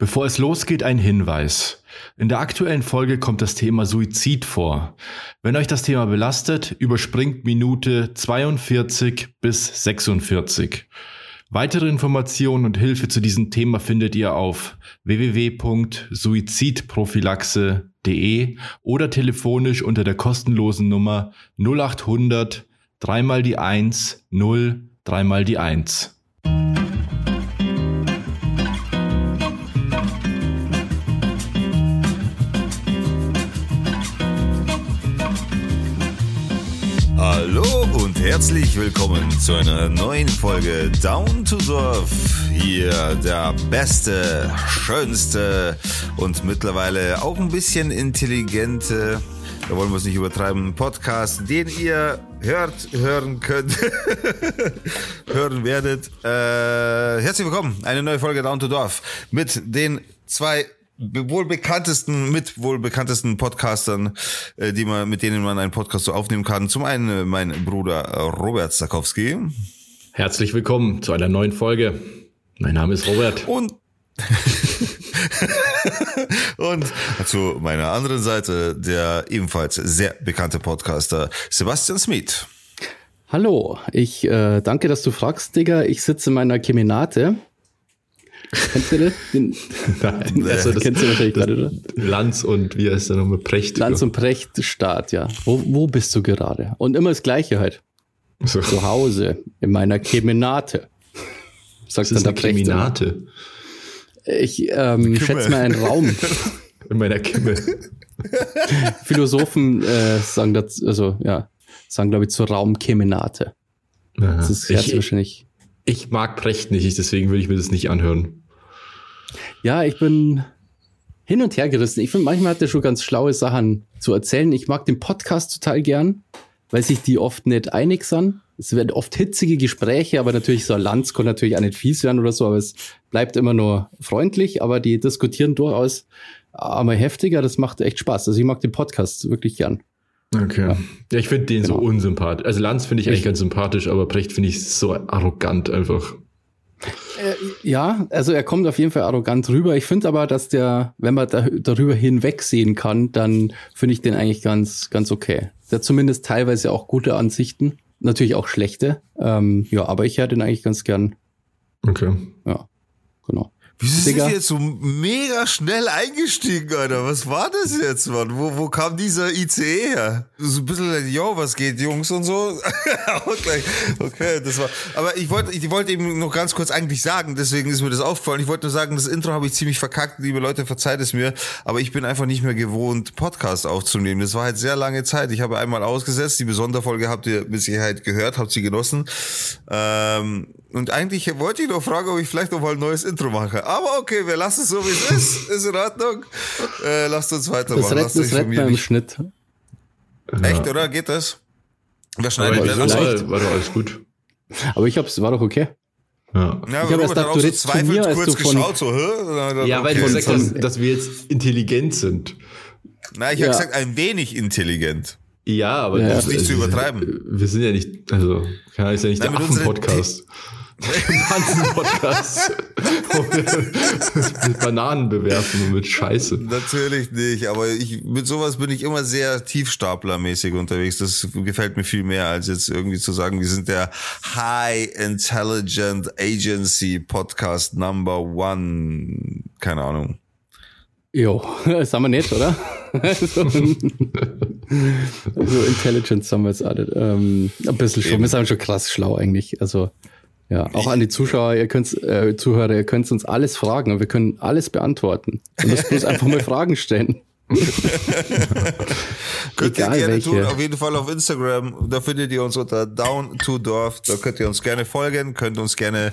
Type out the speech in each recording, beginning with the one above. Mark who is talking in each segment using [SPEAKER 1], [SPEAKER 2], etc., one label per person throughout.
[SPEAKER 1] Bevor es losgeht, ein Hinweis. In der aktuellen Folge kommt das Thema Suizid vor. Wenn euch das Thema belastet, überspringt Minute 42 bis 46. Weitere Informationen und Hilfe zu diesem Thema findet ihr auf www.suizidprophylaxe.de oder telefonisch unter der kostenlosen Nummer 0800 3 mal die 1 0 3 mal die 1.
[SPEAKER 2] herzlich willkommen zu einer neuen Folge Down to Dorf. Hier der beste, schönste und mittlerweile auch ein bisschen intelligente, da wollen wir es nicht übertreiben, Podcast, den ihr hört, hören könnt, hören werdet. Äh, herzlich willkommen, eine neue Folge Down to Dorf mit den zwei wohl bekanntesten, mit wohl bekanntesten Podcastern, äh, die man, mit denen man einen Podcast so aufnehmen kann. Zum einen äh, mein Bruder Robert Zakowski.
[SPEAKER 1] Herzlich willkommen zu einer neuen Folge. Mein Name ist Robert.
[SPEAKER 2] Und und zu meiner anderen Seite der ebenfalls sehr bekannte Podcaster Sebastian Smith.
[SPEAKER 3] Hallo, ich äh, danke, dass du fragst, Digga. Ich sitze in meiner Keminate Kennst du das? Den,
[SPEAKER 1] Nein, also das, kennst du wahrscheinlich gerade, oder? Lanz und wie heißt der nochmal? Precht.
[SPEAKER 3] Lanz und Precht Start, ja. Wo, wo bist du gerade? Und immer das Gleiche halt. So. Zu Hause, in meiner Kemenate.
[SPEAKER 1] Sagst dann der Precht. Kemenate?
[SPEAKER 3] Ich ähm, schätze mal einen Raum.
[SPEAKER 1] in meiner Kimme.
[SPEAKER 3] Philosophen äh, sagen das, also ja, sagen glaube ich zur Raumkemenate. Das ist
[SPEAKER 1] ich, wahrscheinlich. Ich mag Precht nicht, deswegen will ich mir das nicht anhören.
[SPEAKER 3] Ja, ich bin hin und her gerissen. Ich finde, manchmal hat er schon ganz schlaue Sachen zu erzählen. Ich mag den Podcast total gern, weil sich die oft nicht einig sind. Es werden oft hitzige Gespräche, aber natürlich so ein Lanz kann natürlich auch nicht fies werden oder so, aber es bleibt immer nur freundlich, aber die diskutieren durchaus einmal heftiger. Das macht echt Spaß. Also ich mag den Podcast wirklich gern.
[SPEAKER 1] Okay. Ja, ja ich finde den genau. so unsympathisch. Also Lanz finde ich eigentlich ganz sympathisch, aber Brecht finde ich so arrogant einfach.
[SPEAKER 3] Äh, ja, also er kommt auf jeden Fall arrogant rüber. Ich finde aber, dass der, wenn man da, darüber hinwegsehen kann, dann finde ich den eigentlich ganz, ganz okay. Der hat zumindest teilweise auch gute Ansichten, natürlich auch schlechte. Ähm, ja, aber ich höre den eigentlich ganz gern.
[SPEAKER 1] Okay.
[SPEAKER 3] Ja, genau.
[SPEAKER 2] Wieso sind die jetzt so mega schnell eingestiegen, Alter? Was war das jetzt, Mann? Wo, wo kam dieser ICE her? So ein bisschen, yo, was geht, Jungs und so. okay, das war. Aber ich wollte, ich wollte eben noch ganz kurz eigentlich sagen, deswegen ist mir das aufgefallen. Ich wollte nur sagen, das Intro habe ich ziemlich verkackt. Liebe Leute, verzeiht es mir. Aber ich bin einfach nicht mehr gewohnt, Podcast aufzunehmen. Das war halt sehr lange Zeit. Ich habe einmal ausgesetzt. Die Besonderfolge habt ihr mit Sicherheit gehört, habt sie genossen. Ähm, und eigentlich wollte ich noch fragen, ob ich vielleicht noch mal ein neues Intro mache. Aber okay, wir lassen es so, wie es ist. Ist in Ordnung. Äh, lasst uns weitermachen. Das
[SPEAKER 3] rennt, das rennt im Schnitt.
[SPEAKER 2] Echt, oder? Geht das?
[SPEAKER 1] Wer schneidet denn das? War, war doch alles gut.
[SPEAKER 3] Aber ich hab's, war doch okay.
[SPEAKER 2] Ja, ja ich habe erst gedacht, du redest von mir, als du von... Geschaut, so,
[SPEAKER 1] hä? Ja, weil okay. du gesagt hast, dass wir jetzt intelligent sind.
[SPEAKER 2] Na, ich ja. habe gesagt, ein wenig intelligent.
[SPEAKER 1] Ja, aber
[SPEAKER 2] ja, das ist nicht zu übertreiben.
[SPEAKER 1] Wir sind ja nicht, also, kann ich ja nicht Nein, der Affen-Podcast. Pansen-Podcast. mit Bananen bewerfen und mit Scheiße.
[SPEAKER 2] Natürlich nicht, aber ich, mit sowas bin ich immer sehr tiefstaplermäßig unterwegs. Das gefällt mir viel mehr, als jetzt irgendwie zu sagen, wir sind der High Intelligent Agency Podcast Number One. Keine Ahnung.
[SPEAKER 3] Jo, das haben wir nicht, oder? so, so Intelligence haben wir jetzt alle. Ähm, ein bisschen schon. Wir sind schon krass schlau eigentlich. Also ja, auch an die Zuschauer, ihr könnt, äh, Zuhörer, ihr könnt uns alles fragen und wir können alles beantworten. Ihr müsst bloß einfach mal Fragen stellen.
[SPEAKER 2] könnt Egal ihr gerne welche. tun, auf jeden Fall auf Instagram. Da findet ihr uns unter Down to Dorf. Da könnt ihr uns gerne folgen, könnt uns gerne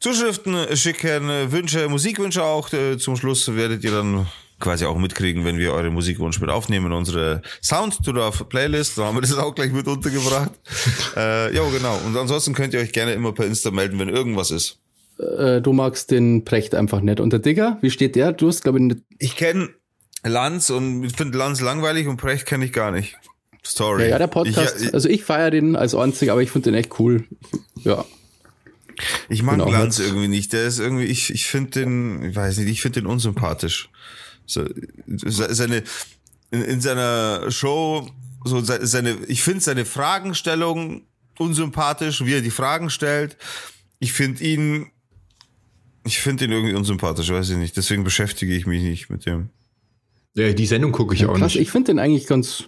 [SPEAKER 2] Zuschriften schicken, Wünsche, Musikwünsche auch. Äh, zum Schluss werdet ihr dann quasi auch mitkriegen, wenn wir eure Musikwunsch mit aufnehmen in unsere Sound to Dorf Playlist. Da haben wir das auch gleich mit untergebracht. äh, ja, genau. Und ansonsten könnt ihr euch gerne immer per Insta melden, wenn irgendwas ist.
[SPEAKER 3] Äh, du magst den Precht einfach nicht. Und der Digger, wie steht der? Du hast, glaube ich, nicht
[SPEAKER 2] Ich kenne Lanz und ich finde Lanz langweilig und Precht kenne ich gar nicht. Story.
[SPEAKER 3] Ja, ja der Podcast. Ich, ich, also ich feiere den als einzig, aber ich finde den echt cool. Ja.
[SPEAKER 2] Ich mag Lanz irgendwie nicht. Der ist irgendwie, ich, ich finde den, ich weiß nicht, ich finde den unsympathisch. So, se- seine, in, in seiner Show, so se- seine, ich finde seine Fragenstellung unsympathisch, wie er die Fragen stellt. Ich finde ihn, ich finde ihn irgendwie unsympathisch, weiß ich nicht. Deswegen beschäftige ich mich nicht mit dem.
[SPEAKER 1] Ja, die Sendung gucke ich
[SPEAKER 3] Ja,
[SPEAKER 1] auch
[SPEAKER 3] krass,
[SPEAKER 1] nicht.
[SPEAKER 3] ich finde den eigentlich ganz.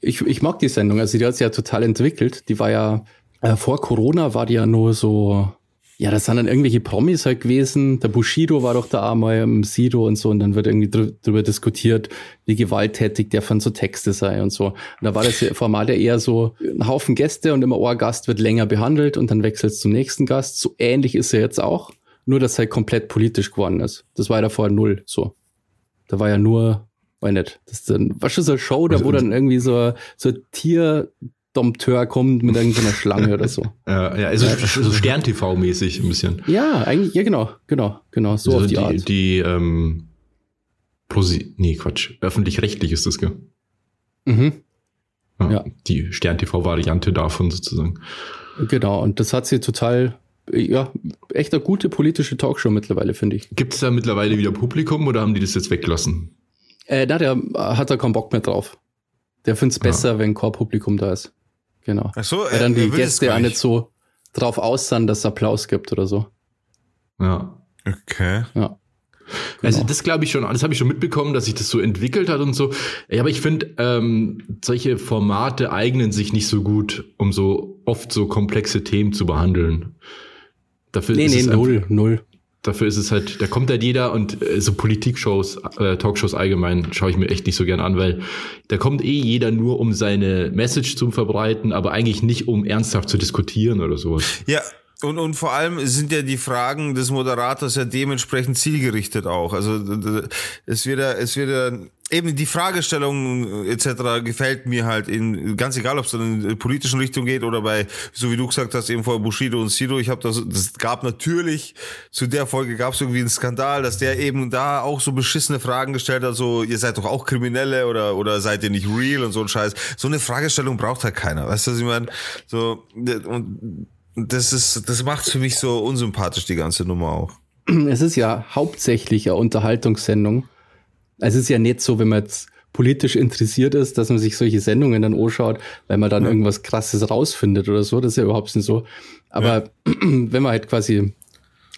[SPEAKER 3] Ich, ich mag die Sendung, also die hat sich ja total entwickelt. Die war ja, äh, vor Corona war die ja nur so, ja, das sind dann irgendwelche Promis halt gewesen. Der Bushido war doch da einmal im Sido und so, und dann wird irgendwie drü drüber diskutiert, wie gewalttätig der von so Texte sei und so. Und da war das Format ja eher so ein Haufen Gäste und immer ein Gast wird länger behandelt und dann wechselt es zum nächsten Gast. So ähnlich ist er jetzt auch, nur dass er halt komplett politisch geworden ist. Das war ja davor null so. Da war ja nur, weiß nicht, das ist dann, was ist so eine Show, da wo dann irgendwie so, so ein Tierdompteur kommt mit irgendeiner Schlange oder so.
[SPEAKER 1] Ja, ja, also so Stern-TV-mäßig ein bisschen.
[SPEAKER 3] Ja, eigentlich, ja, genau, genau, genau, so
[SPEAKER 1] Also
[SPEAKER 3] auf die,
[SPEAKER 1] die,
[SPEAKER 3] Art.
[SPEAKER 1] die ähm, Prosi nee, Quatsch, öffentlich-rechtlich ist das, gell?
[SPEAKER 3] Mhm,
[SPEAKER 1] Ja,
[SPEAKER 3] Ja.
[SPEAKER 1] Die Stern-TV-Variante davon sozusagen.
[SPEAKER 3] genau, und das hat sie total, ja, echt eine gute politische Talkshow mittlerweile, finde ich.
[SPEAKER 1] Gibt es da mittlerweile wieder Publikum oder haben die das jetzt weggelassen?
[SPEAKER 3] Äh, na, der hat da keinen Bock mehr drauf. Der findet es besser, wenn kein Publikum da ist. Genau.
[SPEAKER 2] Ach so,
[SPEAKER 3] Weil dann die Gäste
[SPEAKER 2] gar
[SPEAKER 3] auch nicht so drauf aussahen, dass es Applaus gibt oder so.
[SPEAKER 1] Ja.
[SPEAKER 2] Okay.
[SPEAKER 3] Ja.
[SPEAKER 1] Also
[SPEAKER 3] Genau.
[SPEAKER 1] das glaube ich schon, das habe ich schon mitbekommen, dass sich das so entwickelt hat und so. Ja, aber ich finde, ähm, solche Formate eignen sich nicht so gut, um so oft so komplexe Themen zu behandeln. Dafür
[SPEAKER 3] Nee,
[SPEAKER 1] ist
[SPEAKER 3] nee,
[SPEAKER 1] es
[SPEAKER 3] null,
[SPEAKER 1] Einfach,
[SPEAKER 3] null.
[SPEAKER 1] Dafür ist es halt, da kommt halt jeder und äh, so Politikshows, äh, Talkshows allgemein schaue ich mir echt nicht so gern an, weil da kommt eh jeder nur, um seine Message zu verbreiten, aber eigentlich nicht, um ernsthaft zu diskutieren oder sowas.
[SPEAKER 2] Ja, und, und vor allem sind ja die Fragen des Moderators ja dementsprechend zielgerichtet auch. Also es wird ja, es wird ja, eben die Fragestellung etc. gefällt mir halt in, ganz egal, ob es in die politischen Richtung geht oder bei, so wie du gesagt hast, eben vor Bushido und Sido, ich habe das, das gab natürlich, zu der Folge gab es irgendwie einen Skandal, dass der eben da auch so beschissene Fragen gestellt hat, so, ihr seid doch auch Kriminelle oder, oder seid ihr nicht real und so ein Scheiß. So eine Fragestellung braucht halt keiner, weißt du, was ich meine? So, und das ist, das macht's für mich so unsympathisch, die ganze Nummer auch.
[SPEAKER 3] Es ist ja hauptsächlich eine Unterhaltungssendung. Es ist ja nicht so, wenn man jetzt politisch interessiert ist, dass man sich solche Sendungen dann anschaut, weil man dann irgendwas krasses rausfindet oder so. Das ist ja überhaupt nicht so. Aber wenn man halt quasi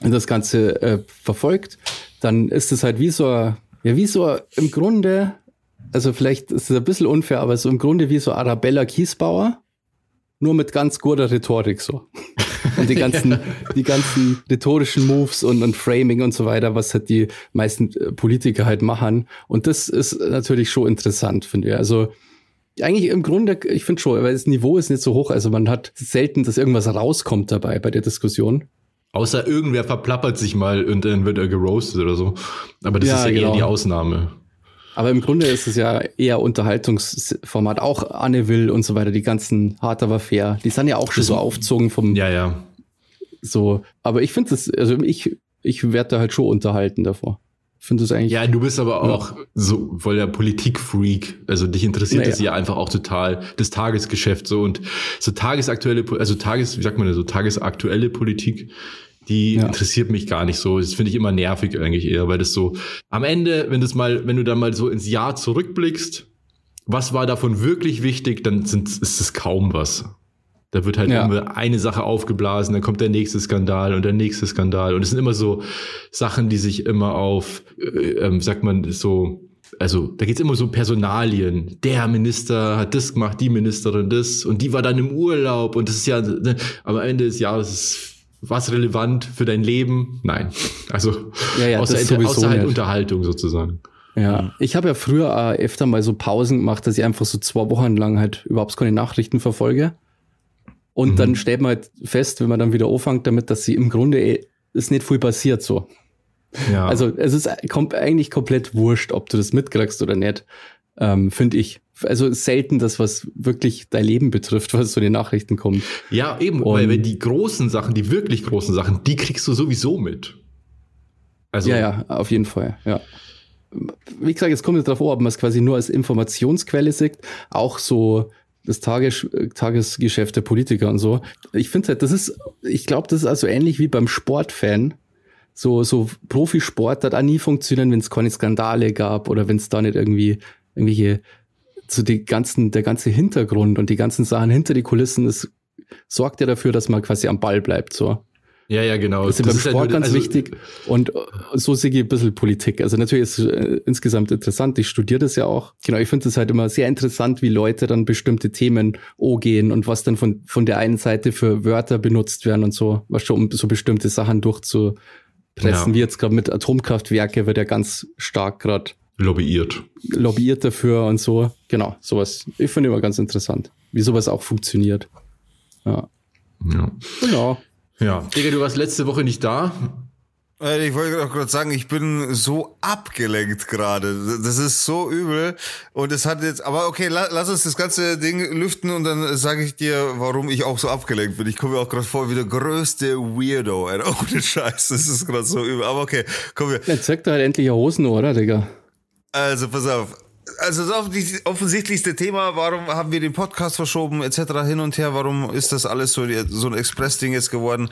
[SPEAKER 3] das Ganze äh, verfolgt, dann ist es halt wie so, ja, wie so im Grunde, also vielleicht ist es ein bisschen unfair, aber so im Grunde wie so Arabella Kiesbauer, nur mit ganz guter Rhetorik so. Und die ganzen, die ganzen rhetorischen Moves und, und Framing und so weiter, was halt die meisten äh, Politiker halt machen. Und das ist natürlich schon interessant, finde ich. Also eigentlich im Grunde, ich finde schon, weil das Niveau ist nicht so hoch. Also man hat selten, dass irgendwas rauskommt dabei bei der Diskussion.
[SPEAKER 1] Außer irgendwer verplappert sich mal und dann wird er geroastet oder so. Aber das
[SPEAKER 3] Ja,
[SPEAKER 1] ist ja
[SPEAKER 3] genau.
[SPEAKER 1] eher die Ausnahme.
[SPEAKER 3] Aber im Grunde ist es ja eher Unterhaltungsformat. Auch Anne Will und so weiter, die ganzen Hart aber fair, die sind ja auch schon so aufzogen vom
[SPEAKER 1] Ja, ja.
[SPEAKER 3] So. Aber ich finde das, also ich, ich werde da halt schon unterhalten davor. Finde das eigentlich.
[SPEAKER 1] Ja, du bist aber auch so voll der Politikfreak. Also dich interessiert
[SPEAKER 3] Naja.
[SPEAKER 1] das ja einfach auch total, das Tagesgeschäft so und so tagesaktuelle, also Tages, wie sagt man denn so, tagesaktuelle Politik, die
[SPEAKER 3] Ja.
[SPEAKER 1] interessiert mich gar nicht so. Das finde ich immer nervig eigentlich eher, weil das so am Ende, wenn das mal, wenn du dann mal so ins Jahr zurückblickst, was war davon wirklich wichtig, dann sind, ist es kaum was. Da wird halt
[SPEAKER 3] Ja.
[SPEAKER 1] immer eine Sache aufgeblasen, dann kommt der nächste Skandal und der nächste Skandal. Und es sind immer so Sachen, die sich immer auf, äh, ähm, sagt man so, also da geht's immer so Personalien. Der Minister hat das gemacht, die Ministerin das und die war dann im Urlaub und das ist ja, ne, am Ende des Jahres ist was relevant für dein Leben? Nein. Also
[SPEAKER 3] Ja, ja,
[SPEAKER 1] außer, außer halt. Unterhaltung sozusagen.
[SPEAKER 3] Ja, ich habe ja früher äh, öfter mal so Pausen gemacht, dass ich einfach so zwei Wochen lang halt überhaupt keine Nachrichten verfolge. Und
[SPEAKER 1] Mhm.
[SPEAKER 3] dann stellt man halt fest, wenn man dann wieder anfängt damit, dass sie im Grunde eh, ist nicht viel passiert so.
[SPEAKER 1] Ja.
[SPEAKER 3] Also es ist kom eigentlich komplett wurscht, ob du das mitkriegst oder nicht, ähm, finde ich. Also selten das, was wirklich dein Leben betrifft, was zu den Nachrichten kommt.
[SPEAKER 1] Ja, eben,
[SPEAKER 3] Und-
[SPEAKER 1] weil wenn die großen Sachen, die wirklich großen Sachen, die kriegst du sowieso mit. Also,
[SPEAKER 3] Ja, ja, auf jeden Fall, ja. Wie gesagt, es kommt jetzt darauf an, ob man es quasi nur als Informationsquelle sieht, auch so das Tages, Tagesgeschäft der Politiker und so. Ich finde halt, das ist, ich glaube, das ist also ähnlich wie beim Sportfan. So, so Profisport hat auch nie funktionieren, wenn es keine Skandale gab oder wenn es da nicht irgendwie irgendwelche, so die ganzen, der ganze Hintergrund und die ganzen Sachen hinter die Kulissen, das sorgt ja dafür, dass man quasi am Ball bleibt, so.
[SPEAKER 1] Ja, ja, genau.
[SPEAKER 3] Das ist beim Sport halt, ganz also, wichtig. Und äh, so sehe ich ein bisschen Politik. Also natürlich ist es äh, insgesamt interessant. Ich studiere das ja auch. Genau, ich finde es halt immer sehr interessant, wie Leute dann bestimmte Themen gehen und was dann von, von der einen Seite für Wörter benutzt werden und so, was schon um so bestimmte Sachen durchzupressen. Ja. Wie jetzt gerade mit Atomkraftwerke wird ja ganz stark gerade
[SPEAKER 1] lobbyiert.
[SPEAKER 3] Lobbyiert dafür und so. Genau, sowas. Ich finde immer ganz interessant, wie sowas auch funktioniert. Ja.
[SPEAKER 1] Ja.
[SPEAKER 3] Genau.
[SPEAKER 1] Ja. Digga, du warst letzte Woche nicht da.
[SPEAKER 2] Äh, ich wollte auch gerade sagen, ich bin so abgelenkt gerade. Das ist so übel. Und es hat jetzt, aber okay, lass uns das ganze Ding lüften und dann sage ich dir, warum ich auch so abgelenkt bin. Ich komme mir auch gerade vor wie der größte Weirdo. Ey. Ohne Scheiß, das ist gerade so übel. Aber okay, komm wir.
[SPEAKER 3] Jetzt zeig doch halt endlich Hosen, oder, Digga?
[SPEAKER 2] Also, pass auf also das offensichtlichste Thema, warum haben wir den Podcast verschoben, etc. hin und her, warum ist das alles so, so ein Express-Ding jetzt geworden?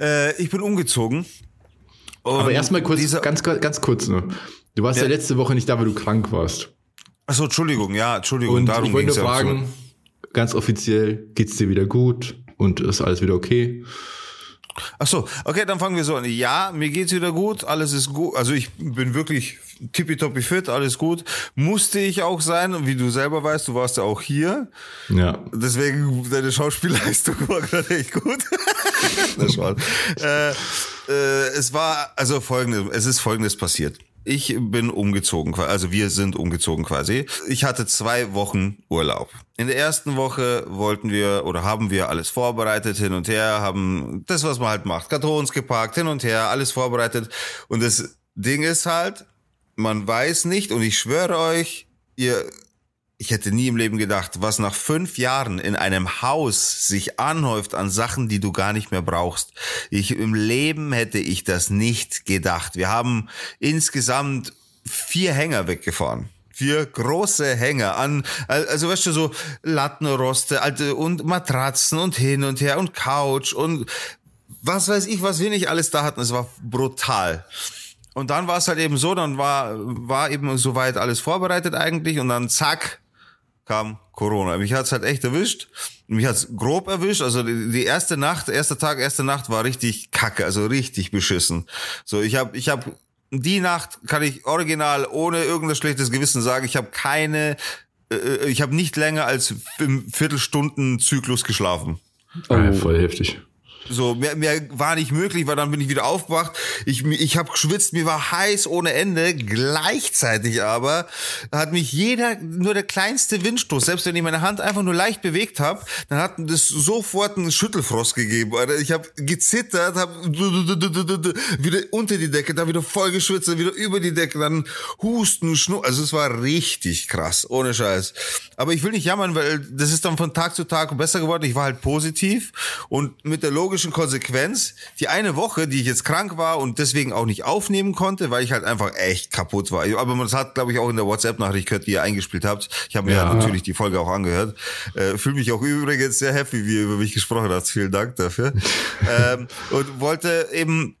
[SPEAKER 2] Äh, ich bin umgezogen.
[SPEAKER 1] Aber erstmal kurz, ganz, ganz kurz nur. Du warst ja. ja. letzte Woche nicht da, weil du krank warst.
[SPEAKER 2] Achso, Entschuldigung, ja, Entschuldigung.
[SPEAKER 1] Und darum ich wollte nur fragen, ganz offiziell, geht's dir wieder gut und ist alles wieder okay?
[SPEAKER 2] Ach so, okay, dann fangen wir so an. Ja, mir geht's wieder gut, alles ist gut. Also ich bin wirklich tippitoppi fit, alles gut. Musste ich auch sein, wie du selber weißt, du warst ja auch hier.
[SPEAKER 1] Ja.
[SPEAKER 2] Deswegen, deine Schauspielleistung war gerade echt gut. das war, äh, äh, es war, also folgendes, es ist folgendes passiert. Ich bin umgezogen, also wir sind umgezogen quasi. Ich hatte zwei Wochen Urlaub. In der ersten Woche wollten wir oder haben wir alles vorbereitet hin und her, haben das, was man halt macht, Kartons gepackt, hin und her, alles vorbereitet. Und das Ding ist halt, man weiß nicht und ich schwöre euch, ihr ich hätte nie im Leben gedacht, was nach fünf Jahren in einem Haus sich anhäuft an Sachen, die du gar nicht mehr brauchst. Ich im Leben hätte ich das nicht gedacht. Wir haben insgesamt vier Hänger weggefahren. Vier große Hänger an, also weißt du, so Lattenroste, alte und Matratzen und hin und her und Couch und was weiß ich, was wir nicht alles da hatten. Es war brutal. Und dann war es halt eben so, dann war, war eben soweit alles vorbereitet eigentlich und dann zack, kam Corona. Mich hat's halt echt erwischt. Mich hat's grob erwischt. Also die, erste Nacht, erster Tag, erste Nacht war richtig kacke, also richtig beschissen. So, ich habe ich hab die Nacht kann ich original ohne irgendein schlechtes Gewissen sagen, ich habe keine äh, äh ich habe nicht länger als im Viertelstunden Zyklus geschlafen.
[SPEAKER 1] Oh. Voll heftig.
[SPEAKER 2] So, mehr, mehr war nicht möglich, weil dann bin ich wieder aufgewacht. Ich, ich habe geschwitzt, mir war heiß ohne Ende. Gleichzeitig aber hat mich jeder, nur der kleinste Windstoß, selbst wenn ich meine Hand einfach nur leicht bewegt habe, dann hat das sofort einen Schüttelfrost gegeben. Alter. Ich habe gezittert, habe wieder unter die Decke, dann wieder voll geschwitzt, dann wieder über die Decke, dann Husten, Schnur. Also es war richtig krass, ohne Scheiß. Aber ich will nicht jammern, weil das ist dann von Tag zu Tag besser geworden. Ich war halt positiv und mit der Logik logischen Konsequenz, die eine Woche, die ich jetzt krank war und deswegen auch nicht aufnehmen konnte, weil ich halt einfach echt kaputt war. Aber das hat, glaube ich, auch in der WhatsApp-Nachricht gehört, die ihr eingespielt habt. Ich habe mir ja. natürlich die Folge auch angehört. Äh, Fühle mich auch übrigens sehr happy, wie ihr über mich gesprochen habt. Vielen Dank dafür. ähm, und wollte eben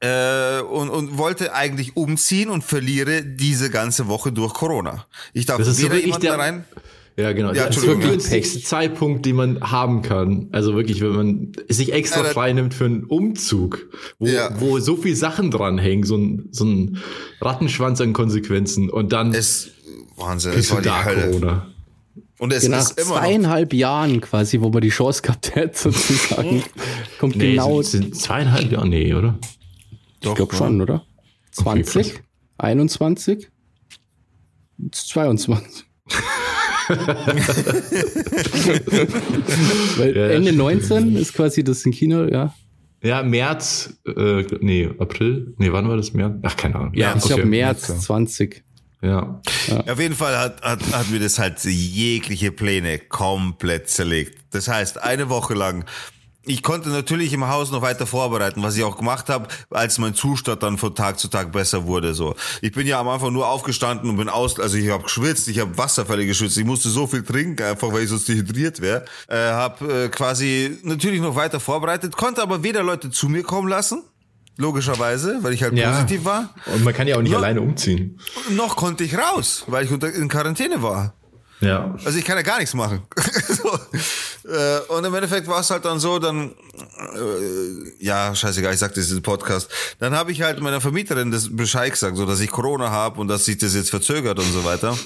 [SPEAKER 2] äh, und, und wollte eigentlich umziehen und verliere diese ganze Woche durch Corona. Ich darf
[SPEAKER 1] so jemanden da rein. Ja, genau. Ja, das ist wirklich der günstigste Zeitpunkt, den man haben kann. Also wirklich, wenn man sich extra ja, frei nimmt für einen Umzug, wo, ja. wo so viel Sachen dranhängen, so ein, so ein Rattenschwanz an Konsequenzen und dann
[SPEAKER 2] ist Wahnsinn, es war die
[SPEAKER 3] da
[SPEAKER 2] Hölle. Corona.
[SPEAKER 3] Und es genau, ist immer zweieinhalb Jahren quasi, wo man die Chance gehabt hätte, sozusagen. Kommt nee, genau.
[SPEAKER 1] Sind, sind zweieinhalb Jahre, nee, oder?
[SPEAKER 3] Ich glaube schon, oder? 20, okay, 21, 22. Weil ja, Ende 19 ist quasi das in Kino, ja.
[SPEAKER 1] Ja, März, äh, nee, April, nee, wann war das März? Ach, keine Ahnung.
[SPEAKER 3] Ja, ich okay. glaube März 20.
[SPEAKER 1] Ja.
[SPEAKER 2] ja. Auf jeden Fall hat, hat, hat mir das halt jegliche Pläne komplett zerlegt. Das heißt, eine Woche lang ich konnte natürlich im Haus noch weiter vorbereiten, was ich auch gemacht habe, als mein Zustand dann von Tag zu Tag besser wurde. So, ich bin ja am Anfang nur aufgestanden und bin aus, also ich habe geschwitzt, ich habe Wasserfälle geschwitzt, ich musste so viel trinken, einfach weil ich sonst dehydriert wäre. Äh, habe äh, quasi natürlich noch weiter vorbereitet, konnte aber weder Leute zu mir kommen lassen, logischerweise, weil ich halt
[SPEAKER 1] Ja.
[SPEAKER 2] positiv war,
[SPEAKER 1] Und man kann ja auch nicht
[SPEAKER 2] Ja.
[SPEAKER 1] alleine umziehen.
[SPEAKER 2] noch konnte ich raus, weil ich unter, in Quarantäne war.
[SPEAKER 1] Ja.
[SPEAKER 2] Also ich kann ja gar nichts machen. so. Äh, und im Endeffekt war es halt dann so, dann, äh, ja, scheißegal, ich sag das im Podcast. Dann habe ich halt meiner Vermieterin das Bescheid gesagt, so dass ich Corona habe und dass sich das jetzt verzögert und so weiter.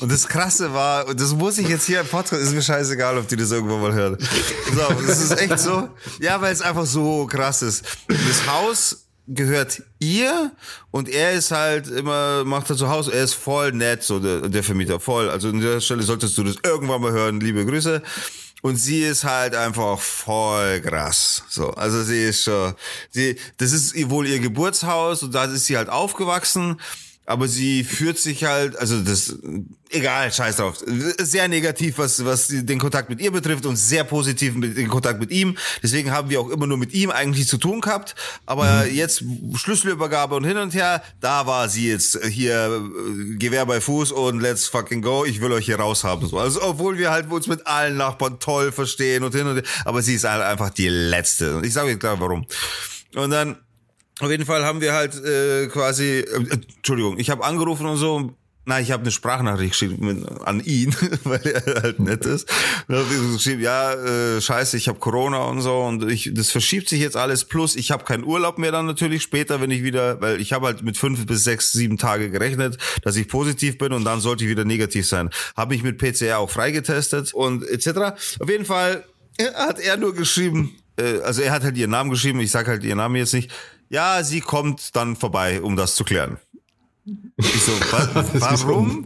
[SPEAKER 2] Und das Krasse war, und das muss ich jetzt hier im Podcast, ist mir scheißegal, ob die das irgendwann mal hören. So, das ist echt so, ja, weil es einfach so krass ist. Das Haus gehört ihr und er ist halt immer, macht er zu Hause, er ist voll nett, so der, der Vermieter, voll. Also an der Stelle solltest du das irgendwann mal hören, liebe Grüße. Und sie ist halt einfach voll krass. So, also sie ist schon, sie, das ist wohl ihr Geburtshaus und da ist sie halt aufgewachsen. Aber sie führt sich halt, also das, egal, scheiß drauf. Sehr negativ, was, was den Kontakt mit ihr betrifft und sehr positiv mit den Kontakt mit ihm. Deswegen haben wir auch immer nur mit ihm eigentlich zu tun gehabt. Aber jetzt Schlüsselübergabe und hin und her, da war sie jetzt hier äh, Gewehr bei Fuß und let's fucking go. Ich will euch hier raushaben. So. Also obwohl wir halt uns mit allen Nachbarn toll verstehen und hin und her. Aber sie ist halt einfach die letzte. Und ich sage euch klar, warum. Und dann auf jeden Fall haben wir halt äh, quasi, äh, Entschuldigung, ich habe angerufen und so. Na, ich habe eine Sprachnachricht geschrieben an ihn, weil er halt nett ist. Geschrieben, ja, äh, scheiße, ich habe Corona und so und ich, das verschiebt sich jetzt alles. Plus, ich habe keinen Urlaub mehr dann natürlich später, wenn ich wieder, weil ich habe halt mit fünf bis sechs, sieben Tage gerechnet, dass ich positiv bin und dann sollte ich wieder negativ sein. Habe mich mit PCR auch freigetestet und etc. Auf jeden Fall hat er nur geschrieben, äh, also er hat halt ihren Namen geschrieben, ich sag halt ihren Namen jetzt nicht. Ja, sie kommt dann vorbei, um das zu klären. Ich so, wa warum?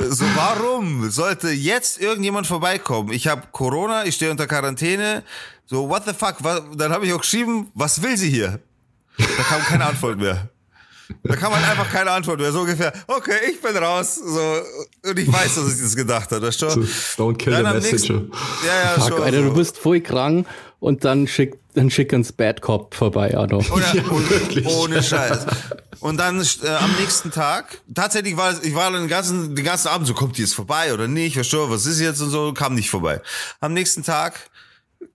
[SPEAKER 2] So, warum sollte jetzt irgendjemand vorbeikommen? Ich habe Corona, ich stehe unter Quarantäne. So, what the fuck? Was, dann habe ich auch geschrieben, was will sie hier? Da kam keine Antwort mehr. Da kam halt einfach keine Antwort mehr. So ungefähr, okay, ich bin raus. So, und ich weiß, dass ich das gedacht habe. Weißt du?
[SPEAKER 1] Don't kill
[SPEAKER 2] Dann
[SPEAKER 1] the
[SPEAKER 2] am
[SPEAKER 1] messenger.
[SPEAKER 2] nächsten- Ja, ja,
[SPEAKER 3] Fuck,
[SPEAKER 2] schon.
[SPEAKER 3] Alter,
[SPEAKER 2] so.
[SPEAKER 3] du bist voll krank und dann schickt dann schick uns Bad Cop vorbei, Arno.
[SPEAKER 2] Oder,
[SPEAKER 1] Ja, wirklich.
[SPEAKER 2] ohne Scheiß. Und dann äh, am nächsten Tag, tatsächlich war es, ich war den ganzen, den ganzen Abend so, kommt die jetzt vorbei oder nicht, was ist jetzt und so, kam nicht vorbei. Am nächsten Tag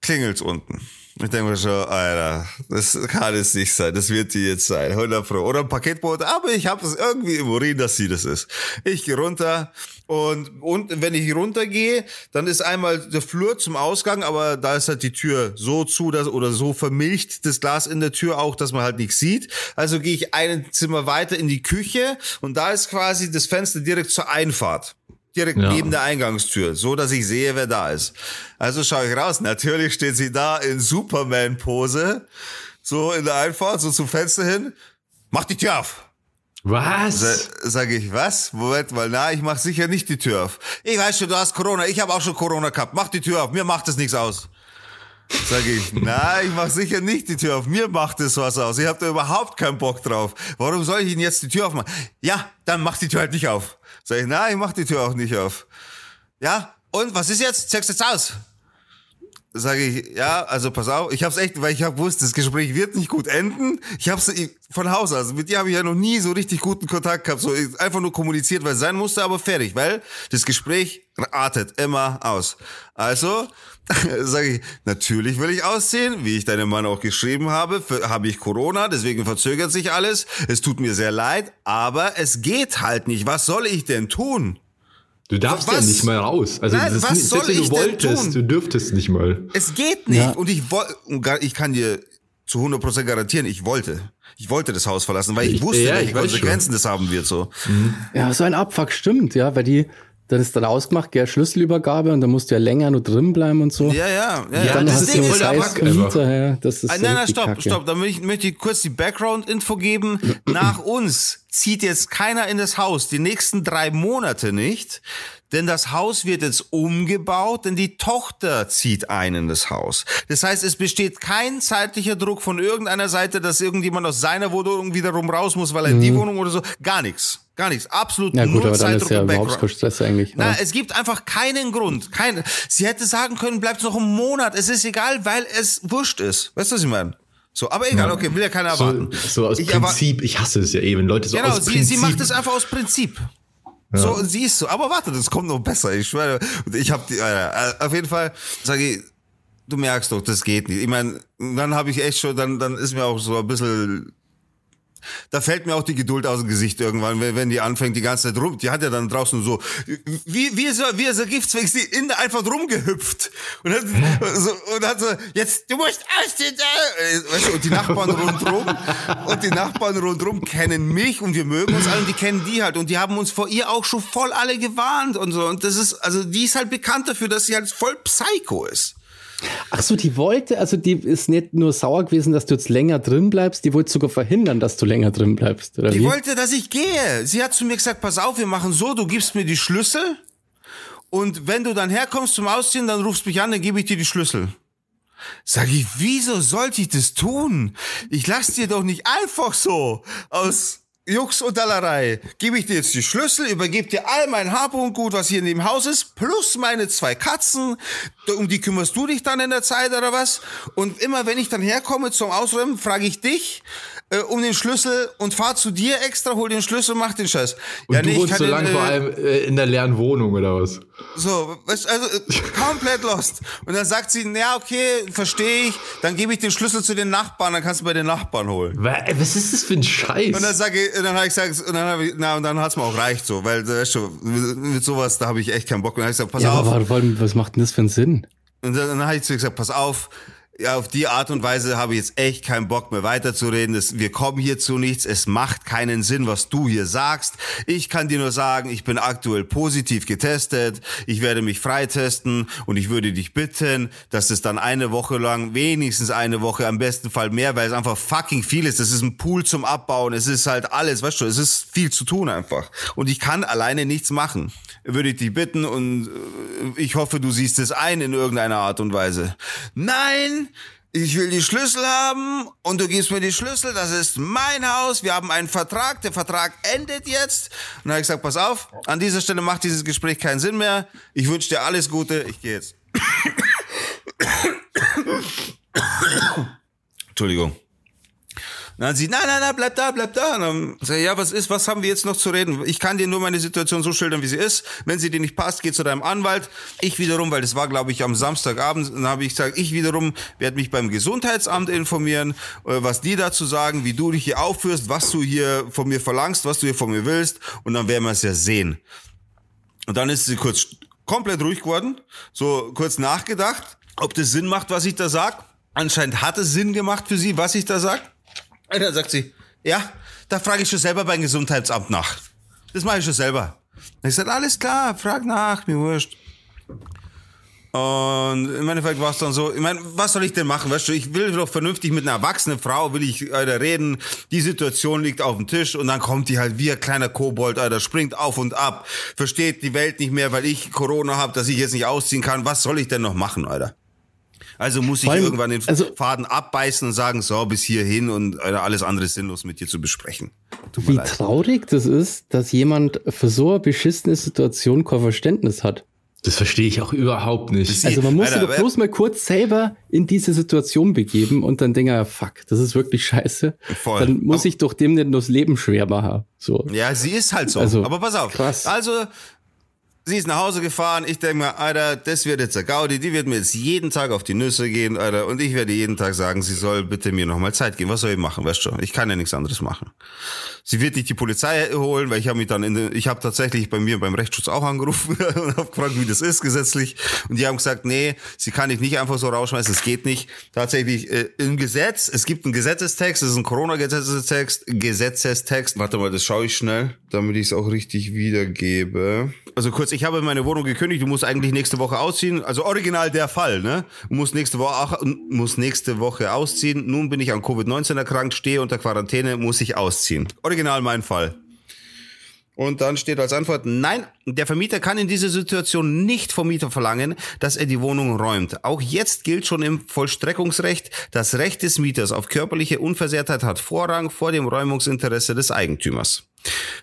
[SPEAKER 2] klingelt's unten. Ich denke mir schon, Alter, das kann es nicht sein, das wird die jetzt sein, 100 Pro. Oder ein Paketbote, aber ich habe es irgendwie im Urin, dass sie das ist. Ich gehe runter und, und wenn ich runtergehe, dann ist einmal der Flur zum Ausgang, aber da ist halt die Tür so zu dass, oder so vermilcht das Glas in der Tür auch, dass man halt nichts sieht. Also gehe ich ein Zimmer weiter in die Küche und da ist quasi das Fenster direkt zur Einfahrt. Direkt
[SPEAKER 1] Ja.
[SPEAKER 2] neben der Eingangstür, so dass ich sehe, wer da ist. Also schaue ich raus. Natürlich steht sie da in Superman-Pose, so in der Einfahrt, so zum Fenster hin. Mach die Tür auf.
[SPEAKER 1] Was?
[SPEAKER 2] Sa- Sag ich, was? Moment mal, na, ich mach sicher nicht die Tür auf. Ich weiß schon, du hast Corona, ich habe auch schon Corona gehabt. Mach die Tür auf, mir macht das nichts aus. Sag ich, na, ich mach sicher nicht die Tür auf, mir macht das was aus. Ich hab da überhaupt keinen Bock drauf. Warum soll ich Ihnen jetzt die Tür aufmachen? Ja, dann mach die Tür halt nicht auf. Sag ich, na, ich mach die Tür auch nicht auf. Ja, und was ist jetzt? Checkst jetzt aus. Sage ich, ja, also pass auf, ich hab's echt, weil ich hab gewusst, das Gespräch wird nicht gut enden. Ich hab's ich, von Haus aus, mit dir habe ich ja noch nie so richtig guten Kontakt gehabt, so einfach nur kommuniziert, weil es sein musste, aber fertig, weil das Gespräch artet immer aus. Also sage ich, natürlich will ich ausziehen, wie ich deinem Mann auch geschrieben habe, habe ich Corona, deswegen verzögert sich alles. Es tut mir sehr leid, aber es geht halt nicht. Was soll ich denn tun?
[SPEAKER 1] Du darfst ja
[SPEAKER 2] Was?
[SPEAKER 1] nicht mal raus. Also
[SPEAKER 2] Nein,
[SPEAKER 1] das ist
[SPEAKER 2] was
[SPEAKER 1] nicht,
[SPEAKER 2] soll
[SPEAKER 1] wenn
[SPEAKER 2] ich
[SPEAKER 1] du
[SPEAKER 2] denn
[SPEAKER 1] wolltest,
[SPEAKER 2] tun?
[SPEAKER 1] du dürftest nicht mal.
[SPEAKER 2] Es geht nicht.
[SPEAKER 3] Ja.
[SPEAKER 2] Und ich wollte, ich kann dir zu 100% garantieren, ich wollte. Ich wollte das Haus verlassen, weil ich,
[SPEAKER 1] Ich-
[SPEAKER 2] wusste,
[SPEAKER 1] ja,
[SPEAKER 2] welche
[SPEAKER 1] ich weiß
[SPEAKER 2] Konsequenzen das haben wird, so.
[SPEAKER 3] Ja, so ein Abfuck stimmt, ja, weil die, dann ist dann ausgemacht, gell, Schlüsselübergabe und dann musst du ja länger nur drin bleiben und so.
[SPEAKER 2] Ja, ja, ja.
[SPEAKER 1] Ja,
[SPEAKER 3] dann
[SPEAKER 1] das
[SPEAKER 3] hast
[SPEAKER 1] ist
[SPEAKER 3] du
[SPEAKER 1] der
[SPEAKER 3] scheiß ja, das ist
[SPEAKER 2] Ah,
[SPEAKER 3] so
[SPEAKER 2] nein, nein, stopp,
[SPEAKER 3] kacke.
[SPEAKER 2] stopp. Da möchte ich kurz die Background-Info geben. Nach uns zieht jetzt keiner in das Haus, die nächsten drei Monate nicht. Denn das Haus wird jetzt umgebaut, denn die Tochter zieht ein in das Haus. Das heißt, es besteht kein zeitlicher Druck von irgendeiner Seite, dass irgendjemand aus seiner Wohnung wiederum raus muss, weil er in
[SPEAKER 3] Mhm.
[SPEAKER 2] die Wohnung oder so. Gar nichts. Gar nichts. Absolut
[SPEAKER 3] Ja
[SPEAKER 2] nur
[SPEAKER 3] gut, aber dann
[SPEAKER 2] Zeitdruck
[SPEAKER 3] ist ja überhaupt
[SPEAKER 2] Background.
[SPEAKER 3] kein Stress eigentlich.
[SPEAKER 2] Na,
[SPEAKER 3] Ja.
[SPEAKER 2] es gibt einfach keinen Grund. Kein, sie hätte sagen können, bleibt noch einen Monat. Es ist egal, weil es wurscht ist. Weißt du, was ich meine? So, aber egal, okay, will ja keiner
[SPEAKER 1] So,
[SPEAKER 2] erwarten.
[SPEAKER 1] so aus
[SPEAKER 2] Ich
[SPEAKER 1] Prinzip, ich hasse es ja eh, wenn Leute so
[SPEAKER 2] Genau,
[SPEAKER 1] aus
[SPEAKER 2] sie,
[SPEAKER 1] Prinzip.
[SPEAKER 2] sie macht es einfach aus Prinzip. So, und sie ist so. Aber warte, das kommt noch besser. Ich schwöre. Ich habe die, äh, auf jeden Fall sage ich, du merkst doch, das geht nicht. Ich meine, dann habe ich echt schon, dann, dann ist mir auch so ein bisschen, da fällt mir auch die Geduld aus dem Gesicht irgendwann, wenn, wenn die anfängt die ganze Zeit rum. Die hat ja dann draußen so, wie, wie so, wie so Giftzweck, die in einfach rumgehüpft. Und hat, so, und hat so, jetzt, du musst ausziehen. äh, Weißt du, und die Nachbarn rundrum, und die Nachbarn rundrum kennen mich und wir mögen uns alle und die kennen die halt. Und die haben uns vor ihr auch schon voll alle gewarnt und so. Und das ist, also die ist halt bekannt dafür, dass sie halt voll Psycho ist.
[SPEAKER 3] Ach so, die wollte, also die ist nicht nur sauer gewesen, dass du jetzt länger drin bleibst, die wollte sogar verhindern, dass du länger drin bleibst, oder
[SPEAKER 2] Die
[SPEAKER 3] wie?
[SPEAKER 2] wollte, dass ich gehe. Sie hat zu mir gesagt, pass auf, wir machen so, du gibst mir die Schlüssel und wenn du dann herkommst zum Ausziehen, dann rufst mich an, dann gebe ich dir die Schlüssel. Sag ich, wieso sollte ich das tun? Ich lass dir doch nicht einfach so aus Jux und Dallerei. Gebe ich dir jetzt die Schlüssel, übergebe dir all mein Hab und Gut, was hier in dem Haus ist, plus meine zwei Katzen. Um die kümmerst du dich dann in der Zeit oder was? Und immer wenn ich dann herkomme zum Ausräumen, frage ich dich äh, um den Schlüssel und fahr zu dir extra, hol den Schlüssel, mach den Scheiß.
[SPEAKER 1] Und du
[SPEAKER 2] ich
[SPEAKER 1] wohnst so lange
[SPEAKER 2] äh,
[SPEAKER 1] vor allem äh, in der leeren Wohnung oder was?
[SPEAKER 2] so, also äh, komplett lost. Und dann sagt sie, ja, okay, verstehe ich, dann gebe ich den Schlüssel zu den Nachbarn, dann kannst du bei den Nachbarn holen.
[SPEAKER 1] Wa- Was ist das für ein Scheiß?
[SPEAKER 2] Und dann sage ich, und dann habe ich gesagt, und dann, hab ich, na, und dann hat's mir auch reicht so, weil weißt du, mit, mit sowas, da habe ich echt keinen Bock. Und dann habe ich gesagt, pass
[SPEAKER 3] Ja,
[SPEAKER 2] auf.
[SPEAKER 3] aber warum, was macht denn das für einen Sinn?
[SPEAKER 2] Und dann, dann habe ich zu ihr gesagt, pass auf, ja, auf die Art und Weise habe ich jetzt echt keinen Bock mehr weiterzureden. Das, wir kommen hier zu nichts. Es macht keinen Sinn, was du hier sagst. Ich kann dir nur sagen, ich bin aktuell positiv getestet. Ich werde mich freitesten und ich würde dich bitten, dass es dann eine Woche lang, wenigstens eine Woche, am besten Fall mehr, weil es einfach fucking viel ist. Das ist ein Pool zum Abbauen. Es ist halt alles, weißt du, es ist viel zu tun einfach. Und ich kann alleine nichts machen. Würde ich dich bitten und äh, ich hoffe, du siehst es ein in irgendeiner Art und Weise. Nein, ich will die Schlüssel haben und du gibst mir die Schlüssel, das ist mein Haus, wir haben einen Vertrag, der Vertrag endet jetzt. Und dann habe ich gesagt, pass auf, an dieser Stelle macht dieses Gespräch keinen Sinn mehr. Ich wünsche dir alles Gute, ich gehe jetzt. Entschuldigung. Und dann sie, nein, nein, nein, bleib da, bleib da. Und dann sag ich, ja, was ist, was haben wir jetzt noch zu reden? Ich kann dir nur meine Situation so schildern, wie sie ist. Wenn sie dir nicht passt, geh zu deinem Anwalt. Ich wiederum, weil das war, glaube ich, am Samstagabend, dann habe ich gesagt, ich wiederum werde mich beim Gesundheitsamt informieren, äh, was die dazu sagen, wie du dich hier aufführst, was du hier von mir verlangst, was du hier von mir willst. Und dann werden wir es ja sehen. Und dann ist sie kurz komplett ruhig geworden, so kurz nachgedacht, ob das Sinn macht, was ich da sag. Anscheinend hat es Sinn gemacht für sie, was ich da sag. Und dann sagt sie, ja, da frage ich schon selber beim Gesundheitsamt nach. Das mache ich schon selber. Und ich sage, alles klar, frag nach, mir wurscht. Und im Endeffekt war es dann so, ich meine, was soll ich denn machen? Weißt du, ich will doch vernünftig mit einer erwachsenen Frau, will ich Alter, reden. Die Situation liegt auf dem Tisch und dann kommt die halt wie ein kleiner Kobold, Alter, springt auf und ab, versteht die Welt nicht mehr, weil ich Corona habe, dass ich jetzt nicht ausziehen kann. Was soll ich denn noch machen, Alter? Also muss ich
[SPEAKER 3] allem,
[SPEAKER 2] irgendwann den
[SPEAKER 3] also-
[SPEAKER 2] Faden abbeißen und sagen, so, bis hierhin und Alter, alles andere ist sinnlos mit dir zu besprechen.
[SPEAKER 3] Wie
[SPEAKER 2] leid.
[SPEAKER 3] traurig das ist, dass jemand für so eine beschissene Situation kein Verständnis hat.
[SPEAKER 1] Das verstehe ich auch überhaupt nicht.
[SPEAKER 3] Also man muss sich doch bloß mal kurz selber in diese Situation begeben und dann denken, ja, fuck, das ist wirklich scheiße.
[SPEAKER 2] Voll.
[SPEAKER 3] Dann muss ich doch dem nicht nur das Leben schwer machen. So.
[SPEAKER 2] Ja, sie ist halt so.
[SPEAKER 3] Also,
[SPEAKER 2] Aber pass auf.
[SPEAKER 3] krass.
[SPEAKER 2] Also, sie ist nach Hause gefahren. Ich denke mir, Alter, das wird jetzt der Gaudi. Die wird mir jetzt jeden Tag auf die Nüsse gehen, Alter. Und ich werde jeden Tag sagen, sie soll bitte mir nochmal Zeit geben. Was soll ich machen, weißt du? Ich kann ja nichts anderes machen. Sie wird nicht die Polizei holen, weil ich habe mich dann in den, ich habe tatsächlich bei mir beim Rechtsschutz auch angerufen und habe gefragt, wie das ist gesetzlich. Und die haben gesagt, nee, sie kann dich nicht einfach so rausschmeißen, es geht nicht. Tatsächlich äh, im Gesetz, es gibt einen Gesetzestext, das ist ein Corona-Gesetzestext, Gesetzestext. Warte mal, das schaue ich schnell, damit ich es auch richtig wiedergebe. Also kurz, ich habe meine Wohnung gekündigt, du musst eigentlich nächste Woche ausziehen. Also original der Fall, ne? Du musst nächste Woche musst nächste Woche ausziehen. Nun bin ich an Covid-19 erkrankt, stehe unter Quarantäne, muss ich ausziehen. Original mein Fall. Und dann steht als Antwort, nein, der Vermieter kann in dieser Situation nicht vom Mieter verlangen, dass er die Wohnung räumt. Auch jetzt gilt schon im Vollstreckungsrecht, das Recht des Mieters auf körperliche Unversehrtheit hat Vorrang vor dem Räumungsinteresse des Eigentümers.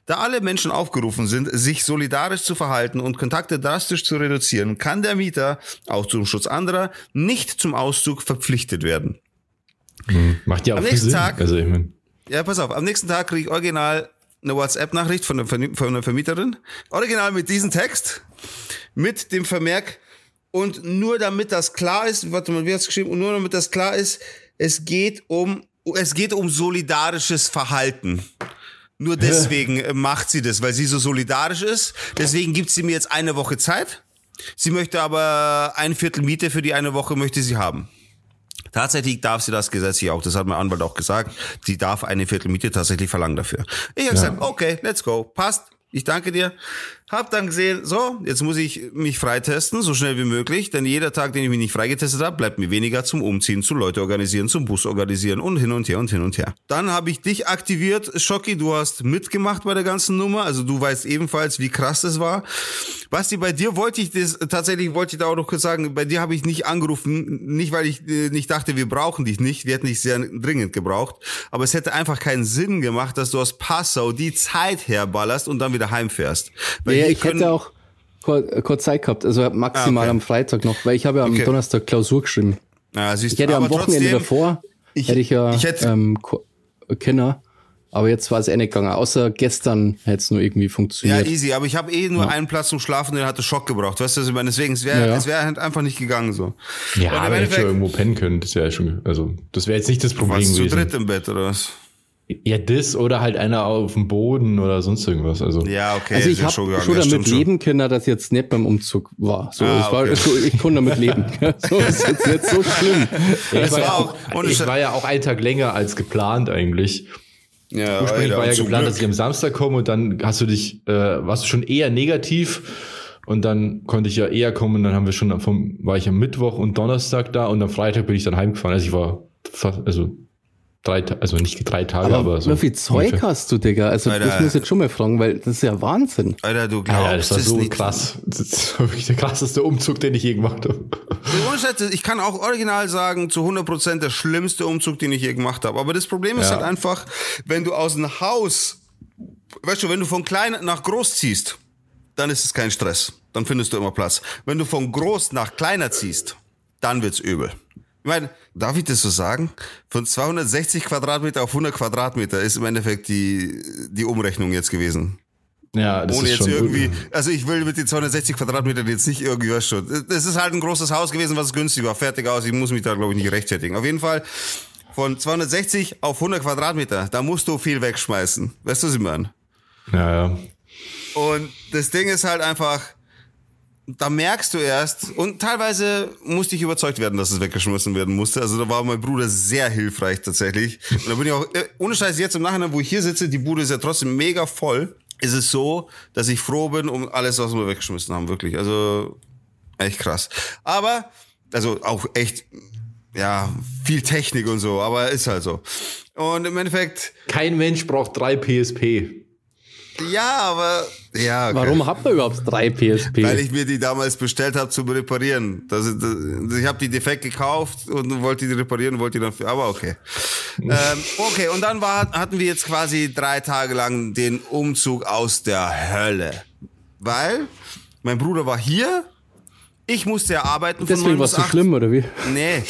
[SPEAKER 2] Da alle Menschen aufgerufen sind, sich solidarisch zu verhalten und Kontakte drastisch zu reduzieren, kann der Mieter, auch zum Schutz anderer, nicht zum Auszug verpflichtet werden.
[SPEAKER 1] Macht ja auch
[SPEAKER 2] Am nächsten
[SPEAKER 1] Sinn.
[SPEAKER 2] Tag-
[SPEAKER 1] Also ich mein,
[SPEAKER 2] Ja, pass auf, am nächsten Tag kriege ich original eine WhatsApp-Nachricht von, von einer Vermieterin. Original mit diesem Text, mit dem Vermerk. Und nur damit das klar ist, warte mal, wie hat's geschrieben? Und nur damit das klar ist, es geht um, es geht um solidarisches Verhalten. Nur deswegen äh, macht sie das, weil sie so solidarisch ist. Deswegen gibt sie mir jetzt eine Woche Zeit. Sie möchte aber ein Viertel Miete für die eine Woche möchte sie haben. Tatsächlich darf sie das gesetzlich auch. Das hat mein Anwalt auch gesagt. Sie darf eine Viertelmiete tatsächlich verlangen dafür. Ich habe gesagt, okay, let's go. Passt. Ich danke dir. Hab dann gesehen, so, jetzt muss ich mich freitesten, so schnell wie möglich, denn jeder Tag, den ich mich nicht freigetestet habe, bleibt mir weniger zum Umziehen, zu Leute organisieren, zum Bus organisieren und hin und her und hin und her. Dann habe ich dich aktiviert, Schocki, du hast mitgemacht bei der ganzen Nummer, also du weißt ebenfalls, wie krass das war. Basti, bei dir wollte ich das, tatsächlich wollte ich da auch noch kurz sagen, bei dir habe ich nicht angerufen, nicht weil ich äh, nicht dachte, wir brauchen dich nicht, wir hätten dich sehr dringend gebraucht, aber es hätte einfach keinen Sinn gemacht, dass du aus Passau die Zeit herballerst und dann wieder heimfährst. Weil
[SPEAKER 3] Ja,
[SPEAKER 2] hier
[SPEAKER 3] ich hätte auch kur- kurz Zeit gehabt, also maximal
[SPEAKER 2] Ah, okay.
[SPEAKER 3] am Freitag noch, weil ich habe ja am
[SPEAKER 2] Okay.
[SPEAKER 3] Donnerstag Klausur geschrieben.
[SPEAKER 2] Ja, siehst
[SPEAKER 3] Ich hätte ja am Wochenende
[SPEAKER 2] trotzdem-
[SPEAKER 3] davor,
[SPEAKER 2] ich-
[SPEAKER 3] hätte ich ja
[SPEAKER 2] ich hätte-
[SPEAKER 3] ähm, Kinder, aber jetzt war es eh nicht gegangen. Außer gestern hätte es nur irgendwie
[SPEAKER 2] Ja,
[SPEAKER 3] funktioniert.
[SPEAKER 2] easy, aber ich habe eh nur einen Platz zum Schlafen, der hatte Schock gebraucht. Weißt du, was ich meine? Deswegen, es wäre
[SPEAKER 3] Ja, ja.
[SPEAKER 2] es wäre halt einfach nicht gegangen so.
[SPEAKER 1] ja, aber hätte schon
[SPEAKER 2] Endeffekt-
[SPEAKER 1] irgendwo pennen können. Das wäre schon, also das wäre jetzt nicht das Problem
[SPEAKER 2] Warst du zu
[SPEAKER 1] gewesen.
[SPEAKER 2] dritt im Bett oder was?
[SPEAKER 1] Ja, das oder halt einer auf dem Boden oder sonst irgendwas. Also
[SPEAKER 2] Ja, okay.
[SPEAKER 3] also ich habe schon,
[SPEAKER 2] gegangen, ja,
[SPEAKER 3] damit
[SPEAKER 2] schon.
[SPEAKER 3] leben können, dass das jetzt nicht beim Umzug war. So,
[SPEAKER 2] Ah,
[SPEAKER 3] es war
[SPEAKER 2] okay.
[SPEAKER 3] so, ich konnte damit leben. so ist jetzt nicht so schlimm.
[SPEAKER 1] Ja, ich,
[SPEAKER 2] Das
[SPEAKER 1] war
[SPEAKER 2] war
[SPEAKER 1] ja
[SPEAKER 2] auch-
[SPEAKER 1] auch, ich war ja auch einen Tag länger als geplant eigentlich.
[SPEAKER 2] Ja,
[SPEAKER 1] Ursprünglich
[SPEAKER 2] Alter,
[SPEAKER 1] war ja geplant,
[SPEAKER 2] Glück.
[SPEAKER 1] dass ich am Samstag komme und dann hast du dich, äh, warst du schon eher negativ und dann konnte ich ja eher kommen und dann haben wir schon vom, war ich am Mittwoch und Donnerstag da und am Freitag bin ich dann heimgefahren. Also ich war fast, also drei, also nicht drei Tage, aber,
[SPEAKER 3] Aber
[SPEAKER 1] so.
[SPEAKER 3] wie viel Zeug
[SPEAKER 1] ungefähr.
[SPEAKER 3] hast du, Digga? Also
[SPEAKER 2] Alter.
[SPEAKER 3] das muss ich jetzt schon mal fragen, weil das ist ja Wahnsinn.
[SPEAKER 2] Alter, du
[SPEAKER 1] Ja,
[SPEAKER 2] glaubst
[SPEAKER 1] ja, das war so
[SPEAKER 2] nicht.
[SPEAKER 1] krass. Das ist wirklich der krasseste Umzug, den ich je gemacht habe.
[SPEAKER 2] Ich kann auch original sagen, zu 100% der schlimmste Umzug, den ich je gemacht habe. Aber das Problem ist
[SPEAKER 1] Ja.
[SPEAKER 2] halt einfach, wenn du aus dem Haus, weißt du, wenn du von klein nach groß ziehst, dann ist es kein Stress. Dann findest du immer Platz. Wenn du von groß nach kleiner ziehst, dann wird's übel. Ich meine, darf ich das so sagen? Von 260 Quadratmeter auf 100 Quadratmeter ist im Endeffekt die, die Umrechnung jetzt gewesen.
[SPEAKER 1] Ja, das
[SPEAKER 2] Ohne
[SPEAKER 1] ist
[SPEAKER 2] jetzt
[SPEAKER 1] schon
[SPEAKER 2] irgendwie, also ich will mit den 260 Quadratmetern jetzt nicht irgendwie was schon. Das ist halt ein großes Haus gewesen, was günstig war, fertig aus. Ich muss mich da glaube ich nicht rechtfertigen. Auf jeden Fall von 260 auf 100 Quadratmeter, da musst du viel wegschmeißen. Weißt du, was ich meine?
[SPEAKER 1] Ja, ja.
[SPEAKER 2] Und das Ding ist halt einfach, da merkst du erst, und teilweise musste ich überzeugt werden, dass es weggeschmissen werden musste. Also da war mein Bruder sehr hilfreich tatsächlich. Und da bin ich auch, äh, ohne Scheiß jetzt im Nachhinein, wo ich hier sitze, die Bude ist ja trotzdem mega voll, ist es so, dass ich froh bin um alles, was wir weggeschmissen haben, wirklich. Also echt krass. Aber, also auch echt, ja, viel Technik und so, aber ist halt so. Und im Endeffekt,
[SPEAKER 1] Kein Mensch braucht drei PSP.
[SPEAKER 2] Ja, aber, ja. okay.
[SPEAKER 3] Warum habt ihr überhaupt drei PSP?
[SPEAKER 2] Weil ich mir die damals bestellt habe zum Reparieren. Das, das, ich habe die defekt gekauft und wollte die reparieren, wollte die dann. für- Aber okay. ähm, okay, und dann war, hatten wir jetzt quasi drei Tage lang den Umzug aus der Hölle. Weil mein Bruder war hier, ich musste ja arbeiten von
[SPEAKER 3] Deswegen
[SPEAKER 2] 9
[SPEAKER 3] war es so
[SPEAKER 2] 8.
[SPEAKER 3] schlimm, oder wie?
[SPEAKER 2] Nee,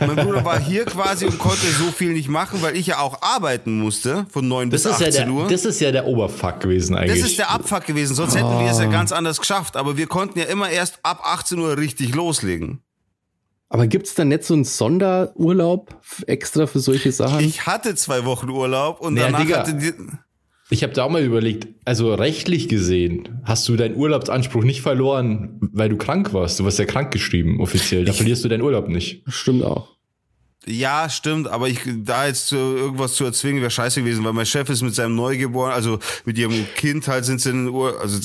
[SPEAKER 2] mein Bruder war hier quasi und konnte so viel nicht machen, weil ich ja auch arbeiten musste von 9
[SPEAKER 1] Das
[SPEAKER 2] bis
[SPEAKER 1] ist, ja
[SPEAKER 2] 18
[SPEAKER 1] der,
[SPEAKER 2] Uhr.
[SPEAKER 1] das ist ja der Oberfuck gewesen
[SPEAKER 2] Das
[SPEAKER 1] eigentlich.
[SPEAKER 2] ist der Abfuck gewesen, sonst hätten wir es
[SPEAKER 3] Ah.
[SPEAKER 2] ja ganz anders geschafft. Aber wir konnten ja immer erst ab 18 Uhr richtig loslegen.
[SPEAKER 3] Aber gibt's da nicht so einen Sonderurlaub extra für solche Sachen?
[SPEAKER 2] Ich hatte zwei Wochen Urlaub und
[SPEAKER 1] Ja,
[SPEAKER 2] danach
[SPEAKER 1] Digga.
[SPEAKER 2] hatte die.
[SPEAKER 1] Ich habe da auch mal überlegt, also rechtlich gesehen hast du deinen Urlaubsanspruch nicht verloren, weil du krank warst. Du warst ja krank geschrieben offiziell. Da verlierst du deinen Urlaub nicht.
[SPEAKER 3] Stimmt auch.
[SPEAKER 2] Ja, stimmt, aber ich da jetzt zu, irgendwas zu erzwingen wäre scheiße gewesen, weil mein Chef ist mit seinem Neugeborenen, also mit ihrem Kind halt sind sie in, Ur, also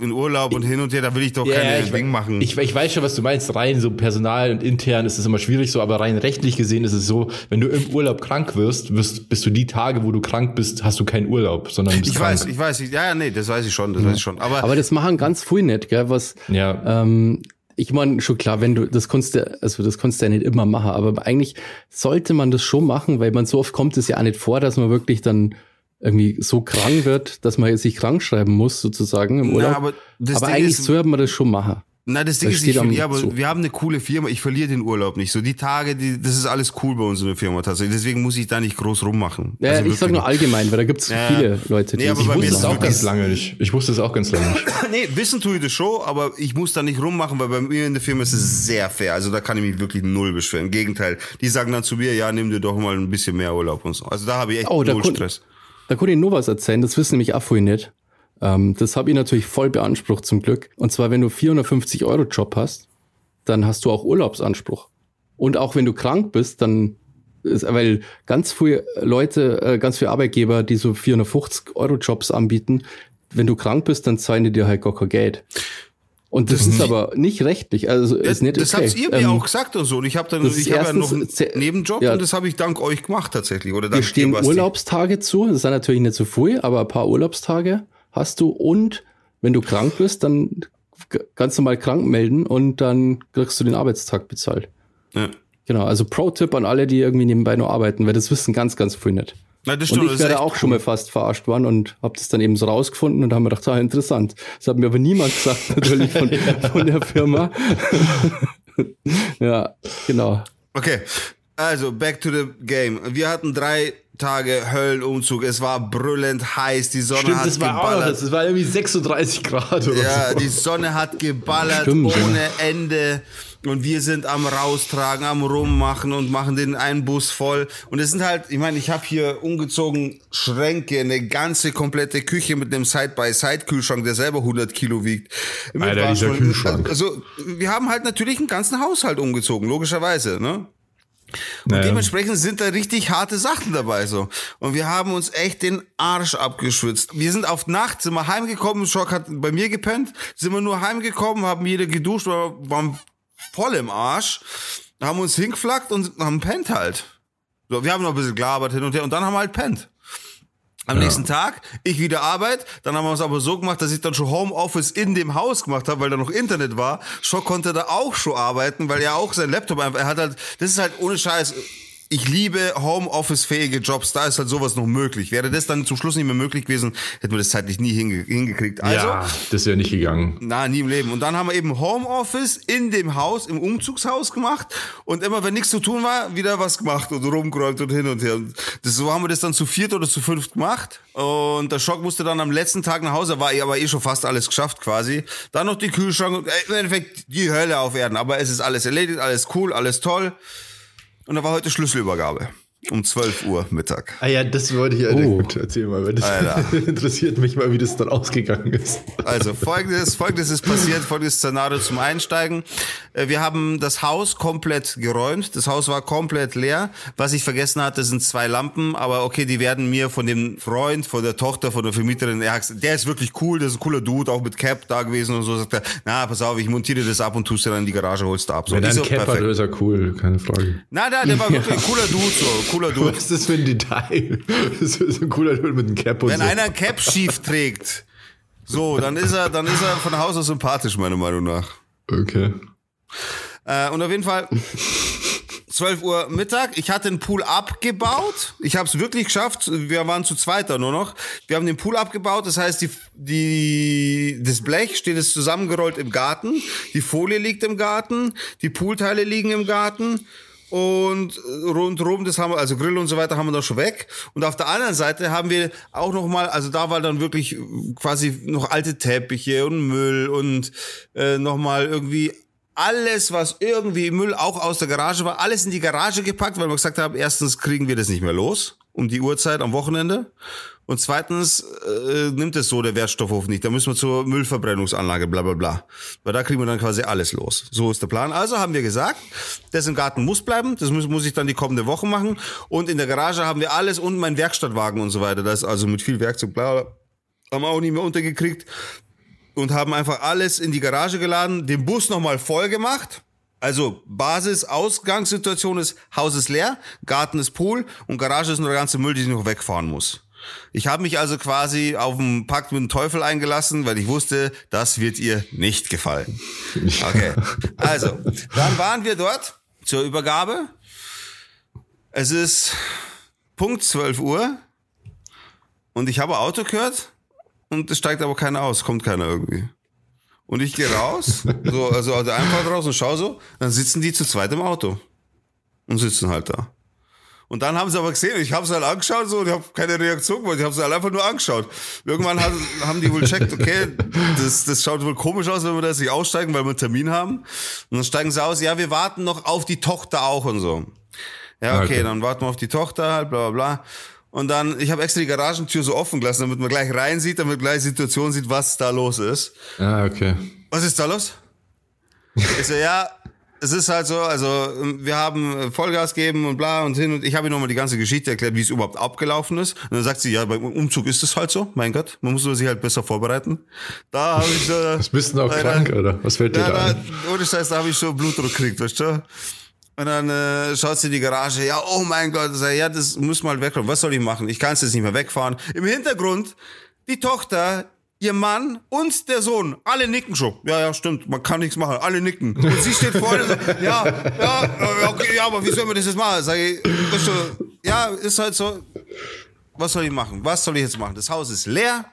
[SPEAKER 2] in Urlaub und hin und her, da will ich doch keine
[SPEAKER 1] ich,
[SPEAKER 2] Ding machen.
[SPEAKER 1] Ich, ich weiß schon, was du meinst. Rein so personal und intern ist es immer schwierig so, aber rein rechtlich gesehen ist es so, wenn du im Urlaub krank wirst, wirst bist du die Tage, wo du krank bist, hast du keinen Urlaub, sondern bist
[SPEAKER 2] ich
[SPEAKER 1] krank.
[SPEAKER 2] weiß, ich weiß, ich, ja, ja, nee, das weiß ich schon, das weiß ich schon. Aber,
[SPEAKER 3] Aber das machen ganz viel nicht, gell? Was,
[SPEAKER 1] Ja.
[SPEAKER 3] ähm, ich meine, schon klar, wenn du, das kannst du, also das kannst du ja nicht immer machen, aber eigentlich sollte man das schon machen, weil man so oft kommt es ja auch nicht vor, dass man wirklich dann irgendwie so krank wird, dass man sich krank schreiben muss, sozusagen im Urlaub.
[SPEAKER 2] Na, aber das
[SPEAKER 3] aber eigentlich
[SPEAKER 2] ist-
[SPEAKER 3] sollte man das schon machen.
[SPEAKER 2] Na, das Ding
[SPEAKER 3] Das
[SPEAKER 2] ist, ich, ja, aber wir haben eine coole Firma. Ich verliere den Urlaub nicht. So die Tage, die, das ist alles cool bei uns in der Firma tatsächlich. Deswegen muss ich da nicht groß rummachen.
[SPEAKER 3] Ja,
[SPEAKER 2] Also
[SPEAKER 3] ich sag nur allgemein, weil da gibt es
[SPEAKER 2] Ja.
[SPEAKER 3] viele Leute, die
[SPEAKER 2] Nee, aber
[SPEAKER 1] Ich wusste
[SPEAKER 2] es
[SPEAKER 1] auch ganz lange nicht. Ich wusste es auch ganz lange nicht.
[SPEAKER 2] Nee, wissen tue ich das schon, aber ich muss da nicht rummachen, weil bei mir in der Firma ist es sehr fair. Also da kann ich mich wirklich null beschweren. Im Gegenteil, die sagen dann zu mir, ja, nimm dir doch mal ein bisschen mehr Urlaub und so. Also da habe ich echt
[SPEAKER 3] Oh, da
[SPEAKER 2] null Stress.
[SPEAKER 3] Da konnte ich nur was erzählen, das wissen nämlich auch vorhin nicht. Ähm, das habe ich natürlich voll beansprucht zum Glück. Und zwar, wenn du 450 Euro Job hast, dann hast du auch Urlaubsanspruch. Und auch wenn du krank bist, dann ist, weil ganz viele Leute, äh, ganz viele Arbeitgeber, die so 450 Euro Jobs anbieten, wenn du krank bist, dann zahlen die dir halt gar kein Geld. Und das ist aber nicht rechtlich, also
[SPEAKER 2] Das,
[SPEAKER 3] ist nicht
[SPEAKER 2] das
[SPEAKER 3] okay.
[SPEAKER 2] habt ihr mir
[SPEAKER 3] Ähm,
[SPEAKER 2] auch gesagt und so. Und ich habe dann,
[SPEAKER 3] das
[SPEAKER 2] ich habe ja noch einen Nebenjob
[SPEAKER 3] ja.
[SPEAKER 2] und das habe ich dank euch gemacht tatsächlich. Oder dank
[SPEAKER 3] stehen
[SPEAKER 2] dir, Basti.
[SPEAKER 3] Urlaubstage zu, das sind natürlich nicht so viel, aber ein paar Urlaubstage hast du und wenn du krank bist, dann ganz normal krank melden und dann kriegst du den Arbeitstag bezahlt.
[SPEAKER 2] Ja.
[SPEAKER 3] Genau, also Pro-Tipp an alle, die irgendwie nebenbei noch arbeiten, weil das wissen ganz, ganz viel nicht.
[SPEAKER 2] Na, das
[SPEAKER 3] Und
[SPEAKER 2] stimmt.
[SPEAKER 3] ich
[SPEAKER 2] das ist
[SPEAKER 3] wäre auch schon mal fast verarscht worden und habe das dann eben so rausgefunden und haben mir gedacht, ah, interessant. Das hat mir aber niemand gesagt, natürlich von, von der Firma. ja, genau.
[SPEAKER 2] Okay, also back to the game. Wir hatten drei Tage Höllenumzug. Es war brüllend heiß. Die Sonne hat geballert.
[SPEAKER 1] das war irgendwie 36 Grad oder
[SPEAKER 2] Ja, die Sonne hat geballert
[SPEAKER 3] Stimmt, ja.
[SPEAKER 2] ohne Ende. Und wir sind am raustragen, am rummachen und machen den einen Bus voll. Und es sind halt, ich meine, ich habe hier umgezogen Schränke, eine ganze komplette Küche mit einem Side-by-Side-Kühlschrank, der selber 100 Kilo wiegt. Mit
[SPEAKER 1] Alter, dieser. Kühlschrank.
[SPEAKER 2] Also, wir haben halt natürlich einen ganzen Haushalt umgezogen, logischerweise, ne? Und
[SPEAKER 1] Naja.
[SPEAKER 2] dementsprechend sind da richtig harte Sachen dabei so. Und wir haben uns echt den Arsch abgeschwitzt. Wir sind auf Nacht, sind wir heimgekommen, Schock hat bei mir gepennt, sind wir nur heimgekommen, haben jeder geduscht, war- waren voll im Arsch, haben uns hingeflackt und haben pennt halt. So, wir haben noch ein bisschen gelabert hin und her und dann haben wir halt pennt. Am nächsten Tag, ich wieder Arbeit, dann haben wir es aber so gemacht, dass ich dann schon Homeoffice in dem Haus gemacht habe, weil da noch Internet war. Schock konnte da auch schon arbeiten, weil er auch sein Laptop einfach, er hat halt, das ist halt ohne Scheiß, ich liebe Homeoffice-fähige Jobs, da ist halt sowas noch möglich. Wäre das dann zum Schluss nicht mehr möglich gewesen, hätten wir das zeitlich nie hinge hingekriegt. Also,
[SPEAKER 1] ja, das wäre nicht gegangen.
[SPEAKER 2] na, nie im Leben. Und dann haben wir eben Homeoffice in dem Haus, im Umzugshaus gemacht. Und immer, wenn nichts zu tun war, wieder was gemacht und rumgeräumt und hin und her. Und das, so haben wir das dann zu viert oder zu fünft gemacht. Und der Schock musste dann am letzten Tag nach Hause, war eh- aber eh schon fast alles geschafft quasi. Dann noch die Kühlschrank äh, im Endeffekt die Hölle auf Erden. Aber es ist alles erledigt, alles cool, alles toll. Und da war heute Schlüsselübergabe. Um 12 Uhr Mittag.
[SPEAKER 1] Ah ja, das wollte ich Alter,
[SPEAKER 3] Oh.
[SPEAKER 1] gut, erzähl mal, weil das
[SPEAKER 2] Alter.
[SPEAKER 1] interessiert mich mal, wie das dann ausgegangen ist.
[SPEAKER 2] Also folgendes, folgendes ist passiert, folgendes Szenario zum Einsteigen. Äh, Wir haben das Haus komplett geräumt. Das Haus war komplett leer. Was ich vergessen hatte, sind zwei Lampen. Aber okay, die werden mir von dem Freund, von der Tochter, von der Vermieterin, er hat gesagt, der ist wirklich cool, das ist ein cooler Dude, auch mit Cap da gewesen und so. Sagt er, na, pass auf, ich montiere das ab und tust dir dann in die Garage, holst du ab. So,
[SPEAKER 1] Wenn er
[SPEAKER 2] so,
[SPEAKER 1] Cap hat, ist er cool, keine Frage.
[SPEAKER 2] Na, da, der war wirklich ein cooler Dude, so, cooler Dude.
[SPEAKER 1] Was ist das für ein Detail? Das ist ein cooler Dude mit einem Cap und
[SPEAKER 2] Wenn
[SPEAKER 1] so.
[SPEAKER 2] einer ein Cap schief trägt, so, dann ist er, dann ist er von Haus aus sympathisch, meiner Meinung nach.
[SPEAKER 1] Okay.
[SPEAKER 2] Äh, und auf jeden Fall 12 Uhr Mittag. Ich hatte den Pool abgebaut. Ich habe es wirklich geschafft. Wir waren zu zweiter nur noch. Wir haben den Pool abgebaut. Das heißt, die, die, das Blech steht jetzt zusammengerollt im Garten. Die Folie liegt im Garten. Die Poolteile liegen im Garten. Und rundherum, das haben wir, also Grill und so weiter haben wir da schon weg. Und auf der anderen Seite haben wir auch noch mal, also da war dann wirklich quasi noch alte Teppiche und Müll und äh, noch mal irgendwie alles, was irgendwie Müll auch aus der Garage war, alles in die Garage gepackt, weil wir gesagt haben, erstens kriegen wir das nicht mehr los um die Uhrzeit am Wochenende. Und zweitens äh, nimmt es so der Wertstoffhof nicht. Da müssen wir zur Müllverbrennungsanlage, bla bla bla. Weil da kriegen wir dann quasi alles los. So ist der Plan. Also haben wir gesagt, das im Garten muss bleiben. Das muss, muss ich dann die kommende Woche machen. Und in der Garage haben wir alles und mein Werkstattwagen und so weiter. Das ist also mit viel Werkzeug, bla bla. Haben wir auch nicht mehr untergekriegt und haben einfach alles in die Garage geladen, den Bus nochmal voll gemacht. Also Basis, Ausgangssituation ist, Haus ist leer, Garten ist Pool und Garage ist nur der ganze Müll, den ich noch wegfahren muss. Ich habe mich also quasi auf einen Pakt mit dem Teufel eingelassen, weil ich wusste, das wird ihr nicht gefallen. Okay, also, dann waren wir dort zur Übergabe. Es ist Punkt 12 Uhr. Und ich habe Auto gehört und es steigt aber keiner aus, kommt keiner irgendwie. Und ich gehe raus, so, also aus der Einfahrt raus und schau so, dann sitzen die zu zweit im Auto. Und sitzen halt da. Und dann haben sie aber gesehen, ich habe es halt angeschaut so und ich habe keine Reaktion gemacht, ich habe es halt einfach nur angeschaut. Irgendwann hat, haben die wohl checkt, okay, das, das schaut wohl komisch aus, wenn wir da nicht aussteigen, weil wir einen Termin haben. Und dann steigen sie aus, ja, wir warten noch auf die Tochter auch und so. Ja, okay,
[SPEAKER 1] Okay.
[SPEAKER 2] dann warten wir auf die Tochter halt, bla bla bla. Und dann, ich habe extra die Garagentür so offen gelassen, damit man gleich rein sieht, damit man gleich die Situation sieht, was da los ist.
[SPEAKER 1] Ah, okay.
[SPEAKER 2] Was ist da los? Ich so, ja, es ist halt so, also wir haben Vollgas geben und bla und hin und ich habe ihr nochmal die ganze Geschichte erklärt, wie es überhaupt abgelaufen ist. Und dann sagt sie, ja, beim Umzug ist es halt so, mein Gott, man muss sich halt besser vorbereiten. Da habe ich so...
[SPEAKER 1] Was bist du auch
[SPEAKER 2] Alter.
[SPEAKER 1] krank, oder? Was fällt dir
[SPEAKER 2] Ja,
[SPEAKER 1] da
[SPEAKER 2] da,
[SPEAKER 1] ein?
[SPEAKER 2] ohne Scheiß, da habe ich schon Blutdruck gekriegt, weißt du? Und dann äh, schaut sie in die Garage, ja, oh mein Gott, sag, ja, das muss mal wegkommen. Was soll ich machen? Ich kann es jetzt nicht mehr wegfahren. Im Hintergrund, die Tochter, ihr Mann und der Sohn, alle nicken schon. Ja, ja, stimmt, man kann nichts machen, alle nicken. Und sie steht vorne sagt, ja, ja, okay, ja, aber wie soll man das jetzt machen? Sag ich, ja, ist halt so, was soll ich machen? Was soll ich jetzt machen? Das Haus ist leer,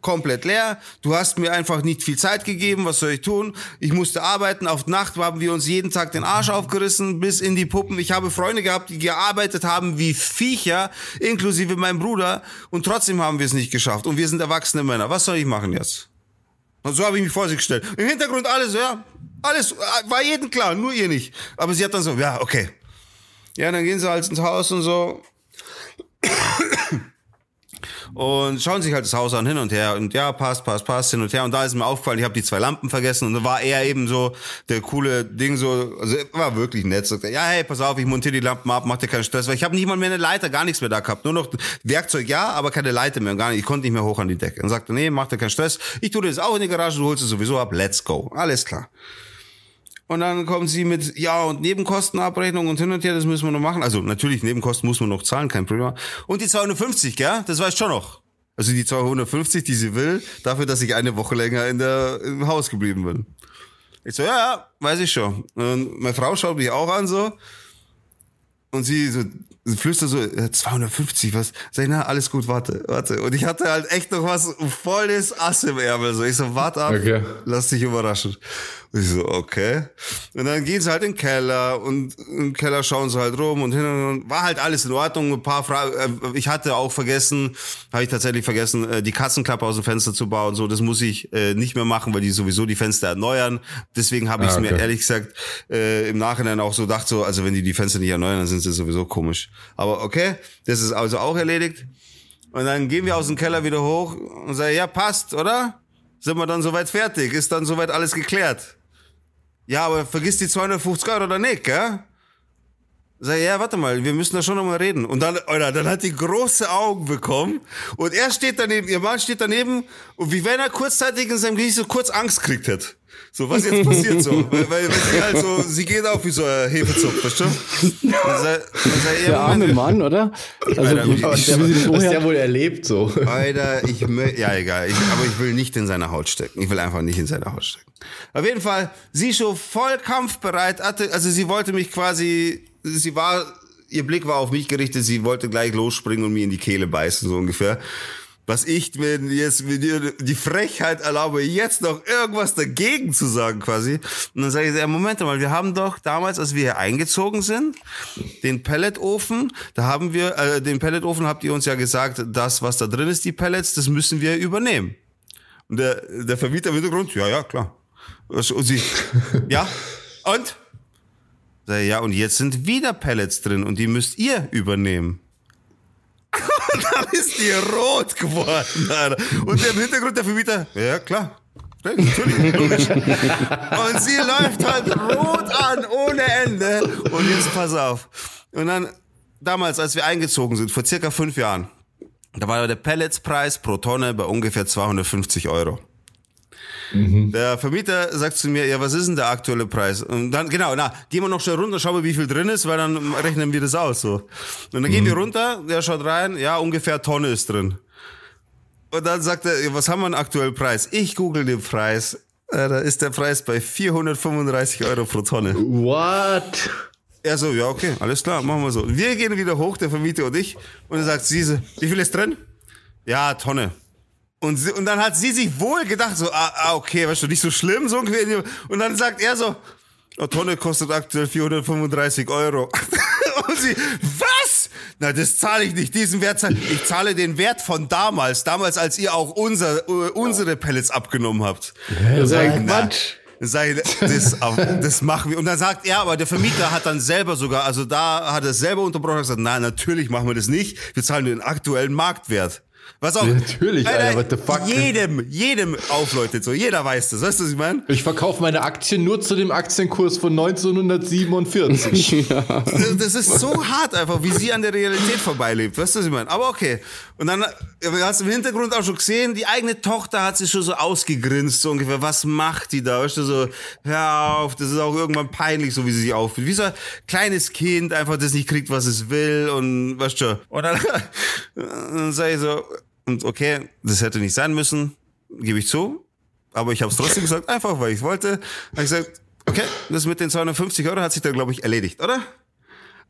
[SPEAKER 2] komplett leer. Du hast mir einfach nicht viel Zeit gegeben. Was soll ich tun? Ich musste arbeiten. Auf Nacht haben wir uns jeden Tag den Arsch aufgerissen bis in die Puppen. Ich habe Freunde gehabt, die gearbeitet haben wie Viecher, inklusive mein Bruder. Und trotzdem haben wir es nicht geschafft. Und wir sind erwachsene Männer. Was soll ich machen jetzt? Und so habe ich mich vor sie gestellt. Im Hintergrund alles, ja, alles äh, war jedem klar, nur ihr nicht. Aber sie hat dann so, ja, okay. Ja, dann gehen sie halt ins Haus und so und schauen sich halt das Haus an hin und her und ja, passt, passt, passt, hin und her. Und da ist mir aufgefallen, ich habe die zwei Lampen vergessen und da war er eben so der coole Ding so, also war wirklich nett. Sagt er, ja, hey, pass auf, ich montiere die Lampen ab, mach dir keinen Stress, weil ich habe nicht mal mehr eine Leiter, gar nichts mehr da gehabt. Nur noch Werkzeug, ja, aber keine Leiter mehr, gar nicht. Ich konnte nicht mehr hoch an die Decke. Und sagte, nee, mach dir keinen Stress. Ich tue das auch in die Garage, du holst es sowieso ab, let's go. Alles klar. Und dann kommen sie mit, ja, und Nebenkostenabrechnung und hin und her, das müssen wir noch machen. Also natürlich, Nebenkosten muss man noch zahlen, kein Problem. Und die 250, gell? Das weiß ich schon noch. Also die 250, die sie will, dafür, dass ich eine Woche länger in der, im Haus geblieben bin. Ich so, ja, ja, weiß ich schon. Und meine Frau schaut mich auch an so. Und sie so, sie flüstert so, ja, 250, was? Sag ich, na, alles gut, warte, warte. Und ich hatte halt echt noch was volles Ass im Ärmel. So, ich so, warte ab,
[SPEAKER 1] Okay.
[SPEAKER 2] lass dich überraschen. Und ich so, okay. Und dann gehen sie halt in den Keller und im Keller schauen sie halt rum und hin und. War halt alles in Ordnung. Ein paar Fragen. Äh, ich hatte auch vergessen, habe ich tatsächlich vergessen, äh, die Katzenklappe aus dem Fenster zu bauen. So, das muss ich äh, nicht mehr machen, weil die sowieso die Fenster erneuern. Deswegen habe ich es
[SPEAKER 1] Ah,
[SPEAKER 2] mir
[SPEAKER 1] okay.
[SPEAKER 2] ehrlich gesagt äh, im Nachhinein auch so gedacht, so, also wenn die die Fenster nicht erneuern, dann sind sie sowieso komisch. Aber okay, das ist also auch erledigt. Und dann gehen wir aus dem Keller wieder hoch und sagen, ja, passt, oder? Sind wir dann soweit fertig? Ist dann soweit alles geklärt? Ja, aber vergiss die 250 Euro oder nicht, gell? Sag, ja, warte mal, wir müssen da schon nochmal reden. Und dann, Alter, dann hat die große Augen bekommen. Und er steht daneben, ihr Mann steht daneben, und wie wenn er kurzzeitig in seinem Gesicht so kurz Angst gekriegt hat. So, was jetzt passiert so? Weil, weil, weil sie halt so, sie geht auf wie so ein Hefezopf, verstehst du? Und sag, und sag, ja,
[SPEAKER 3] Der arme
[SPEAKER 2] Moment,
[SPEAKER 3] Mann, oder? Also,
[SPEAKER 2] Alter,
[SPEAKER 3] wie,
[SPEAKER 2] aber
[SPEAKER 3] wie
[SPEAKER 1] der,
[SPEAKER 3] sie das
[SPEAKER 1] was
[SPEAKER 3] vorher,
[SPEAKER 1] der wohl erlebt so.
[SPEAKER 2] Alter, ich ja egal, ich, aber ich will nicht in seine Haut stecken. Ich will einfach nicht in seine Haut stecken. Auf jeden Fall, sie schon voll kampfbereit, hatte, also sie wollte mich quasi, sie war, ihr Blick war auf mich gerichtet, sie wollte gleich losspringen und mir in die Kehle beißen, so ungefähr. Was ich mir jetzt mit ihr die Frechheit erlaube, jetzt noch irgendwas dagegen zu sagen quasi. Und dann sage ich, ja, Moment mal, wir haben doch damals, als wir hier eingezogen sind, den Pelletofen, da haben wir, äh, den Pelletofen habt ihr uns ja gesagt, das, was da drin ist, die Pellets, das müssen wir übernehmen. Und der, der Vermieter im Hintergrund, ja, ja, klar. Und sie, ja, und? Sag ich, ja, und jetzt sind wieder Pellets drin und die müsst ihr übernehmen. Dann ist die rot geworden, Alter. Und im Hintergrund der Vermieter, ja, klar. Natürlich, logisch. Und sie läuft halt rot an, ohne Ende. Und jetzt pass auf. Und dann, damals, als wir eingezogen sind, vor circa fünf Jahren, da war der Pelletspreis pro Tonne bei ungefähr 250 Euro. Der Vermieter sagt zu mir, ja, was ist denn der aktuelle Preis? Und dann, genau, na, gehen wir noch schnell runter, schauen wir, wie viel drin ist, weil dann rechnen wir das aus, so. Und dann gehen wir runter, der schaut rein, ja, ungefähr Tonne ist drin. Und dann sagt er, was haben wir einen aktuellen Preis? Ich google den Preis. Äh, Da ist der Preis bei 435 Euro pro Tonne.
[SPEAKER 1] What?
[SPEAKER 2] Er so, ja, okay, alles klar, machen wir so. Wir gehen wieder hoch, der Vermieter und ich. Und er sagt, sie so, wie viel ist drin? Ja, Tonne. Und, sie, und dann hat sie sich wohl gedacht, so, ah, ah, okay, weißt du, nicht so schlimm, so. Und dann sagt er so, eine Tonne kostet aktuell 435 Euro. und sie, was? Na, das zahle ich nicht, diesen Wert zahle ich. zahle den Wert von damals, damals, als ihr auch unser, unsere Pellets abgenommen habt.
[SPEAKER 3] Ist ein Quatsch.
[SPEAKER 2] Sei, das, das machen wir. Und dann sagt er, aber der Vermieter hat dann selber sogar, also da hat er selber unterbrochen und gesagt, nein, natürlich machen wir das nicht. Wir zahlen den aktuellen Marktwert. Was auch.
[SPEAKER 1] Ja, natürlich, Alter, Alter, what the fuck.
[SPEAKER 2] Jedem, jedem aufleuchtet so. Jeder weiß das. Weißt du, was ich meine?
[SPEAKER 1] Ich verkaufe meine Aktien nur zu dem Aktienkurs von 1947.
[SPEAKER 2] ja. Das ist so hart einfach, wie sie an der Realität vorbeilebt. Weißt du, was ich meine? Aber okay. Und dann hast du im Hintergrund auch schon gesehen, die eigene Tochter hat sich schon so ausgegrinst, so ungefähr. Was macht die da? Weißt du, so, hör auf, das ist auch irgendwann peinlich, so wie sie sich auffühlt. Wie so ein kleines Kind einfach, das nicht kriegt, was es will und weißt du. Und dann, dann sag ich so, und okay, das hätte nicht sein müssen, gebe ich zu. Aber ich habe es trotzdem gesagt, einfach weil ich wollte. Habe ich gesagt, okay, das mit den 250 Euro hat sich da, glaube ich, erledigt, oder?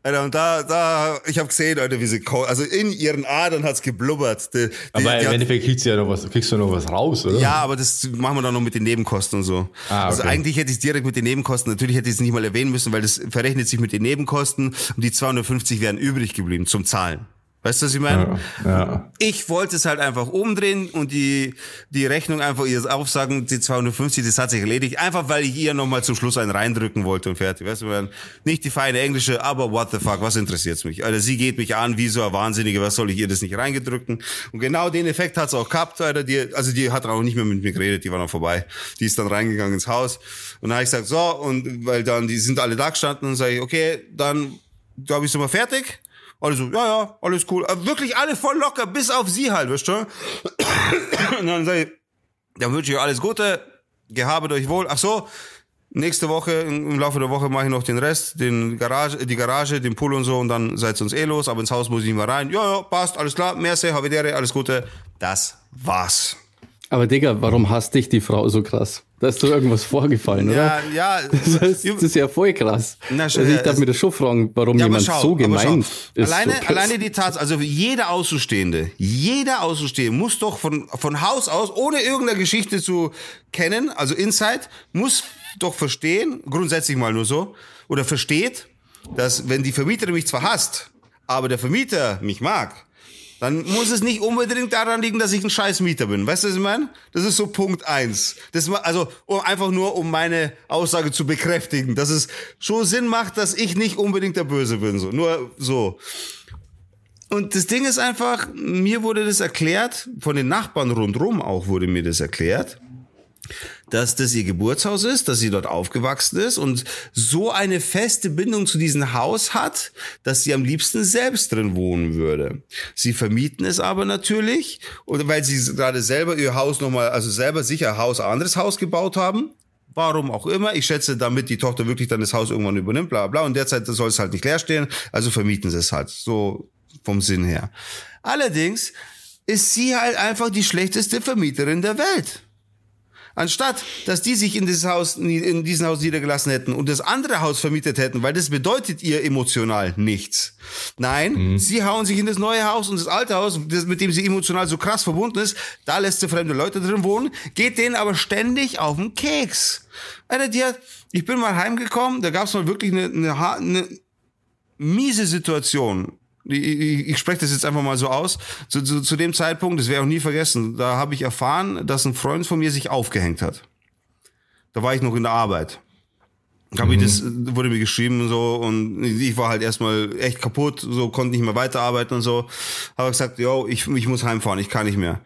[SPEAKER 2] Alter, und da, da, ich habe gesehen, Alter, wie sie, also in ihren Adern hat's geblubbert. Die, die,
[SPEAKER 1] aber
[SPEAKER 2] im
[SPEAKER 1] Endeffekt kriegst du ja noch was, kriegst du noch was raus, oder?
[SPEAKER 2] Ja, aber das machen wir dann noch mit den Nebenkosten und so. Ah, also okay. Also eigentlich hätte ich direkt mit den Nebenkosten, natürlich hätte ich es nicht mal erwähnen müssen, weil das verrechnet sich mit den Nebenkosten und die 250 wären übrig geblieben zum Zahlen. Weißt du, was ich meine? Ja, ja. Ich wollte es halt einfach umdrehen und die, die Rechnung einfach ihr aufsagen, die 250, das hat sich erledigt. Einfach, weil ich ihr nochmal zum Schluss einen reindrücken wollte und fertig. Weißt du, nicht die feine Englische, aber what the fuck, was interessiert's mich? Also sie geht mich an wie so ein Wahnsinnige, was soll ich ihr das nicht reingedrücken? Und genau den Effekt hat's auch gehabt, Alter. Die, also die hat auch nicht mehr mit mir geredet, die war noch vorbei. Die ist dann reingegangen ins Haus und dann habe ich gesagt, so, und weil dann, die sind alle da gestanden und sage ich, okay, dann glaube ich, sind wir fertig. Alle so, ja, ja, alles cool. Aber wirklich alle voll locker, bis auf sie halt, weißt du? Und dann sag ich, dann wünsche ich euch alles Gute, gehabet euch wohl. Ach so, nächste Woche, im Laufe der Woche mache ich noch den Rest, den Garage, die Garage, den Pool und so und dann seid uns eh los, aber ins Haus muss ich nicht mehr rein. Ja, ja, passt, alles klar, merci, havidere, alles Gute. Das war's.
[SPEAKER 3] Aber Digga, warum hasst dich die Frau so krass? Da ist doch irgendwas vorgefallen, oder?
[SPEAKER 2] Ja, ja.
[SPEAKER 3] Das ist, das ist ja voll krass. Na, also ich darf mir das schon fragen, warum ja, jemand schau, so gemein ist.
[SPEAKER 2] Alleine,
[SPEAKER 3] so
[SPEAKER 2] alleine die Tatsache, also jeder Außenstehende, jeder Außenstehende muss doch von, von Haus aus, ohne irgendeine Geschichte zu kennen, also Insight, muss doch verstehen, grundsätzlich mal nur so, oder versteht, dass wenn die Vermieterin mich zwar hasst, aber der Vermieter mich mag, dann muss es nicht unbedingt daran liegen, dass ich ein scheiß Mieter bin. Weißt du, was ich meine? Das ist so Punkt eins. Das, also um, einfach nur, um meine Aussage zu bekräftigen, dass es schon Sinn macht, dass ich nicht unbedingt der Böse bin. So. Nur so. Und das Ding ist einfach, mir wurde das erklärt, von den Nachbarn rundrum auch wurde mir das erklärt dass das ihr Geburtshaus ist, dass sie dort aufgewachsen ist und so eine feste Bindung zu diesem Haus hat, dass sie am liebsten selbst drin wohnen würde. Sie vermieten es aber natürlich, weil sie gerade selber ihr Haus nochmal, also selber sicher Haus, anderes Haus gebaut haben. Warum auch immer. Ich schätze, damit die Tochter wirklich dann das Haus irgendwann übernimmt, bla bla. Und derzeit soll es halt nicht leer stehen, also vermieten sie es halt. So vom Sinn her. Allerdings ist sie halt einfach die schlechteste Vermieterin der Welt. Anstatt, dass die sich in dieses Haus, in diesem Haus niedergelassen hätten und das andere Haus vermietet hätten, weil das bedeutet ihr emotional nichts. Nein, mhm. sie hauen sich in das neue Haus und das alte Haus, das, mit dem sie emotional so krass verbunden ist, da lässt sie fremde Leute drin wohnen, geht denen aber ständig auf den Keks. Alter, die hat, ich bin mal heimgekommen, da gab es mal wirklich eine, eine, eine miese Situation ich, ich, spreche das jetzt einfach mal so aus. Zu, zu, zu dem Zeitpunkt, das werde ich auch nie vergessen, da habe ich erfahren, dass ein Freund von mir sich aufgehängt hat. Da war ich noch in der Arbeit. Hab mhm. ich das wurde mir geschrieben so und ich war halt erstmal echt kaputt, so konnte nicht mehr weiterarbeiten und so. Habe gesagt, yo, ich, ich muss heimfahren, ich kann nicht mehr.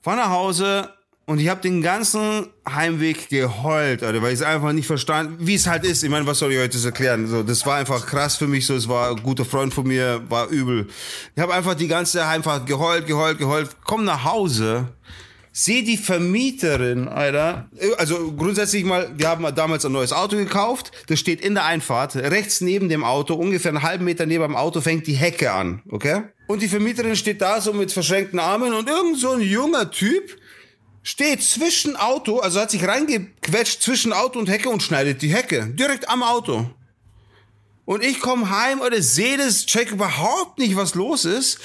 [SPEAKER 2] Fahr nach Hause, und ich habe den ganzen Heimweg geheult, Alter, weil ich es einfach nicht verstanden, wie es halt ist. Ich meine, was soll ich heute erklären? So, das war einfach krass für mich. So, es war ein guter Freund von mir, war übel. Ich habe einfach die ganze Heimfahrt geheult, geheult, geheult. Komm nach Hause, sehe die Vermieterin, Alter. Also grundsätzlich mal, wir haben damals ein neues Auto gekauft. Das steht in der Einfahrt, rechts neben dem Auto, ungefähr einen halben Meter neben dem Auto, fängt die Hecke an, okay? Und die Vermieterin steht da so mit verschränkten Armen und irgend so ein junger Typ steht zwischen Auto, also hat sich reingequetscht zwischen Auto und Hecke und schneidet die Hecke. Direkt am Auto. Und ich komme heim oder sehe das, check überhaupt nicht, was los ist.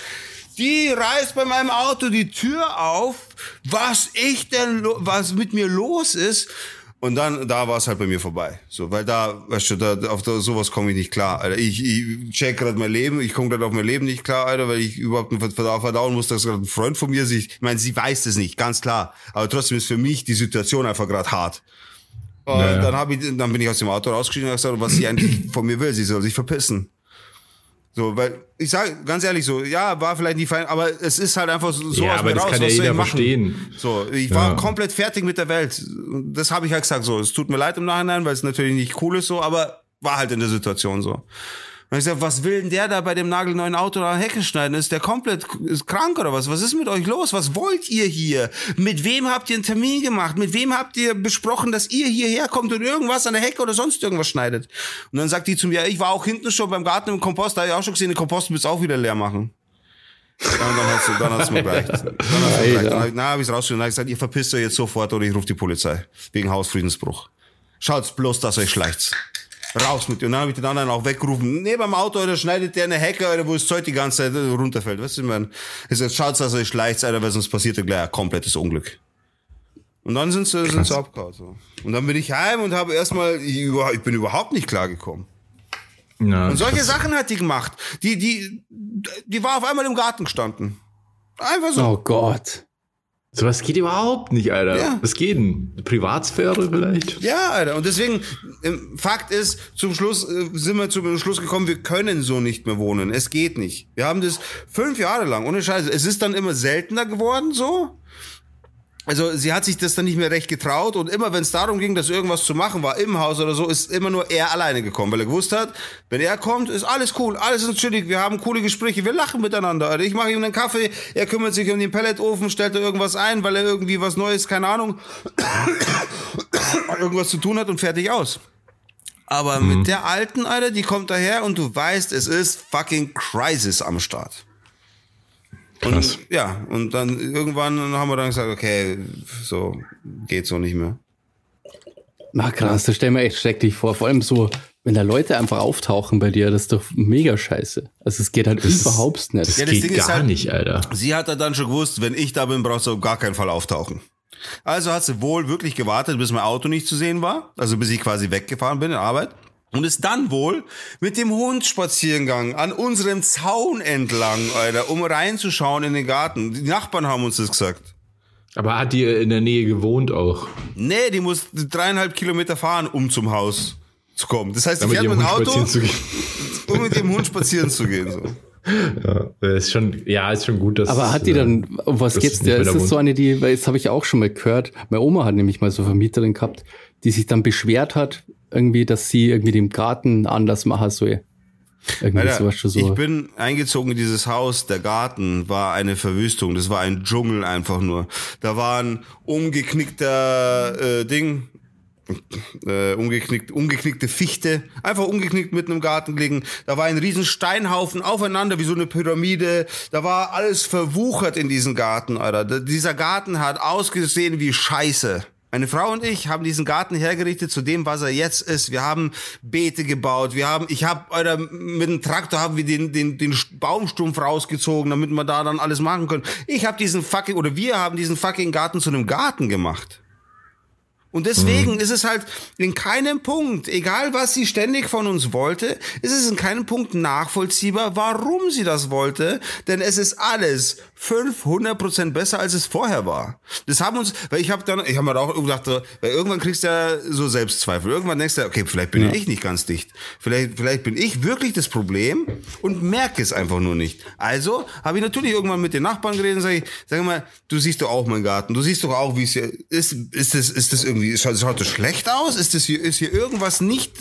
[SPEAKER 2] Die reißt bei meinem Auto die Tür auf, was ich denn, was mit mir los ist. Und dann, da war es halt bei mir vorbei. So, weil da, weißt du, da, auf da, sowas komme ich nicht klar, Alter. Ich, ich check gerade mein Leben, ich komme gerade auf mein Leben nicht klar, Alter, weil ich überhaupt nicht verdauen muss, dass gerade ein Freund von mir sich, ich meine, sie weiß das nicht, ganz klar. Aber trotzdem ist für mich die Situation einfach gerade hart. Und naja. dann, hab ich, dann bin ich aus dem Auto rausgestiegen und gesagt, was sie eigentlich von mir will, sie soll sich verpissen. So, weil ich sage ganz ehrlich so, ja, war vielleicht nicht fein, aber es ist halt einfach so
[SPEAKER 1] ja, aus aber mir das raus, kann ja jeder verstehen.
[SPEAKER 2] So, ich war ja. komplett fertig mit der Welt. Das habe ich halt gesagt so. Es tut mir leid im Nachhinein, weil es natürlich nicht cool ist so, aber war halt in der Situation so. Und ich sag, was will denn der da bei dem nagelneuen Auto da Hecke schneiden? Ist der komplett ist krank oder was? Was ist mit euch los? Was wollt ihr hier? Mit wem habt ihr einen Termin gemacht? Mit wem habt ihr besprochen, dass ihr hierher kommt und irgendwas an der Hecke oder sonst irgendwas schneidet? Und dann sagt die zu mir, ich war auch hinten schon beim Garten im Kompost, da habe ich auch schon gesehen, den Kompost willst auch wieder leer machen. Und dann hat's, dann hat's mir gereicht. Dann hat's mir gereicht. Dann hab ich, ich's rausgefunden. Dann hab ich gesagt, ihr verpisst euch jetzt sofort oder ich rufe die Polizei. Wegen Hausfriedensbruch. Schaut bloß, dass euch schleicht raus mit dir. Und dann habe ich den anderen auch weggerufen. Neben dem Auto, oder schneidet der eine Hecke, oder wo das Zeug die ganze Zeit runterfällt. Weißt du, ich meine, ich sag, schaut, dass euch leicht Alter, weil sonst passiert ja gleich ein komplettes Unglück. Und dann sind sie, sind sie abgehauen. So. Und dann bin ich heim und habe erstmal, ich, ich bin überhaupt nicht klargekommen. Ja, und solche Sachen hat die gemacht. Die, die, die war auf einmal im Garten gestanden. Einfach so.
[SPEAKER 3] Oh Gott.
[SPEAKER 1] So was geht überhaupt nicht, Alter. Ja. Was geht denn? Privatsphäre vielleicht?
[SPEAKER 2] Ja, Alter. Und deswegen, ähm, Fakt ist, zum Schluss äh, sind wir zum Schluss gekommen, wir können so nicht mehr wohnen. Es geht nicht. Wir haben das fünf Jahre lang, ohne Scheiße. Es ist dann immer seltener geworden, so also sie hat sich das dann nicht mehr recht getraut und immer wenn es darum ging, dass irgendwas zu machen war im Haus oder so, ist immer nur er alleine gekommen, weil er gewusst hat, wenn er kommt, ist alles cool, alles ist chillig, wir haben coole Gespräche, wir lachen miteinander. Also ich mache ihm einen Kaffee, er kümmert sich um den Pelletofen, stellt da irgendwas ein, weil er irgendwie was Neues, keine Ahnung, irgendwas zu tun hat und fertig aus. Aber mhm. mit der alten, Alter, die kommt daher und du weißt, es ist fucking Crisis am Start. Und, ja, und dann irgendwann haben wir dann gesagt, okay, so geht so nicht mehr.
[SPEAKER 3] Na krass, das stell mir echt schrecklich vor. Vor allem so, wenn da Leute einfach auftauchen bei dir, das ist doch mega scheiße. Also es geht halt das, überhaupt nicht.
[SPEAKER 1] Das, ja, das geht Ding gar halt, nicht, Alter.
[SPEAKER 2] Sie hat dann schon gewusst, wenn ich da bin, brauchst du auf gar keinen Fall auftauchen. Also hat sie wohl wirklich gewartet, bis mein Auto nicht zu sehen war. Also bis ich quasi weggefahren bin in Arbeit und ist dann wohl mit dem Hund spazieren an unserem Zaun entlang, Alter, um reinzuschauen in den Garten. Die Nachbarn haben uns das gesagt.
[SPEAKER 1] Aber hat die in der Nähe gewohnt auch?
[SPEAKER 2] Nee, die muss dreieinhalb Kilometer fahren, um zum Haus zu kommen. Das heißt, die fährt mit dem Auto, um mit dem Hund spazieren zu gehen. So.
[SPEAKER 1] Ja, ist schon, ja, ist schon gut, dass.
[SPEAKER 3] Aber hat die dann, um was geht's dir? Ist das so eine, die, weil das habe ich auch schon mal gehört. Meine Oma hat nämlich mal so eine Vermieterin gehabt, die sich dann beschwert hat, irgendwie, dass sie irgendwie den Garten anders machen soll.
[SPEAKER 2] Irgendwie Alter, sowas so. Ich bin eingezogen in dieses Haus, der Garten war eine Verwüstung, das war ein Dschungel einfach nur. Da war ein umgeknickter äh, Ding, äh, umgeknickt, umgeknickte Fichte, einfach umgeknickt mitten im Garten gelegen. Da war ein riesen Steinhaufen aufeinander wie so eine Pyramide. Da war alles verwuchert in diesem Garten, Alter. Dieser Garten hat ausgesehen wie Scheiße. Meine Frau und ich haben diesen Garten hergerichtet zu dem, was er jetzt ist. Wir haben Beete gebaut. Wir haben, ich habe, mit dem Traktor haben wir den, den, den Baumstumpf rausgezogen, damit wir da dann alles machen können. Ich habe diesen fucking, oder wir haben diesen fucking Garten zu einem Garten gemacht. Und deswegen mhm. ist es halt in keinem Punkt, egal was sie ständig von uns wollte, ist es in keinem Punkt nachvollziehbar, warum sie das wollte, denn es ist alles 500 Prozent besser, als es vorher war. Das haben uns, weil ich habe dann, ich habe mir auch gedacht, weil irgendwann kriegst du ja so Selbstzweifel. Irgendwann denkst du, okay, vielleicht bin ja. ich nicht ganz dicht. Vielleicht, vielleicht bin ich wirklich das Problem und merke es einfach nur nicht. Also habe ich natürlich irgendwann mit den Nachbarn geredet und sage ich, sag mal, du siehst doch auch meinen Garten, du siehst doch auch, wie es ist. Ist das, ist das irgendwie, schaut, schaut das schlecht aus? Ist das hier, ist hier irgendwas nicht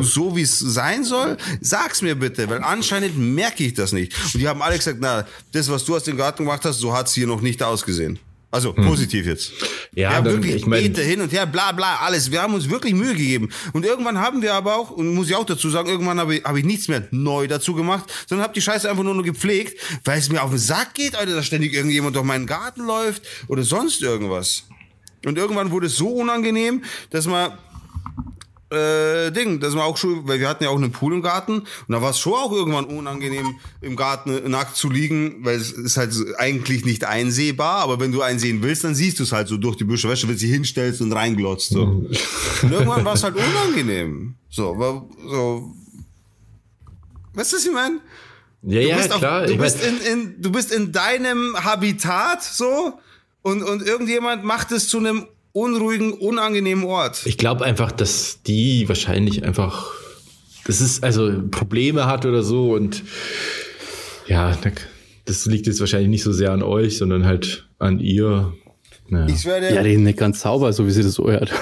[SPEAKER 2] so, wie es sein soll? Sag's mir bitte, weil anscheinend merke ich das nicht. Und die haben alle gesagt, na, das, was du aus dem Garten gemacht hast, so hat's hier noch nicht ausgesehen. Also hm. positiv jetzt. Ja, wir haben dann, wirklich ich mein, Beete hin und her, bla bla, alles. Wir haben uns wirklich Mühe gegeben. Und irgendwann haben wir aber auch, und muss ich auch dazu sagen, irgendwann habe ich, hab ich nichts mehr neu dazu gemacht, sondern habe die Scheiße einfach nur noch gepflegt, weil es mir auf den Sack geht, Alter, dass ständig irgendjemand durch meinen Garten läuft oder sonst irgendwas. Und irgendwann wurde es so unangenehm, dass man äh, Ding, das war auch schon, weil wir hatten ja auch einen Pool im Garten und da war es schon auch irgendwann unangenehm, im Garten nackt zu liegen, weil es ist halt eigentlich nicht einsehbar, aber wenn du einsehen willst, dann siehst du es halt so durch die Büsche, weißt du, wenn du dich hinstellst und reinglotzt. So.
[SPEAKER 1] Mhm.
[SPEAKER 2] Und irgendwann war es halt unangenehm. So, war, so. Weißt du, was ich meine?
[SPEAKER 1] Ja,
[SPEAKER 2] Du
[SPEAKER 1] ja,
[SPEAKER 2] bist, auf-
[SPEAKER 1] klar.
[SPEAKER 2] du,
[SPEAKER 1] ich
[SPEAKER 2] bist in, in, du bist in deinem Habitat so und, und irgendjemand macht es zu einem unruhigen, unangenehmen Ort.
[SPEAKER 1] ich glaube einfach, dass die wahrscheinlich einfach, das ist also Probleme hat oder so und ja, da- das liegt jetzt wahrscheinlich nicht so sehr an euch, sondern halt an ihr. Naja.
[SPEAKER 2] Ich werde
[SPEAKER 3] Ja, die sind nicht ganz sauber, so wie sie das so hört.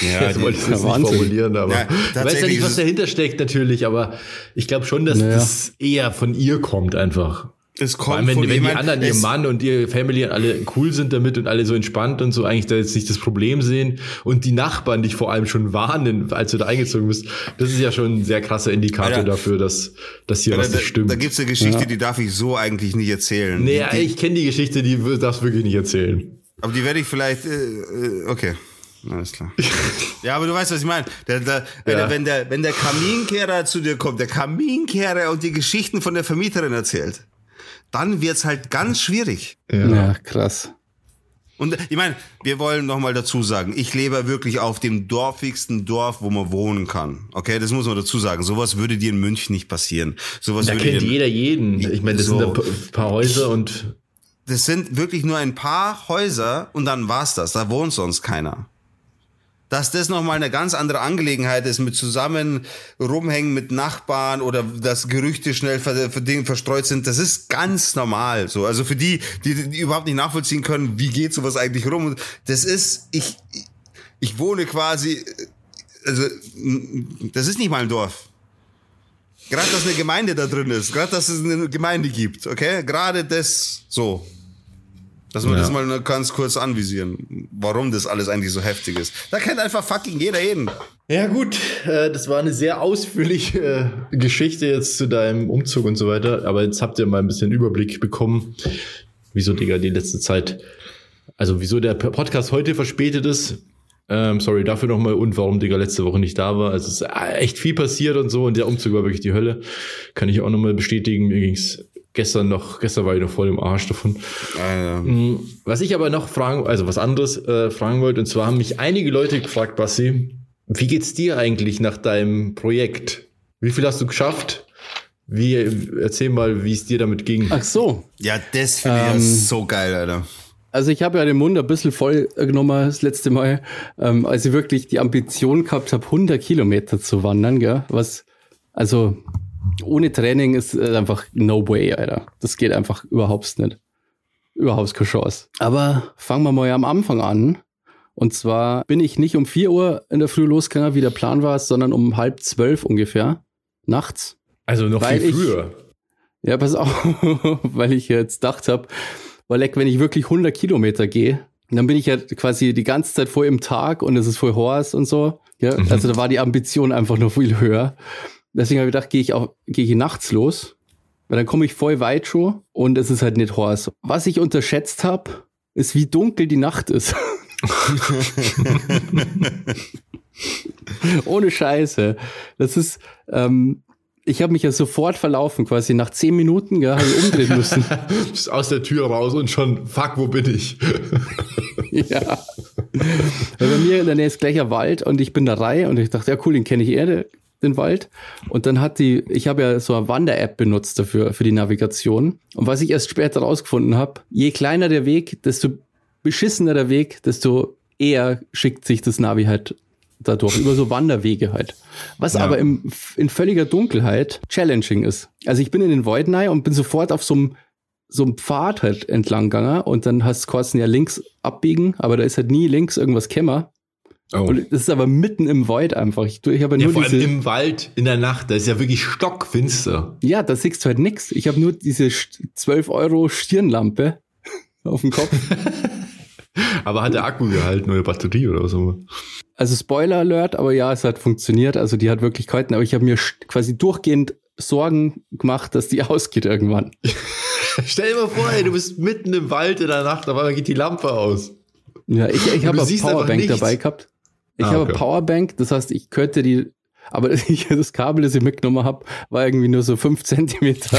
[SPEAKER 2] Ja,
[SPEAKER 1] das wollte ich jetzt
[SPEAKER 3] ja,
[SPEAKER 1] nicht
[SPEAKER 3] Wahnsinn.
[SPEAKER 1] formulieren, aber
[SPEAKER 2] Ja,
[SPEAKER 1] ich weiß ja nicht, was dahinter steckt natürlich, aber ich glaube schon, dass
[SPEAKER 3] Naja.
[SPEAKER 1] das eher von ihr kommt einfach.
[SPEAKER 2] Es
[SPEAKER 1] Vor
[SPEAKER 2] kommt
[SPEAKER 1] allem, wenn,
[SPEAKER 2] von
[SPEAKER 1] wenn die anderen, ihr Mann und ihr Family alle cool sind damit und alle so entspannt und so eigentlich da jetzt nicht das Problem sehen und die Nachbarn dich vor allem schon warnen, als du da eingezogen bist, das ist ja schon ein sehr krasser Indikator
[SPEAKER 2] Alter.
[SPEAKER 1] dafür, dass, dass hier
[SPEAKER 2] Da,
[SPEAKER 1] was
[SPEAKER 2] da,
[SPEAKER 1] nicht stimmt.
[SPEAKER 2] da gibt's eine Geschichte,
[SPEAKER 3] Ja.
[SPEAKER 2] die darf ich so eigentlich nicht erzählen.
[SPEAKER 1] nee,
[SPEAKER 2] die,
[SPEAKER 1] ich kenne die Geschichte, die darfst du wirklich nicht erzählen.
[SPEAKER 2] aber die werde ich vielleicht. Äh, äh, okay. Alles klar. ja, aber du weißt, was ich meine. Der, der, Alter, wenn, der, wenn der Kaminkehrer zu dir kommt, der Kaminkehrer und die Geschichten von der Vermieterin erzählt, dann wird's halt ganz schwierig.
[SPEAKER 3] Ja, krass.
[SPEAKER 2] Und ich meine, wir wollen noch mal dazu sagen, ich lebe wirklich auf dem dorfigsten Dorf, wo man wohnen kann. Okay, das muss man dazu sagen. Sowas würde dir in München nicht passieren. Sowas
[SPEAKER 1] Da
[SPEAKER 2] würde
[SPEAKER 1] kennt
[SPEAKER 2] dir,
[SPEAKER 1] jeder jeden. Ich meine, das
[SPEAKER 2] So.
[SPEAKER 1] sind ein pa- paar Häuser und
[SPEAKER 2] das sind wirklich nur ein paar Häuser und dann war's das. Da wohnt sonst keiner. Dass das nochmal eine ganz andere Angelegenheit ist, mit zusammen rumhängen mit Nachbarn oder dass Gerüchte schnell ver, Ding verstreut sind, das ist ganz normal. So, also für die, die, die überhaupt nicht nachvollziehen können, wie geht sowas eigentlich rum. Das ist, ich, ich wohne quasi, also das ist nicht mal ein Dorf. Gerade, dass eine Gemeinde da drin ist, gerade, dass es eine Gemeinde gibt, okay? Gerade das so. Dass wir
[SPEAKER 1] Ja.
[SPEAKER 2] das mal ganz kurz anvisieren, warum das alles eigentlich so heftig ist. Da kennt einfach fucking jeder jeden.
[SPEAKER 1] Ja gut, äh, das war eine sehr ausführliche äh, Geschichte jetzt zu deinem Umzug und so weiter. Aber jetzt habt ihr mal ein bisschen Überblick bekommen, wieso, Digga, die letzte Zeit, also wieso der Podcast heute verspätet ist. Ähm, sorry dafür nochmal und warum Digga letzte Woche nicht da war. Also es ist äh, echt viel passiert und so und der Umzug war wirklich die Hölle. Kann ich auch nochmal bestätigen. Mir ging's gestern noch, gestern war ich noch voll im Arsch davon. Mm, Was ich aber noch fragen, also was anderes äh, fragen wollte, und zwar haben mich einige Leute gefragt, Bassi, wie geht's dir eigentlich nach deinem Projekt? Wie viel hast du geschafft? Wie, erzähl mal, wie es dir damit ging.
[SPEAKER 3] Ach so.
[SPEAKER 2] Ja, das finde ich ja
[SPEAKER 3] Ähm,
[SPEAKER 2] so geil, Alter.
[SPEAKER 3] Also ich habe ja den Mund ein bisschen voll genommen das letzte Mal, ähm, als ich wirklich die Ambition gehabt habe, 100 Kilometer zu wandern, gell? Was, also ohne Training ist einfach no way, Alter. Das geht einfach überhaupt nicht. Überhaupt keine Chance. Aber fangen wir mal am Anfang an. Und zwar bin ich nicht um 4 Uhr in der Früh losgegangen, wie der Plan war, sondern um halb zwölf ungefähr. Nachts.
[SPEAKER 1] Also noch viel
[SPEAKER 3] ich-
[SPEAKER 1] früher.
[SPEAKER 3] Ja, pass auf, weil ich jetzt gedacht habe, weil leck, wenn ich wirklich 100 Kilometer gehe, dann bin ich ja quasi die ganze Zeit voll im Tag und es ist voll Horst und so. Ja, also da war die Ambition einfach noch viel höher. Deswegen habe ich gedacht, gehe ich auch, gehe ich nachts los, weil dann komme ich voll weit schon und es ist halt nicht Horst. Was ich unterschätzt habe, ist, wie dunkel die Nacht ist. Ohne Scheiße. Das ist, ähm, ich habe mich ja sofort verlaufen, quasi nach zehn Minuten, ja, habe ich umdrehen müssen.
[SPEAKER 1] Bist aus der Tür raus und schon, fuck, wo bin ich?
[SPEAKER 3] ja. Weil bei mir in der Nähe ist gleich ein Wald und ich bin da Reihe und ich dachte, ja cool, den kenne ich eher, den Wald. Und dann hat die, ich habe ja so eine Wander-App benutzt dafür, für die Navigation. Und was ich erst später rausgefunden habe, je kleiner der Weg, desto beschissener der Weg, desto eher schickt sich das Navi halt dadurch, über so Wanderwege halt. Was
[SPEAKER 1] Ja.
[SPEAKER 3] aber im, in völliger Dunkelheit challenging ist. Also ich bin in den Wald rein und bin sofort auf so einem so einem Pfad halt entlang gegangen und dann hast du ja links abbiegen, aber da ist halt nie links irgendwas Kämmer.
[SPEAKER 1] Oh.
[SPEAKER 3] Und das ist aber mitten im Wald einfach. Ich, ich habe
[SPEAKER 1] Ja,
[SPEAKER 3] nur
[SPEAKER 1] vor allem
[SPEAKER 3] diese,
[SPEAKER 1] im Wald, in der Nacht, da ist ja wirklich stockfinster.
[SPEAKER 3] ja, da siehst du halt nix. Ich habe nur diese St- 12 Euro Stirnlampe auf dem Kopf.
[SPEAKER 1] Aber hat der Akku gehalten oder Batterie oder was auch immer?
[SPEAKER 3] Also Spoiler Alert, aber ja, es hat funktioniert. Also die hat wirklich gehalten, aber ich habe mir quasi durchgehend Sorgen gemacht, dass die ausgeht irgendwann.
[SPEAKER 1] Stell dir mal vor, ey, du bist mitten im Wald in der Nacht, auf einmal geht die Lampe aus.
[SPEAKER 3] Ja, ich, ich habe eine Powerbank
[SPEAKER 1] nichts.
[SPEAKER 3] dabei gehabt. Ich
[SPEAKER 1] Ah,
[SPEAKER 3] habe
[SPEAKER 1] okay.
[SPEAKER 3] Powerbank, das heißt, ich könnte die, aber ich, das Kabel, das ich mitgenommen habe, war irgendwie nur so fünf Zentimeter.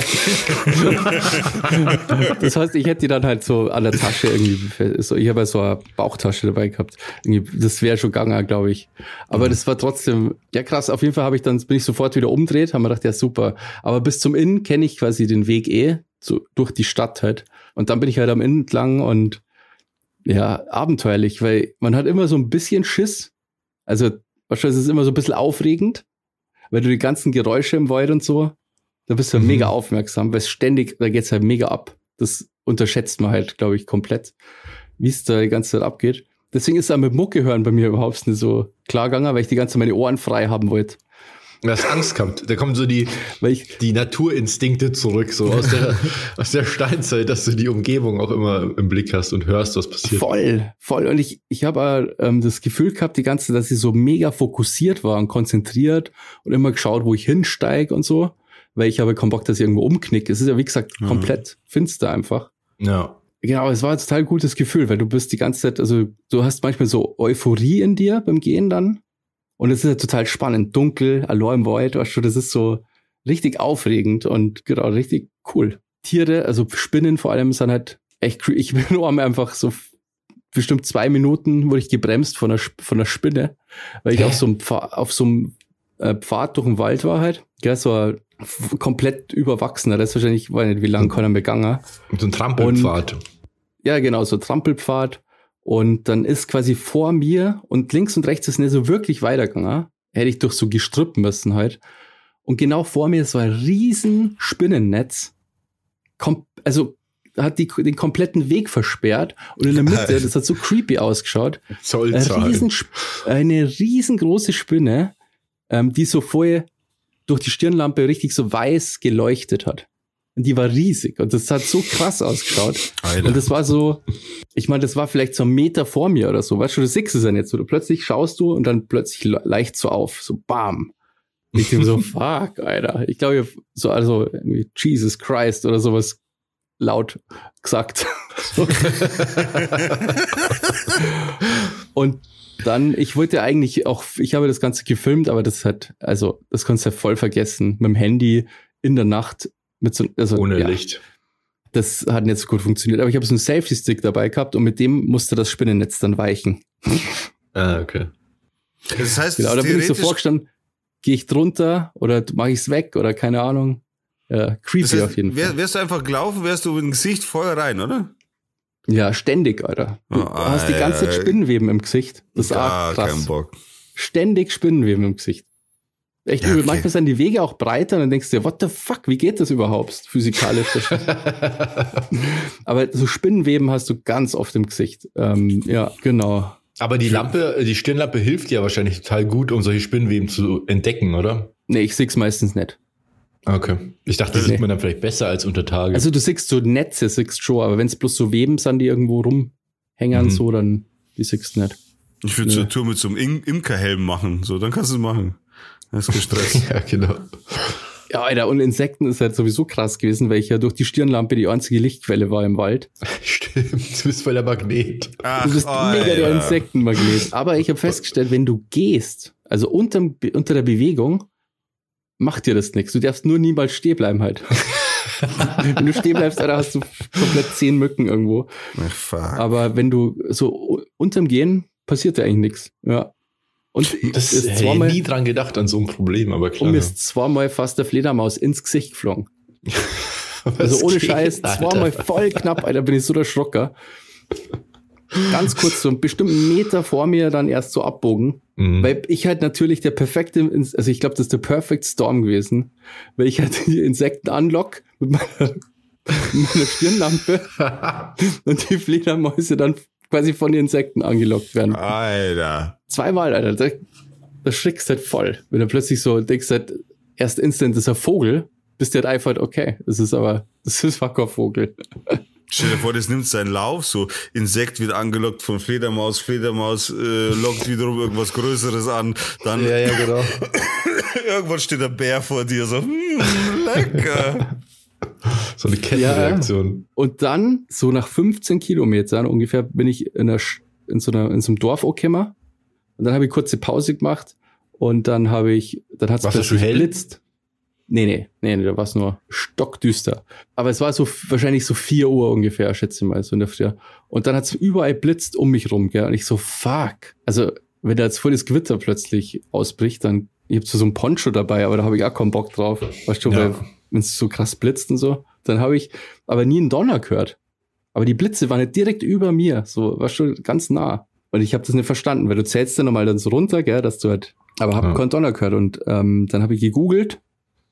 [SPEAKER 3] das heißt, ich hätte die dann halt so an der Tasche irgendwie, so, ich habe ja so eine Bauchtasche dabei gehabt. Irgendwie, das wäre schon gegangen, glaube ich. Aber das war trotzdem, ja krass, auf jeden Fall habe ich dann, bin ich sofort wieder umdreht, haben wir gedacht, ja super. Aber bis zum Inn kenne ich quasi den Weg eh, so durch die Stadt halt. Und dann bin ich halt am Inn entlang und ja, abenteuerlich, weil man hat immer so ein bisschen Schiss. Also, wahrscheinlich ist es immer so ein bisschen aufregend, weil du die ganzen Geräusche im Wald und so, da bist du ja
[SPEAKER 1] Mhm.
[SPEAKER 3] mega aufmerksam, weil es ständig, da geht's halt mega ab. Das unterschätzt man halt, glaube ich, komplett, wie es da die ganze Zeit abgeht. Deswegen ist es auch mit Mucke hören bei mir überhaupt nicht so klar gegangen, weil ich die ganze Zeit meine Ohren frei haben wollte.
[SPEAKER 1] Du hast Angst gehabt. Da kommen so die, die Naturinstinkte zurück, so aus der, aus der Steinzeit, dass du die Umgebung auch immer im Blick hast und hörst, was passiert.
[SPEAKER 3] Voll, voll. Und ich, ich habe ähm, das Gefühl gehabt, die ganze, dass ich so mega fokussiert war und konzentriert und immer geschaut, wo ich hinsteige und so, weil ich habe keinen Bock, dass ich irgendwo umknicke. Es ist ja, wie gesagt,
[SPEAKER 2] Mhm.
[SPEAKER 3] komplett finster einfach.
[SPEAKER 1] Ja.
[SPEAKER 3] Genau, es war ein total gutes Gefühl, weil du bist die ganze Zeit, also du hast manchmal so Euphorie in dir beim Gehen dann. Und es ist ja total spannend. Dunkel, allein im Wald, weißt du, das ist so richtig aufregend und genau, richtig cool. Tiere, also Spinnen vor allem, sind halt echt, ich bin nur einfach so bestimmt zwei Minuten wurde ich gebremst von der, Sp- von der Spinne, weil ich auf so einem Pfad, auf so einem äh, Pfad durch den Wald war halt. Ja, so ein komplett überwachsener, das ist wahrscheinlich, weiß nicht, wie lange keiner begangen.
[SPEAKER 1] Und so ein Trampelpfad.
[SPEAKER 3] Ja, genau, so Trampelpfad. Und dann ist quasi vor mir und links und rechts ist nicht so wirklich weitergegangen. Hätte ich durch so Gestrüpp müssen halt. Und genau vor mir ist so ein riesen Spinnennetz. Kom also hat die, den kompletten Weg versperrt. Und in der Mitte, das hat so creepy ausgeschaut, eine, riesen, eine riesengroße Spinne, ähm, die so vorher durch die Stirnlampe richtig so weiß geleuchtet hat. Und die war riesig und das hat so krass ausgeschaut.
[SPEAKER 2] Alter.
[SPEAKER 3] Und das war so, ich meine, das war vielleicht so ein Meter vor mir oder so. Weißt du, du siehst es nicht so. Du plötzlich schaust du und dann plötzlich le- leicht so auf, so bam. Und Ich denke so, fuck, Alter. Ich glaube, so, also Jesus Christ oder sowas laut gesagt. Und dann, ich wollte eigentlich auch, ich habe das Ganze gefilmt, aber das hat, also, das kannst du ja voll vergessen. Mit dem Handy in der Nacht mit so, also,
[SPEAKER 1] Ohne
[SPEAKER 3] ja,
[SPEAKER 1] Licht.
[SPEAKER 3] das hat nicht so gut funktioniert. Aber ich habe so einen Safety-Stick dabei gehabt und mit dem musste das Spinnennetz dann weichen.
[SPEAKER 1] Ah, okay.
[SPEAKER 2] Das heißt,
[SPEAKER 3] Genau, da bin ich so vorgestanden, gehe ich drunter oder mache ich es weg oder keine Ahnung. Ja, creepy
[SPEAKER 2] das heißt,
[SPEAKER 3] auf jeden
[SPEAKER 2] wär,
[SPEAKER 3] Fall.
[SPEAKER 2] Wärst du einfach gelaufen, wärst du mit dem Gesicht voll rein, oder?
[SPEAKER 3] Ja, ständig, Alter. Du
[SPEAKER 2] Oh,
[SPEAKER 3] hast die ganze Zeit. Spinnenweben im Gesicht. Das ist
[SPEAKER 2] keinen
[SPEAKER 3] krass.
[SPEAKER 2] Bock.
[SPEAKER 3] Ständig Spinnenweben im Gesicht. Echt
[SPEAKER 2] Ja,
[SPEAKER 3] übel.
[SPEAKER 2] okay.
[SPEAKER 3] Manchmal sind die Wege auch breiter und dann denkst du dir, what the fuck, wie geht das überhaupt physikalisch? Aber so Spinnenweben hast du ganz oft im Gesicht. Ähm, ja, genau.
[SPEAKER 1] Aber die Lampe, die Stirnlampe hilft dir wahrscheinlich total gut, um solche Spinnenweben zu entdecken, oder?
[SPEAKER 3] Nee, ich sehe meistens nicht.
[SPEAKER 1] Okay. Ich dachte, das
[SPEAKER 3] Nee.
[SPEAKER 1] sieht man dann vielleicht besser als unter Tage.
[SPEAKER 3] Also du siehst so Netze, siehst schon, aber wenn es bloß so Weben sind, die irgendwo rumhängen,
[SPEAKER 1] Mhm.
[SPEAKER 3] so, dann die siehst du nicht.
[SPEAKER 2] Ich würde so
[SPEAKER 3] Nee.
[SPEAKER 2] eine Tour mit so einem Im Imkerhelm machen. So, dann kannst du es machen. Das ist gestresst.
[SPEAKER 1] ja, genau.
[SPEAKER 3] Ja, Alter, und Insekten ist halt sowieso krass gewesen, weil ich ja durch die Stirnlampe die einzige Lichtquelle war im Wald.
[SPEAKER 1] Stimmt, du bist voll der Magnet.
[SPEAKER 2] Ach,
[SPEAKER 3] Du bist mega der. Insektenmagnet. Aber ich habe festgestellt, wenn du gehst, also unterm, unter der Bewegung, macht dir das nichts. Du darfst nur niemals stehen bleiben halt. wenn du stehen bleibst, Alter, hast du komplett zehn Mücken irgendwo.
[SPEAKER 2] Ach, fuck.
[SPEAKER 3] Aber wenn du so unterm Gehen, passiert dir eigentlich nichts. Ja. Und
[SPEAKER 1] Das
[SPEAKER 3] ist
[SPEAKER 1] hätte ich
[SPEAKER 3] zweimal,
[SPEAKER 1] nie dran gedacht an so ein Problem, aber
[SPEAKER 3] und
[SPEAKER 1] klar.
[SPEAKER 3] mir ist zweimal fast der Fledermaus ins Gesicht geflogen. Also ohne Scheiß,
[SPEAKER 1] Alter?
[SPEAKER 3] zweimal voll knapp, Alter, bin ich so der Schrocker. Ganz kurz, so bestimmt einen Meter vor mir dann erst so abbogen.
[SPEAKER 1] Mhm.
[SPEAKER 3] Weil ich halt natürlich der perfekte, also ich glaube, das ist der Perfect Storm gewesen, weil ich halt die Insekten anlock mit meiner, mit meiner Stirnlampe und die Fledermäuse dann quasi von den Insekten angelockt werden.
[SPEAKER 2] Alter.
[SPEAKER 3] Zweimal, Alter, da, da schrickst halt voll. Wenn du plötzlich so denkst, halt, erst instant ist ein Vogel, bist du halt einfach, okay, das ist aber, das ist fucker Vogel.
[SPEAKER 2] Stell dir vor, das nimmt seinen Lauf, so Insekt wird angelockt von Fledermaus, Fledermaus äh, lockt wiederum irgendwas Größeres an, dann
[SPEAKER 1] ja, ja, genau.
[SPEAKER 2] irgendwann steht der Bär vor dir, so, hm, lecker.
[SPEAKER 1] So eine Kettenreaktion.
[SPEAKER 3] Und dann, so nach 15 Kilometern ungefähr, bin ich in, Sch- in, so, einer, in so einem Dorf angekommen. Und dann habe ich kurze Pause gemacht und dann habe ich, dann hat es plötzlich
[SPEAKER 1] hell?
[SPEAKER 3] geblitzt. Nee, nee, nee, nee, da war es nur stockdüster. Aber es war so wahrscheinlich so 4 Uhr ungefähr, schätze ich mal, so in der Früh. Und dann hat es überall blitzt um mich rum, gell? Und ich so, fuck. Also, wenn da jetzt voll das Gewitter plötzlich ausbricht, dann, ich hab so ein Poncho dabei, aber da habe ich auch keinen Bock drauf. Weißt du,
[SPEAKER 1] Ja.
[SPEAKER 3] weil wenn es so krass blitzt und so, dann habe ich aber nie einen Donner gehört. Aber die Blitze waren nicht direkt über mir, so, weißt du, ganz nah. Und ich habe das nicht verstanden, weil du zählst dann nochmal dann so runter, gell, dass du halt, aber hab
[SPEAKER 1] Ja.
[SPEAKER 3] keinen Donner gehört. Und ähm, dann habe ich gegoogelt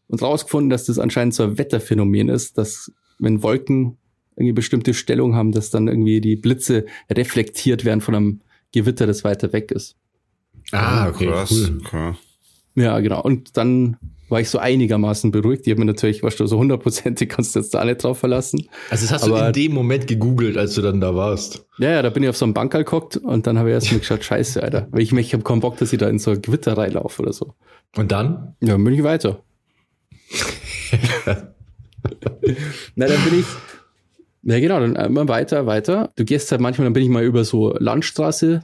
[SPEAKER 3] und rausgefunden, dass das anscheinend so ein Wetterphänomen ist, dass wenn Wolken irgendwie bestimmte Stellung haben, dass dann irgendwie die Blitze reflektiert werden von einem Gewitter, das weiter weg ist.
[SPEAKER 1] Ah, okay,
[SPEAKER 2] Krass.
[SPEAKER 1] cool.
[SPEAKER 3] Ja, genau. Und dann war ich so einigermaßen beruhigt. Die haben mir natürlich, weißt du, so hundertprozentig kannst du jetzt da nicht drauf verlassen.
[SPEAKER 1] Also das hast
[SPEAKER 3] Aber-
[SPEAKER 1] du in dem Moment gegoogelt, als du dann da warst.
[SPEAKER 3] Ja, ja, da bin ich auf so einem Bankerl gehockt und dann habe ich erst mal geschaut, scheiße, Alter. Weil ich, ich habe keinen Bock, dass ich da in so ein Gewitter reinlaufe oder so.
[SPEAKER 1] Und dann?
[SPEAKER 3] Ja, dann bin ich weiter. Na, dann bin ich. Ja, genau, dann immer weiter, weiter. Du gehst halt manchmal, dann bin ich mal über so Landstraße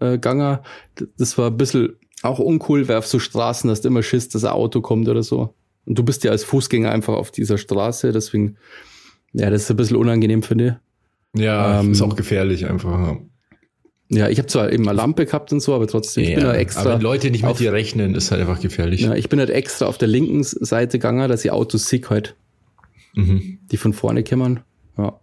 [SPEAKER 3] äh, gegangen. D- Das war ein bisschen auch uncool, weil auf so Straßen hast du immer Schiss, dass ein Auto kommt oder so. Und du bist ja als Fußgänger einfach auf dieser Straße, deswegen, ja, das ist ein bisschen unangenehm, finde ich.
[SPEAKER 1] Ja,
[SPEAKER 3] Ähm,
[SPEAKER 1] ist auch gefährlich einfach.
[SPEAKER 3] Ja, ich habe zwar eben eine Lampe gehabt und so, aber trotzdem, ich bin da extra.
[SPEAKER 1] aber wenn Leute nicht mit
[SPEAKER 3] auf-
[SPEAKER 1] dir rechnen, ist halt einfach gefährlich.
[SPEAKER 3] Ja, ich bin halt extra auf der linken Seite gegangen, dass ich Autos sehe halt,
[SPEAKER 1] Mhm.
[SPEAKER 3] die von vorne kommen. Ja.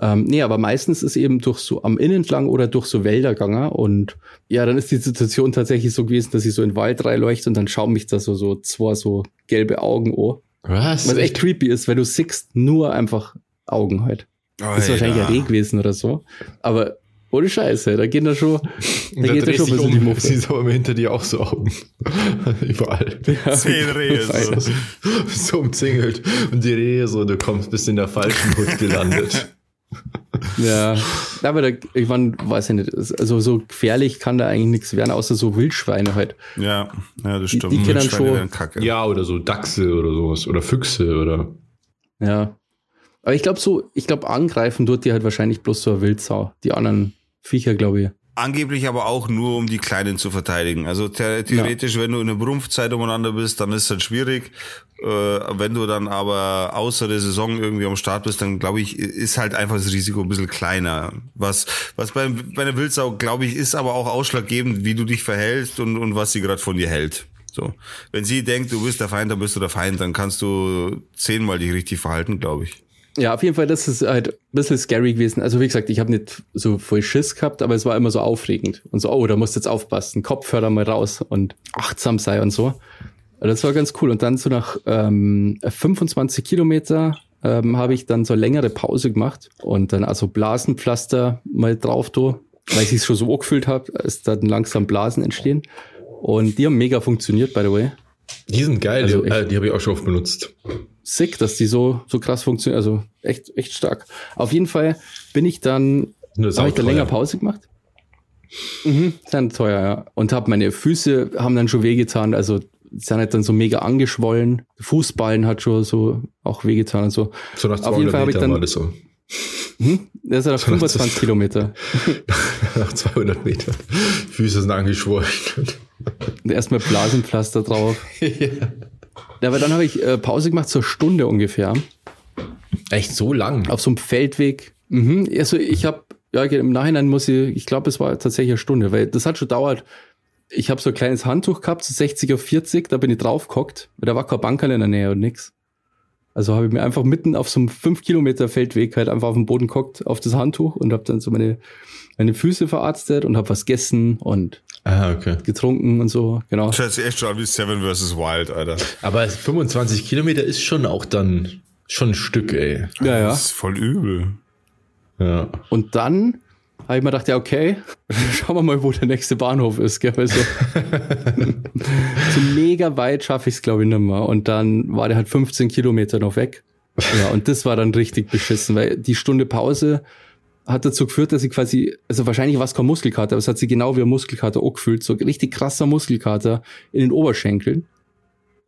[SPEAKER 3] Ähm, nee, aber meistens ist eben durch so am Innen entlang oder durch so Wälder gegangen und ja, dann ist die Situation tatsächlich so gewesen, dass ich so in den Wald reinleuchte und dann schauen mich da so, so zwei so gelbe Augen an.
[SPEAKER 1] Was?
[SPEAKER 3] Was echt creepy ist, weil du siehst nur einfach Augen halt. Das ist wahrscheinlich ein Reh gewesen oder so. Aber ohne Scheiße, da geht da schon, da
[SPEAKER 1] Da
[SPEAKER 3] geht da schon ein bisschen die
[SPEAKER 1] um,
[SPEAKER 3] Muffe.
[SPEAKER 1] siehst aber hinter dir auch so Augen. Überall.
[SPEAKER 2] Zehn Rehe. So.
[SPEAKER 1] so umzingelt. Und die Rehe so, du kommst, bist in der falschen Hut gelandet.
[SPEAKER 3] Ja, aber da, ich mein, weiß ich nicht, also so gefährlich kann da eigentlich nichts werden, außer so Wildschweine halt.
[SPEAKER 2] Ja, ja, das
[SPEAKER 3] Die-
[SPEAKER 2] stimmt.
[SPEAKER 3] die kennen
[SPEAKER 2] Wildschweine
[SPEAKER 3] schon-
[SPEAKER 2] Kacke.
[SPEAKER 1] ja, oder so Dachse oder sowas. Oder Füchse oder.
[SPEAKER 3] Ja. Aber ich glaube so, ich glaube angreifen tut die halt wahrscheinlich bloß so eine Wildsau. Die anderen Viecher, glaube ich.
[SPEAKER 2] Angeblich aber auch nur, um die Kleinen zu verteidigen. Also the theoretisch, wenn du in der Brumpfzeit umeinander bist, dann ist es halt schwierig. Äh, wenn du dann aber außer der Saison irgendwie am Start bist, dann glaube ich, ist halt einfach das Risiko ein bisschen kleiner. Was, was bei, bei einer Wildsau, glaube ich, ist aber auch ausschlaggebend, wie du dich verhältst und, und was sie gerade von dir hält. So. Wenn sie denkt, du bist der Feind, dann bist du der Feind, dann kannst du zehnmal dich richtig verhalten, glaube ich.
[SPEAKER 3] Ja, auf jeden Fall, das ist halt ein bisschen scary gewesen. Also wie gesagt, ich habe nicht so voll Schiss gehabt, aber es war immer so aufregend. Und so, oh, da musst du jetzt aufpassen, Kopfhörer mal raus und achtsam sei und so. Also Das war ganz cool. Und dann so nach ähm, 25 Kilometer ähm, habe ich dann so eine längere Pause gemacht und dann also Blasenpflaster mal drauf, do, weil ich es schon so angefühlt habe, ist dann langsam Blasen entstehen. Und die haben mega funktioniert, by the way.
[SPEAKER 1] Die sind geil,
[SPEAKER 3] Also
[SPEAKER 1] die, äh, die habe ich auch schon oft benutzt.
[SPEAKER 3] Sick, dass die so, so krass funktionieren. Also echt, echt stark. Auf jeden Fall bin ich dann, habe ich da länger Pause gemacht. Mhm, dann teuer, ja. Und habe meine Füße haben dann schon wehgetan, also sind halt dann so mega angeschwollen. Fußballen hat schon so auch wehgetan und so.
[SPEAKER 1] So nach
[SPEAKER 3] Auf jeden
[SPEAKER 1] 200
[SPEAKER 3] Fall habe ich
[SPEAKER 1] Metern
[SPEAKER 3] dann-
[SPEAKER 1] war das so.
[SPEAKER 3] Hm? Das ist auf
[SPEAKER 1] So nach
[SPEAKER 3] 25 Kilometer.
[SPEAKER 1] nach 200 Metern. Füße sind angeschwollen.
[SPEAKER 3] Erstmal Blasenpflaster drauf. Ja, aber dann habe ich äh, Pause gemacht, zur Stunde ungefähr.
[SPEAKER 1] Echt so lang?
[SPEAKER 3] auf so einem Feldweg. Mhm. Also ich habe, ja, im Nachhinein muss ich, ich glaube, es war tatsächlich eine Stunde, weil das hat schon dauert. Ich habe so ein kleines Handtuch gehabt, so 60 auf 40, da bin ich draufgehockt. Da war kein Bankerl in der Nähe und nix. Also habe ich mir einfach mitten auf so einem 5 Kilometer Feldweg halt einfach auf den Boden gehockt, auf das Handtuch und habe dann so meine, meine Füße verarztet und habe was gegessen und
[SPEAKER 1] Ah, okay.
[SPEAKER 3] getrunken und so, genau.
[SPEAKER 2] Das hört sich echt schon an wie Seven vs. Wild, Alter.
[SPEAKER 1] Aber 25 Kilometer ist schon auch dann schon ein Stück, ey.
[SPEAKER 3] Ja, ja.
[SPEAKER 2] Das ist voll übel.
[SPEAKER 1] Ja.
[SPEAKER 3] Und dann habe ich mir gedacht, ja, okay, schauen wir mal, wo der nächste Bahnhof ist. Gell? Also, so mega weit schaffe ich es, glaube ich, nicht mehr. Und dann war der halt 15 Kilometer noch weg. Ja, und das war dann richtig beschissen, weil die Stunde Pause hat dazu geführt, dass ich quasi, also wahrscheinlich war es kein Muskelkater, aber es hat sich genau wie ein Muskelkater auch gefühlt, so richtig krasser Muskelkater in den Oberschenkeln.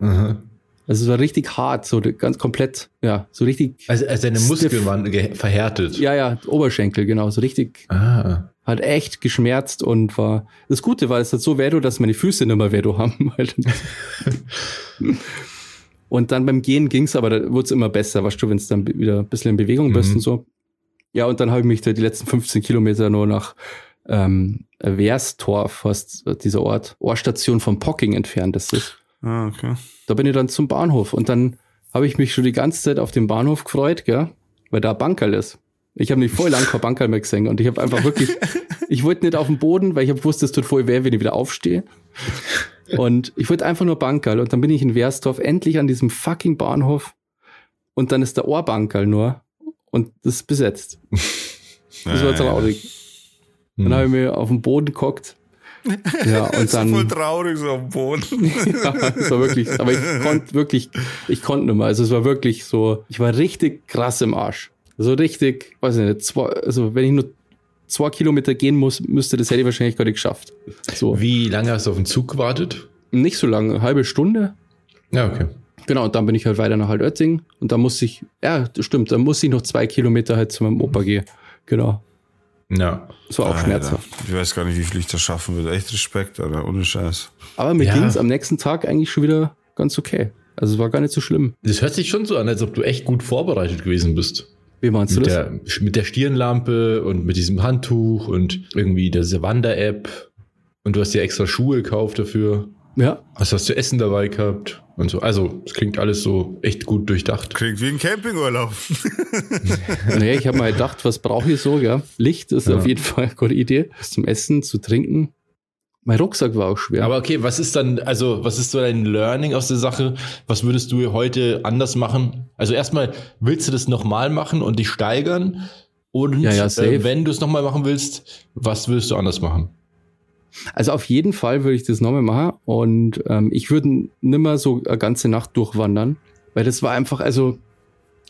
[SPEAKER 1] Aha.
[SPEAKER 3] Also es war richtig hart, so ganz komplett, ja, so richtig,
[SPEAKER 1] Also, also deine. Muskeln waren verhärtet.
[SPEAKER 3] ja, ja, Oberschenkel, genau, so richtig
[SPEAKER 1] Ah.
[SPEAKER 3] hat echt geschmerzt und war. Das Gute war, es hat so Vedo, dass meine Füße nicht mehr Vedo haben. und dann beim Gehen ging's, aber da wurde es immer besser, weißt du, wenn es dann wieder ein bisschen in Bewegung bist
[SPEAKER 1] Mhm.
[SPEAKER 3] und so. Ja, und dann habe ich mich da die letzten 15 Kilometer nur nach ähm, Wehrstorf, was dieser Ort, Ohrstation von Pocking entfernt ist. Das.
[SPEAKER 2] Ah, okay.
[SPEAKER 3] Da bin ich dann zum Bahnhof und dann habe ich mich schon die ganze Zeit auf den Bahnhof gefreut, gell? weil da Bankerl ist. Ich habe nicht voll lang kein Bankerl mehr gesehen und ich habe einfach wirklich, ich wollte nicht auf den Boden, weil ich habe gewusst, es tut voll weh, wenn ich wieder aufstehe. Und ich wollte einfach nur Bankerl und dann bin ich in Wehrsdorf endlich an diesem fucking Bahnhof und dann ist der Ohrbankerl nur und das ist besetzt. Das war traurig. Dann
[SPEAKER 1] Hm.
[SPEAKER 3] habe ich mir auf den Boden geguckt. Ja, und
[SPEAKER 2] Das ist voll
[SPEAKER 3] dann.
[SPEAKER 2] traurig so am Boden.
[SPEAKER 3] ja, es war wirklich, aber ich konnte wirklich, ich konnte nicht mehr. Also es war wirklich so, ich war richtig krass im Arsch. So richtig, weiß ich nicht, zwei, also wenn ich nur zwei Kilometer gehen muss, müsste, das hätte ich wahrscheinlich gar nicht geschafft. So.
[SPEAKER 1] Wie lange hast du auf den Zug gewartet?
[SPEAKER 3] Nicht so lange, eine halbe Stunde.
[SPEAKER 1] Ja, okay.
[SPEAKER 3] Genau, und dann bin ich halt weiter nach Altötting und da musste ich, ja, das stimmt, dann musste ich noch zwei Kilometer halt zu meinem Opa gehen. Genau.
[SPEAKER 1] Ja.
[SPEAKER 3] Das war auch
[SPEAKER 2] Alter,
[SPEAKER 3] schmerzhaft.
[SPEAKER 2] Ich weiß gar nicht, wie viel ich das schaffen würde. Echt Respekt, Alter. Ohne Scheiß.
[SPEAKER 3] Aber mir
[SPEAKER 1] Ja.
[SPEAKER 3] ging es am nächsten Tag eigentlich schon wieder ganz okay. Also es war gar nicht so schlimm.
[SPEAKER 1] Das hört sich schon so an, als ob du echt gut vorbereitet gewesen bist.
[SPEAKER 3] Wie meinst du
[SPEAKER 1] Mit
[SPEAKER 3] das?
[SPEAKER 1] der, mit der Stirnlampe und mit diesem Handtuch und irgendwie der Wander-App. Und du hast dir extra Schuhe gekauft dafür.
[SPEAKER 3] Ja,
[SPEAKER 1] Was hast du Essen dabei gehabt? Und so. Also, es klingt alles so echt gut durchdacht.
[SPEAKER 2] Klingt wie ein Campingurlaub.
[SPEAKER 3] naja, ich habe mal gedacht, was brauche ich so, gell? Licht ist
[SPEAKER 1] Ja.
[SPEAKER 3] auf jeden Fall eine gute Idee. Was zum Essen, zu trinken. Mein Rucksack war auch schwer.
[SPEAKER 1] Aber okay, was ist dann, also, was ist so dein Learning aus der Sache? Was würdest du heute anders machen? Also, erstmal, willst du das nochmal machen und dich steigern? Und
[SPEAKER 3] Ja, ja,
[SPEAKER 1] äh, wenn du es nochmal machen willst, was würdest du anders machen?
[SPEAKER 3] Also auf jeden Fall würde ich das nochmal machen und ähm, ich würde nimmer so eine ganze Nacht durchwandern, weil das war einfach, also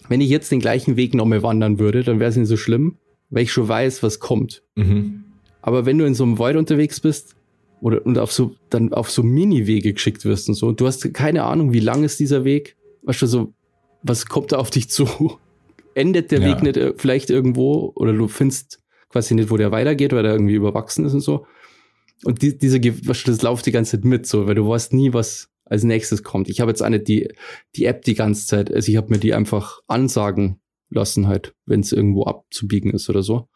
[SPEAKER 3] wenn ich jetzt den gleichen Weg nochmal wandern würde, dann wäre es nicht so schlimm, weil ich schon weiß, was kommt.
[SPEAKER 1] Mhm.
[SPEAKER 3] Aber wenn du in so einem Wald unterwegs bist oder und auf so dann auf so Mini-Wege geschickt wirst und so, du hast keine Ahnung, wie lang ist dieser Weg, weißt du so, was kommt da auf dich zu? Endet der
[SPEAKER 1] Ja.
[SPEAKER 3] Weg nicht äh, vielleicht irgendwo oder du findest quasi nicht, wo der weitergeht, weil der irgendwie überwachsen ist und so. Und die, diese, das läuft die ganze Zeit mit, so, weil du weißt nie, was als nächstes kommt. Ich habe jetzt nicht die, die App die ganze Zeit, also ich habe mir die einfach ansagen lassen halt, wenn es irgendwo abzubiegen ist oder so.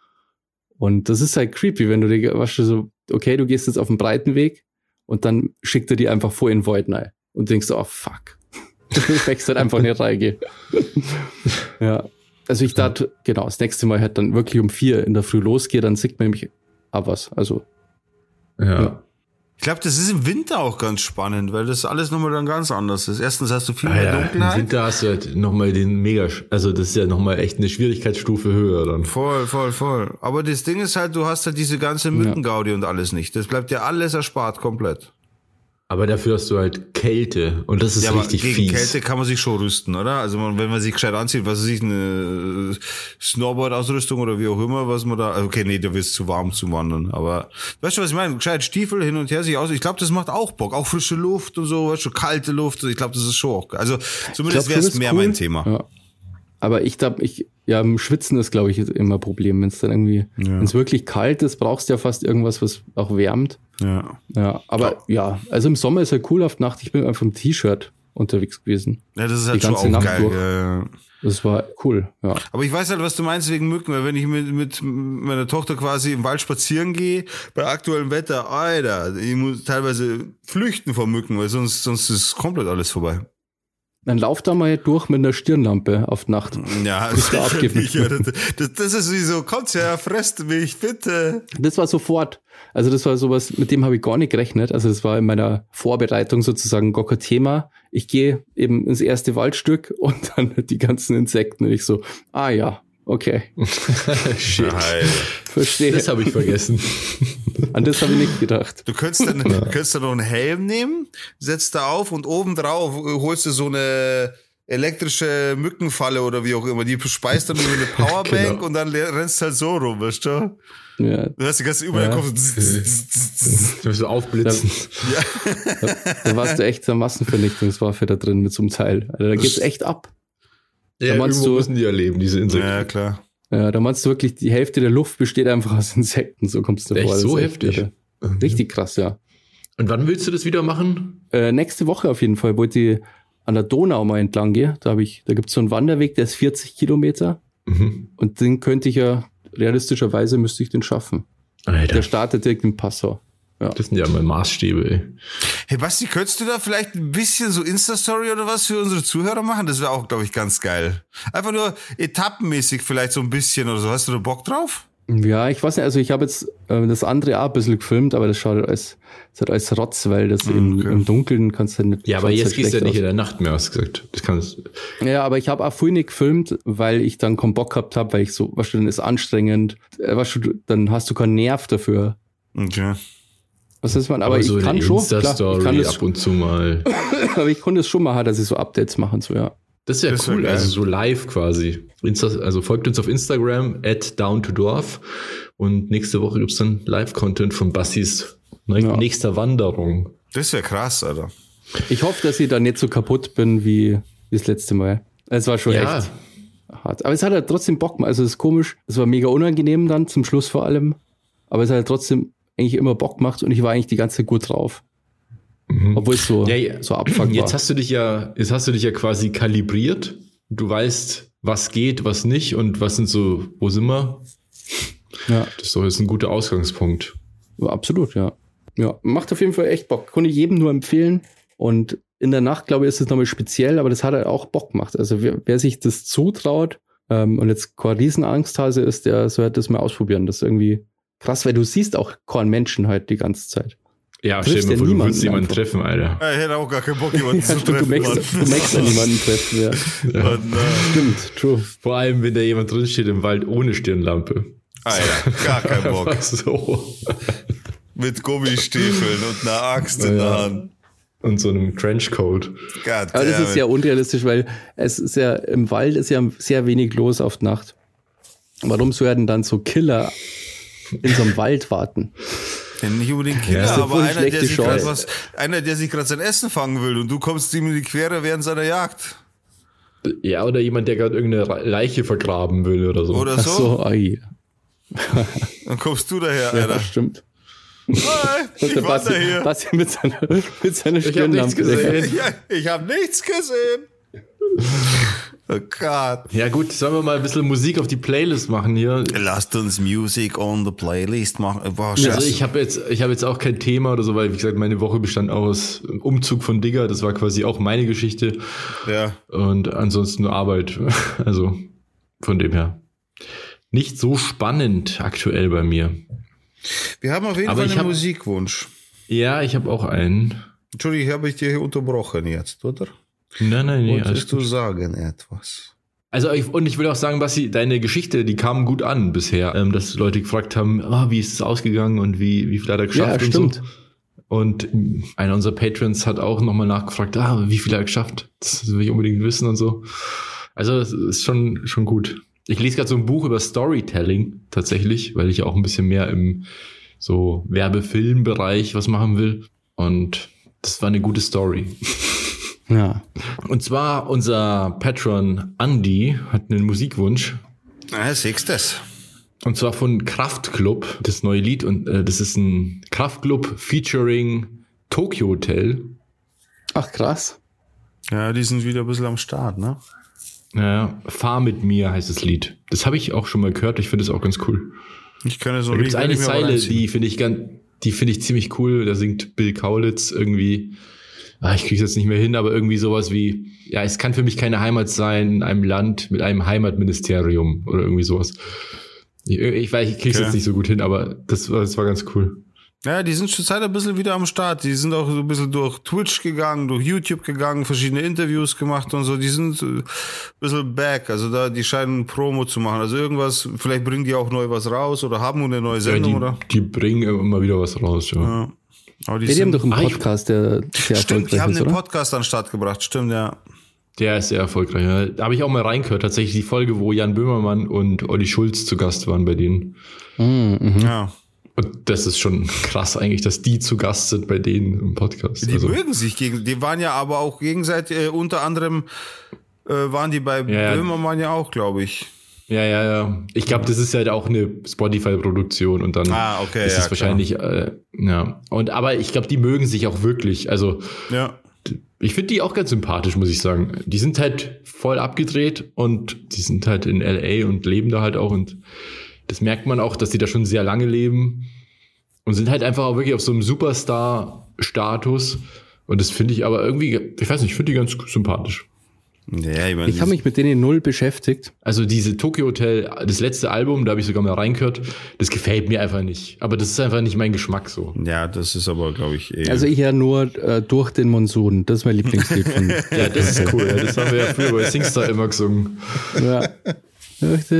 [SPEAKER 3] Und das ist halt creepy, wenn du dir, weißt du, so, okay, du gehst jetzt auf den breiten Weg und dann schickt er die einfach vor in Void rein und denkst so, oh fuck. Du wächst halt einfach nicht reingehen. ja. Also ich dachte, genau, das nächste Mal halt dann wirklich um vier in der Früh losgehe, dann sieht man nämlich auch was. Also,
[SPEAKER 1] Ja.
[SPEAKER 3] Ja.
[SPEAKER 2] Ich glaube, das ist im Winter auch ganz spannend, weil das alles nochmal dann ganz anders ist. Erstens hast du viel
[SPEAKER 1] Ah
[SPEAKER 2] mehr
[SPEAKER 1] ja, Im. Winter hast du halt nochmal den mega, also das ist ja nochmal echt eine Schwierigkeitsstufe höher dann.
[SPEAKER 2] Voll, voll, voll. Aber das Ding ist halt, du hast halt diese ganze Mückengaudi und alles nicht. Das bleibt dir alles erspart komplett.
[SPEAKER 1] Aber dafür hast du halt Kälte und das ist
[SPEAKER 2] ja, aber
[SPEAKER 1] richtig
[SPEAKER 2] gegen
[SPEAKER 1] fies.
[SPEAKER 2] Kälte kann man sich schon rüsten, oder? Also man, wenn man sich gescheit anzieht, was weiß ich, eine äh, Snowboard-Ausrüstung oder wie auch immer, was man da, okay, nee, da wird es zu warm zu wandern, aber weißt du, was ich meine? Gescheit Stiefel hin und her sich aus. Ich glaube, das macht auch Bock. Auch frische Luft und so, weißt du, kalte Luft. Ich glaube, das ist schon auch, also zumindest wäre es
[SPEAKER 3] ist
[SPEAKER 2] mehr
[SPEAKER 3] cool.
[SPEAKER 2] mein Thema.
[SPEAKER 3] Ja. Aber ich glaube, ich, ja, im Schwitzen ist, glaube ich, immer ein Problem. Wenn es dann irgendwie,
[SPEAKER 2] Ja.
[SPEAKER 3] wenn es wirklich kalt ist, brauchst du ja fast irgendwas, was auch wärmt.
[SPEAKER 2] Ja.
[SPEAKER 3] Ja, aber ja, also im Sommer ist ja cool auf Nacht. Ich bin einfach im T-Shirt unterwegs gewesen.
[SPEAKER 2] Ja, das ist halt
[SPEAKER 3] Die
[SPEAKER 2] schon
[SPEAKER 3] ganze
[SPEAKER 2] auch
[SPEAKER 3] Nacht
[SPEAKER 2] geil.
[SPEAKER 3] durch.
[SPEAKER 2] Ja.
[SPEAKER 3] Das war cool, ja.
[SPEAKER 2] Aber ich weiß halt, was du meinst wegen Mücken, weil wenn ich mit, mit meiner Tochter quasi im Wald spazieren gehe, bei aktuellem Wetter, Alter, ich muss teilweise flüchten vor Mücken, weil sonst, sonst ist komplett alles vorbei.
[SPEAKER 3] Dann lauf da mal durch mit einer Stirnlampe auf Nacht.
[SPEAKER 2] Ja, das, das, das ist wie so, kommt her, fresst mich, bitte.
[SPEAKER 3] Das war sofort. Also das war sowas, mit dem habe ich gar nicht gerechnet. Also das war in meiner Vorbereitung sozusagen gar kein Thema. Ich gehe eben ins erste Waldstück und dann die ganzen Insekten und ich so, ah ja, okay,
[SPEAKER 1] Shit.
[SPEAKER 2] Alter.
[SPEAKER 3] verstehe.
[SPEAKER 1] Das habe ich vergessen.
[SPEAKER 3] An das habe ich nicht gedacht.
[SPEAKER 2] Du könntest dann, du könntest dann noch einen Helm nehmen, setzt da auf und oben drauf holst du so eine elektrische Mückenfalle oder wie auch immer. Die speist dann über eine Powerbank
[SPEAKER 1] Genau.
[SPEAKER 2] und dann rennst halt so rum, weißt du?
[SPEAKER 3] Ja,
[SPEAKER 2] Du hast die ganze überall
[SPEAKER 1] Ja.
[SPEAKER 2] Kopf.
[SPEAKER 1] Du musst so aufblitzen.
[SPEAKER 3] da, da warst du echt eine Massenvernichtungswaffe da drin mit so einem Teil. Also da geht's echt ab.
[SPEAKER 1] Ja,
[SPEAKER 3] meinst
[SPEAKER 1] irgendwo
[SPEAKER 3] du-
[SPEAKER 1] müssen die ja leben, diese Insekten.
[SPEAKER 2] Ja, klar.
[SPEAKER 3] Ja, da meinst du wirklich, die Hälfte der Luft besteht einfach aus Insekten, so kommst du
[SPEAKER 1] Echt
[SPEAKER 3] vor.
[SPEAKER 1] So heftig?
[SPEAKER 3] irre. Richtig krass, ja.
[SPEAKER 1] Und wann willst du das wieder machen?
[SPEAKER 3] Äh, nächste Woche auf jeden Fall wollte ich an der Donau mal entlang gehen. Da habe ich, da gibt's so einen Wanderweg, der ist 40 Kilometer
[SPEAKER 1] Mhm.
[SPEAKER 3] und den könnte ich ja realistischerweise müsste ich den schaffen.
[SPEAKER 1] Alter,
[SPEAKER 3] Der startet direkt in Passau.
[SPEAKER 1] Das sind ja mal Maßstäbe, ey.
[SPEAKER 2] Hey Basti, könntest du da vielleicht ein bisschen so Insta-Story oder was für unsere Zuhörer machen? Das wäre auch, glaube ich, ganz geil. Einfach nur etappenmäßig vielleicht so ein bisschen oder so. Hast du da Bock drauf?
[SPEAKER 3] Ja, ich weiß nicht, also ich habe jetzt äh, das andere auch ein bisschen gefilmt, aber das schaut halt als, das hat als Rotz, weil das im,
[SPEAKER 2] okay.
[SPEAKER 3] im Dunkeln kannst du halt nicht.
[SPEAKER 1] Ja, aber jetzt
[SPEAKER 3] halt
[SPEAKER 1] gehst du ja nicht in
[SPEAKER 3] aus.
[SPEAKER 1] der Nacht mehr, hast du gesagt. Das kannst
[SPEAKER 3] Ja, aber ich habe auch vorhin nicht gefilmt, weil ich dann keinen Bock gehabt habe, weil ich so, weißt du, dann ist anstrengend, äh, weißt du, dann hast du keinen Nerv dafür.
[SPEAKER 2] Okay.
[SPEAKER 3] Was ist man? Aber, ich
[SPEAKER 1] so
[SPEAKER 3] kann
[SPEAKER 1] eine
[SPEAKER 3] schon, klar, ich kann das,
[SPEAKER 1] ab und zu mal.
[SPEAKER 3] aber ich konnte es schon mal, dass ich so Updates machen, so ja.
[SPEAKER 1] Das ist ja
[SPEAKER 2] Das
[SPEAKER 1] cool, also so live quasi. Insta, also folgt uns auf Instagram, at down to dorf. Und nächste Woche gibt's dann Live-Content von Bassis
[SPEAKER 3] Ja.
[SPEAKER 1] nächster Wanderung.
[SPEAKER 2] Das wäre krass, Alter.
[SPEAKER 3] Ich hoffe, dass ich da nicht so kaputt bin wie, das letzte Mal. Es war schon
[SPEAKER 1] Ja.
[SPEAKER 3] echt hart. Aber es hat halt trotzdem Bock. Also es ist komisch. Es war mega unangenehm dann, zum Schluss vor allem. Aber es hat halt trotzdem eigentlich immer Bock gemacht und ich war eigentlich die ganze Zeit gut drauf. Obwohl es so,
[SPEAKER 1] Ja, ja.
[SPEAKER 3] so Abfuck
[SPEAKER 1] Jetzt
[SPEAKER 3] war.
[SPEAKER 1] hast du dich ja, jetzt hast du dich ja quasi kalibriert. Du weißt, was geht, was nicht und was sind so, wo sind wir?
[SPEAKER 3] Ja,
[SPEAKER 1] Das ist doch jetzt ein guter Ausgangspunkt.
[SPEAKER 3] absolut, ja. Ja, macht auf jeden Fall echt Bock. Konnte ich jedem nur empfehlen. Und in der Nacht, glaube ich, ist es nochmal speziell, aber das hat halt auch Bock gemacht. Also wer, wer sich das zutraut ähm, und jetzt keine Riesenangsthase ist, der sollte das mal ausprobieren. Das ist irgendwie krass, weil du siehst auch keinen Menschen halt die ganze Zeit.
[SPEAKER 1] Ja, stell dir mal
[SPEAKER 3] ja
[SPEAKER 1] vor, du
[SPEAKER 3] niemanden
[SPEAKER 1] willst jemanden
[SPEAKER 3] einfach.
[SPEAKER 1] treffen, Alter.
[SPEAKER 2] Ich hätte auch gar keinen Bock, jemanden
[SPEAKER 3] Ja,
[SPEAKER 2] zu
[SPEAKER 3] stimmt, du
[SPEAKER 2] treffen.
[SPEAKER 3] merkst, du merkst an niemanden treffen, ja.
[SPEAKER 2] Und, äh,
[SPEAKER 3] Stimmt, true.
[SPEAKER 1] Vor allem, wenn da jemand drinsteht im Wald ohne Stirnlampe.
[SPEAKER 2] Alter, gar keinen Bock.
[SPEAKER 1] so.
[SPEAKER 2] Mit Gummistiefeln und einer Axt in der
[SPEAKER 1] Ja.
[SPEAKER 2] Hand.
[SPEAKER 1] Und so einem Trenchcoat.
[SPEAKER 2] God
[SPEAKER 3] Aber das ist ja unrealistisch, weil es ist ja im Wald ist ja sehr wenig los auf Nacht. Warum werden dann so Killer in so einem Wald warten?
[SPEAKER 2] Nicht unbedingt Killer,
[SPEAKER 1] Ja,
[SPEAKER 2] aber einer der, sich grad was, einer, der sich gerade sein Essen fangen will und du kommst ihm in die Quere während seiner Jagd.
[SPEAKER 1] Ja, oder jemand, der gerade irgendeine Leiche vergraben will oder so.
[SPEAKER 2] Oder so.
[SPEAKER 3] so, ai.
[SPEAKER 2] Dann kommst du daher,
[SPEAKER 3] Ja,
[SPEAKER 2] Alter.
[SPEAKER 3] stimmt.
[SPEAKER 2] Hi,
[SPEAKER 3] Und
[SPEAKER 2] ich
[SPEAKER 3] der
[SPEAKER 2] wander
[SPEAKER 3] Basti,
[SPEAKER 2] hier.
[SPEAKER 3] Basti mit seiner, mit seiner
[SPEAKER 1] Ich hab nichts gesehen.
[SPEAKER 2] Ja, ich habe nichts gesehen. Oh Gott.
[SPEAKER 1] Ja gut, sollen wir mal ein bisschen Musik auf die Playlist machen hier?
[SPEAKER 2] Lasst uns Music on the Playlist machen. Boah,
[SPEAKER 1] Also ich habe jetzt, ich habe jetzt auch kein Thema oder so, weil wie gesagt, meine Woche bestand aus Umzug von Digger, das war quasi auch meine Geschichte
[SPEAKER 2] ja.
[SPEAKER 1] und ansonsten nur Arbeit. Also von dem her. Nicht so spannend aktuell bei mir.
[SPEAKER 2] Wir haben auf jeden
[SPEAKER 1] Aber
[SPEAKER 2] Fall einen
[SPEAKER 1] hab-
[SPEAKER 2] Musikwunsch.
[SPEAKER 1] Ja, ich habe auch einen.
[SPEAKER 2] Entschuldigung, habe ich hier unterbrochen jetzt, oder?
[SPEAKER 1] Nein, nein, alles
[SPEAKER 2] Wolltest du
[SPEAKER 1] gut.
[SPEAKER 2] sagen etwas?
[SPEAKER 1] Also ich, und ich will auch sagen, Basti, deine Geschichte, die kam gut an bisher, ähm, dass Leute gefragt haben, ah, wie ist es ausgegangen und wie, wie viel hat er geschafft
[SPEAKER 3] Ja,
[SPEAKER 1] und
[SPEAKER 3] stimmt.
[SPEAKER 1] so. Und einer unserer Patrons hat auch nochmal nachgefragt, ah, wie viel hat er geschafft? Das will ich unbedingt wissen und so. Also es ist schon, schon gut. Ich lese gerade so ein Buch über Storytelling tatsächlich, weil ich auch ein bisschen mehr im so Werbefilmbereich was machen will. Und das war eine gute Story.
[SPEAKER 3] Ja.
[SPEAKER 1] Und zwar unser Patron Andy hat einen Musikwunsch.
[SPEAKER 2] Ah, siehst das.
[SPEAKER 1] Und zwar von Kraftklub, das neue Lied. Und äh, das ist ein Kraftklub featuring Tokyo Hotel.
[SPEAKER 3] Ach, krass.
[SPEAKER 2] Ja, die sind wieder ein bisschen am Start, ne?
[SPEAKER 1] Ja, Fahr mit mir heißt das Lied. Das habe ich auch schon mal gehört. Ich finde es auch ganz cool.
[SPEAKER 2] Ich kann es
[SPEAKER 1] Da gibt es eine Zeile, die finde ich ganz, die finde ich ziemlich cool. Da singt Bill Kaulitz irgendwie. Ah, ich kriege es jetzt nicht mehr hin, aber irgendwie sowas wie, ja, es kann für mich keine Heimat sein in einem Land mit einem Heimatministerium oder irgendwie sowas. Ich, ich weiß, ich kriege es
[SPEAKER 2] Okay.
[SPEAKER 1] jetzt nicht so gut hin, aber das, war- das war ganz cool.
[SPEAKER 2] Ja, die sind schon Zeit ein bisschen wieder am Start. Die sind auch so ein bisschen durch Twitch gegangen, durch YouTube gegangen, verschiedene Interviews gemacht und so. Die sind äh, ein bisschen back. Also da, die scheinen Promo zu machen. Also irgendwas, vielleicht bringen die auch neu was raus oder haben eine neue
[SPEAKER 1] Ja,
[SPEAKER 2] Sendung,
[SPEAKER 1] die,
[SPEAKER 2] oder?
[SPEAKER 1] die bringen immer wieder was raus, ja.
[SPEAKER 2] Ja. Aber die
[SPEAKER 3] Ja, die haben doch einen
[SPEAKER 1] Ah,
[SPEAKER 3] Podcast, der sehr
[SPEAKER 2] stimmt, die haben
[SPEAKER 3] ist,
[SPEAKER 2] den
[SPEAKER 3] oder?
[SPEAKER 2] Podcast an den Start gebracht. Stimmt, ja.
[SPEAKER 1] Der ist sehr erfolgreich. Ja. Da habe ich auch mal reingehört, tatsächlich die Folge, wo Jan Böhmermann und Olli Schulz zu Gast waren bei denen.
[SPEAKER 3] Mhm, mhm.
[SPEAKER 2] Ja.
[SPEAKER 1] Und das ist schon krass eigentlich, dass die zu Gast sind bei denen im Podcast.
[SPEAKER 2] Die
[SPEAKER 1] Also,
[SPEAKER 2] mögen sich gegen, die waren ja aber auch gegenseitig, äh, unter anderem äh, waren die bei
[SPEAKER 1] ja.
[SPEAKER 2] Böhmermann ja auch, glaube ich.
[SPEAKER 1] Ja, ja, ja. Ich glaube, das ist halt auch eine Spotify-Produktion und dann
[SPEAKER 2] Ah, okay,
[SPEAKER 1] ist
[SPEAKER 2] ja,
[SPEAKER 1] es wahrscheinlich, äh, ja. Und aber ich glaube, die mögen sich auch wirklich. Also
[SPEAKER 2] Ja.
[SPEAKER 1] ich finde die auch ganz sympathisch, muss ich sagen. Die sind halt voll abgedreht und die sind halt in LA und leben da halt auch und das merkt man auch, dass die da schon sehr lange leben und sind halt einfach auch wirklich auf so einem Superstar-Status. Und das finde ich aber irgendwie, ich weiß nicht, ich finde die ganz sympathisch.
[SPEAKER 2] Ja, ich meine,
[SPEAKER 3] Ich habe mich mit denen null beschäftigt.
[SPEAKER 1] Also diese Tokyo Hotel, das letzte Album, da habe ich sogar mal reingehört, das gefällt mir einfach nicht. Aber das ist einfach nicht mein Geschmack so.
[SPEAKER 2] ja, das ist aber, glaube ich, eh.
[SPEAKER 3] Also ich ja nur äh, durch den Monsun. Das ist mein Lieblingslied von.
[SPEAKER 1] Ja, das ist cool. Ja. Das haben wir ja früher bei Singstar immer gesungen.
[SPEAKER 3] ja.
[SPEAKER 2] Hinter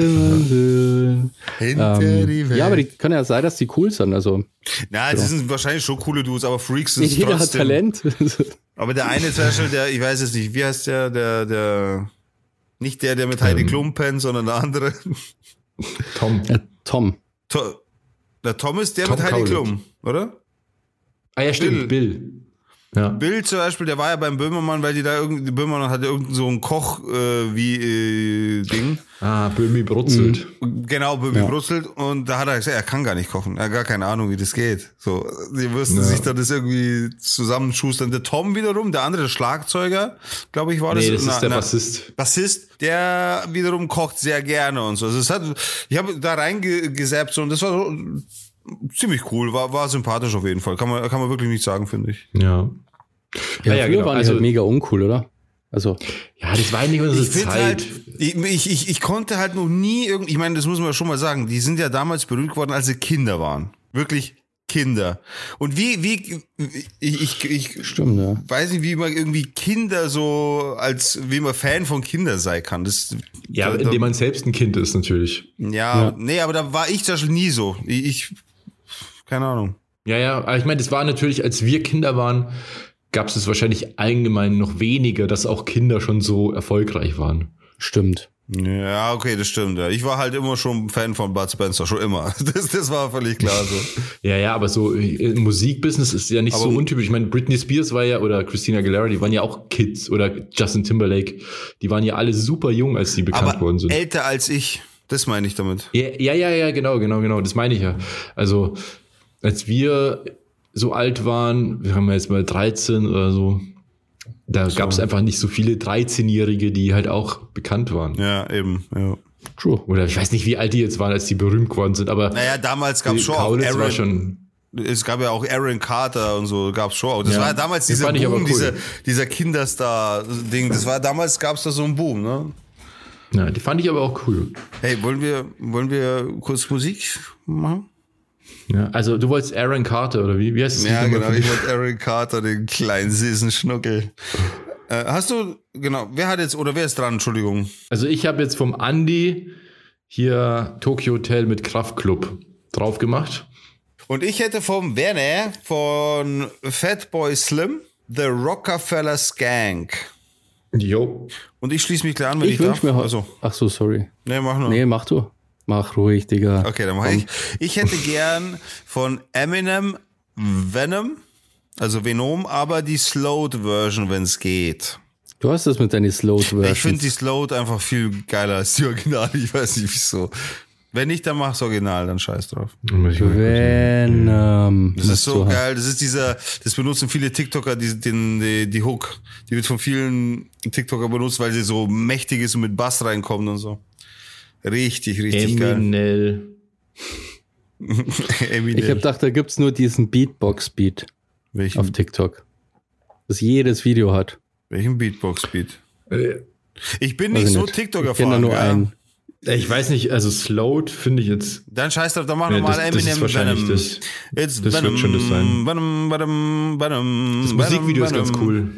[SPEAKER 2] die
[SPEAKER 3] Ähm,
[SPEAKER 2] Welt.
[SPEAKER 3] ja, aber die kann ja sein, dass die cool sind. Also
[SPEAKER 2] Na, es sind wahrscheinlich schon coole Dudes, aber Freaks sind
[SPEAKER 3] jeder hat. Talent.
[SPEAKER 2] Aber der eine zum Beispiel, der, ich weiß jetzt nicht, wie heißt der, der, der, nicht der, der mit Heidi
[SPEAKER 1] Ähm.
[SPEAKER 2] Klum pennt, sondern der andere.
[SPEAKER 1] Tom.
[SPEAKER 3] Äh, Tom.
[SPEAKER 2] To der Tom ist der
[SPEAKER 1] Tom
[SPEAKER 2] mit Heidi
[SPEAKER 1] Kaulitz.
[SPEAKER 2] Klum, oder?
[SPEAKER 1] Ah ja, stimmt, Bill. Ja.
[SPEAKER 2] Bill zum Beispiel, der war ja beim Böhmermann, weil die da irgendwie, Böhmermann hatte irgend so ein Koch äh, wie äh, Ding.
[SPEAKER 1] Ah, Böhmi brutzelt.
[SPEAKER 2] Genau, Böhmi
[SPEAKER 3] Ja.
[SPEAKER 2] brutzelt und da hat er gesagt, er kann gar nicht kochen. Er hat gar keine Ahnung, wie das geht. So, die müssten
[SPEAKER 1] Ja.
[SPEAKER 2] sich dann das irgendwie zusammenschustern. Der Tom wiederum, der andere der Schlagzeuger, glaube ich, war das.
[SPEAKER 1] Nee, das
[SPEAKER 2] Na-
[SPEAKER 1] ist der
[SPEAKER 2] na-
[SPEAKER 1] Bassist.
[SPEAKER 2] Bassist, der wiederum kocht sehr gerne und so. Also es hat, ich habe da reingesappt so, und das war so ziemlich cool, war, war sympathisch auf jeden Fall. Kann man, kann man wirklich nicht sagen, finde ich.
[SPEAKER 1] Ja.
[SPEAKER 3] Ja,
[SPEAKER 1] Ja, ja, genau.
[SPEAKER 3] waren die
[SPEAKER 1] Also-
[SPEAKER 3] halt mega uncool, oder? Also,
[SPEAKER 1] Ja, das war nicht unsere
[SPEAKER 2] Ich finde
[SPEAKER 1] Zeit.
[SPEAKER 2] halt, ich, ich, ich, konnte halt noch nie irgendwie, ich meine, das muss man schon mal sagen, die sind ja damals berühmt geworden, als sie Kinder waren. Wirklich Kinder. Und wie, wie, ich, ich, ich
[SPEAKER 3] stimmt, ja.
[SPEAKER 2] weiß nicht, wie man irgendwie Kinder so, als, wie man Fan von Kindern sein kann. Das,
[SPEAKER 1] ja,
[SPEAKER 2] da,
[SPEAKER 1] indem man selbst ein Kind ist, natürlich.
[SPEAKER 2] ja,
[SPEAKER 3] Ja.
[SPEAKER 2] nee, aber da war ich zum Beispiel nie so. Ich, ich keine Ahnung.
[SPEAKER 1] Ja, ja, aber ich meine, das war natürlich, als wir Kinder waren, gab es es wahrscheinlich allgemein noch weniger, dass auch Kinder schon so erfolgreich waren.
[SPEAKER 3] Stimmt.
[SPEAKER 2] Ja, okay, das stimmt. Ja. Ich war halt immer schon Fan von Bud Spencer, schon immer. Das, das war völlig klar so.
[SPEAKER 1] Ja, ja, aber so äh, im Musikbusiness ist ja nicht
[SPEAKER 2] Aber-
[SPEAKER 1] so untypisch. Ich meine, Britney Spears war ja, oder Christina Aguilera, die waren ja auch Kids, oder Justin Timberlake, die waren ja alle super jung, als sie bekannt
[SPEAKER 2] Aber
[SPEAKER 1] worden sind.
[SPEAKER 2] älter als ich, das meine ich damit.
[SPEAKER 1] Ja, ja, ja, ja, genau, genau, genau. Das meine ich ja. Also, als wir so alt waren, wir haben jetzt mal 13 oder so, da gab es einfach nicht so viele 13-Jährige, die halt auch bekannt waren.
[SPEAKER 2] Ja, eben. Ja.
[SPEAKER 3] True.
[SPEAKER 1] Oder ich weiß nicht, wie alt die jetzt waren, als die berühmt geworden sind, aber
[SPEAKER 2] Naja, damals gab es schon auch
[SPEAKER 1] Kaulitz war
[SPEAKER 2] Aaron,
[SPEAKER 1] schon.
[SPEAKER 2] es gab ja auch Aaron Carter und so, gab es schon auch. Das
[SPEAKER 1] Ja.
[SPEAKER 2] war ja damals dieser Boom,
[SPEAKER 1] cool.
[SPEAKER 2] dieser, dieser Kinderstar-Ding. Das war damals gab es da so einen Boom, ne?
[SPEAKER 1] Ja, die fand ich aber auch cool.
[SPEAKER 2] Hey, wollen wir, wollen wir kurz Musik machen?
[SPEAKER 1] Ja, also du wolltest Aaron Carter oder wie? Wie heißt es?
[SPEAKER 2] Ja, genau. Ich wollte Aaron Carter, den kleinen süßen Schnuckel. Äh, hast du, genau, wer hat jetzt, oder wer ist dran, Entschuldigung?
[SPEAKER 1] Also ich habe jetzt vom Andy hier Tokyo Hotel mit Kraftclub drauf gemacht.
[SPEAKER 2] Und ich hätte vom Werner von Fatboy Slim The Rockefeller Skank.
[SPEAKER 1] Jo.
[SPEAKER 2] Und ich schließe mich gleich an, wenn ich,
[SPEAKER 3] Ich wünsche
[SPEAKER 2] darf.
[SPEAKER 3] mir
[SPEAKER 2] Also,
[SPEAKER 3] Ach so, sorry.
[SPEAKER 2] nee, mach nur.
[SPEAKER 3] Nee, mach du. Mach ruhig, Digga.
[SPEAKER 2] Okay, dann mache ich. Ich hätte gern von Eminem Venom, also Venom, aber die Slowed Version, wenn es geht.
[SPEAKER 3] Du hast das mit deinen Slowed
[SPEAKER 2] Ich finde die Slowed einfach viel geiler als die Original. Ich weiß nicht wieso. Wenn nicht, dann mach's Original, dann scheiß drauf.
[SPEAKER 3] Venom.
[SPEAKER 2] Das ist so geil. Das ist dieser, das benutzen viele TikToker, die, den, die, die Hook. Die wird von vielen TikToker benutzt, weil sie so mächtig ist und mit Bass reinkommt und so. Richtig, richtig geil.
[SPEAKER 1] Eminel.
[SPEAKER 2] Eminem.
[SPEAKER 3] Ich habe gedacht, da gibt's nur diesen Beatbox-Beat
[SPEAKER 2] welchen,
[SPEAKER 3] auf TikTok. Das jedes Video hat.
[SPEAKER 2] welchen Beatbox-Beat?
[SPEAKER 1] Äh,
[SPEAKER 2] Ich bin nicht
[SPEAKER 3] ich
[SPEAKER 2] so
[SPEAKER 3] nicht.
[SPEAKER 2] TikTok
[SPEAKER 3] Ich kenne nur
[SPEAKER 2] ja.
[SPEAKER 3] einen.
[SPEAKER 1] Ich weiß nicht, also Slowed finde ich jetzt.
[SPEAKER 2] Dann scheiß drauf, dann mach
[SPEAKER 1] Nee,
[SPEAKER 2] nochmal
[SPEAKER 1] das- das ist
[SPEAKER 2] Eminem
[SPEAKER 1] wahrscheinlich
[SPEAKER 2] Venom.
[SPEAKER 1] das-
[SPEAKER 2] It's
[SPEAKER 1] das wird
[SPEAKER 2] Venom,
[SPEAKER 1] schon das sein.
[SPEAKER 2] Venom, Venom, Venom,
[SPEAKER 1] Das
[SPEAKER 2] Venom,
[SPEAKER 1] Musikvideo ist ganz cool.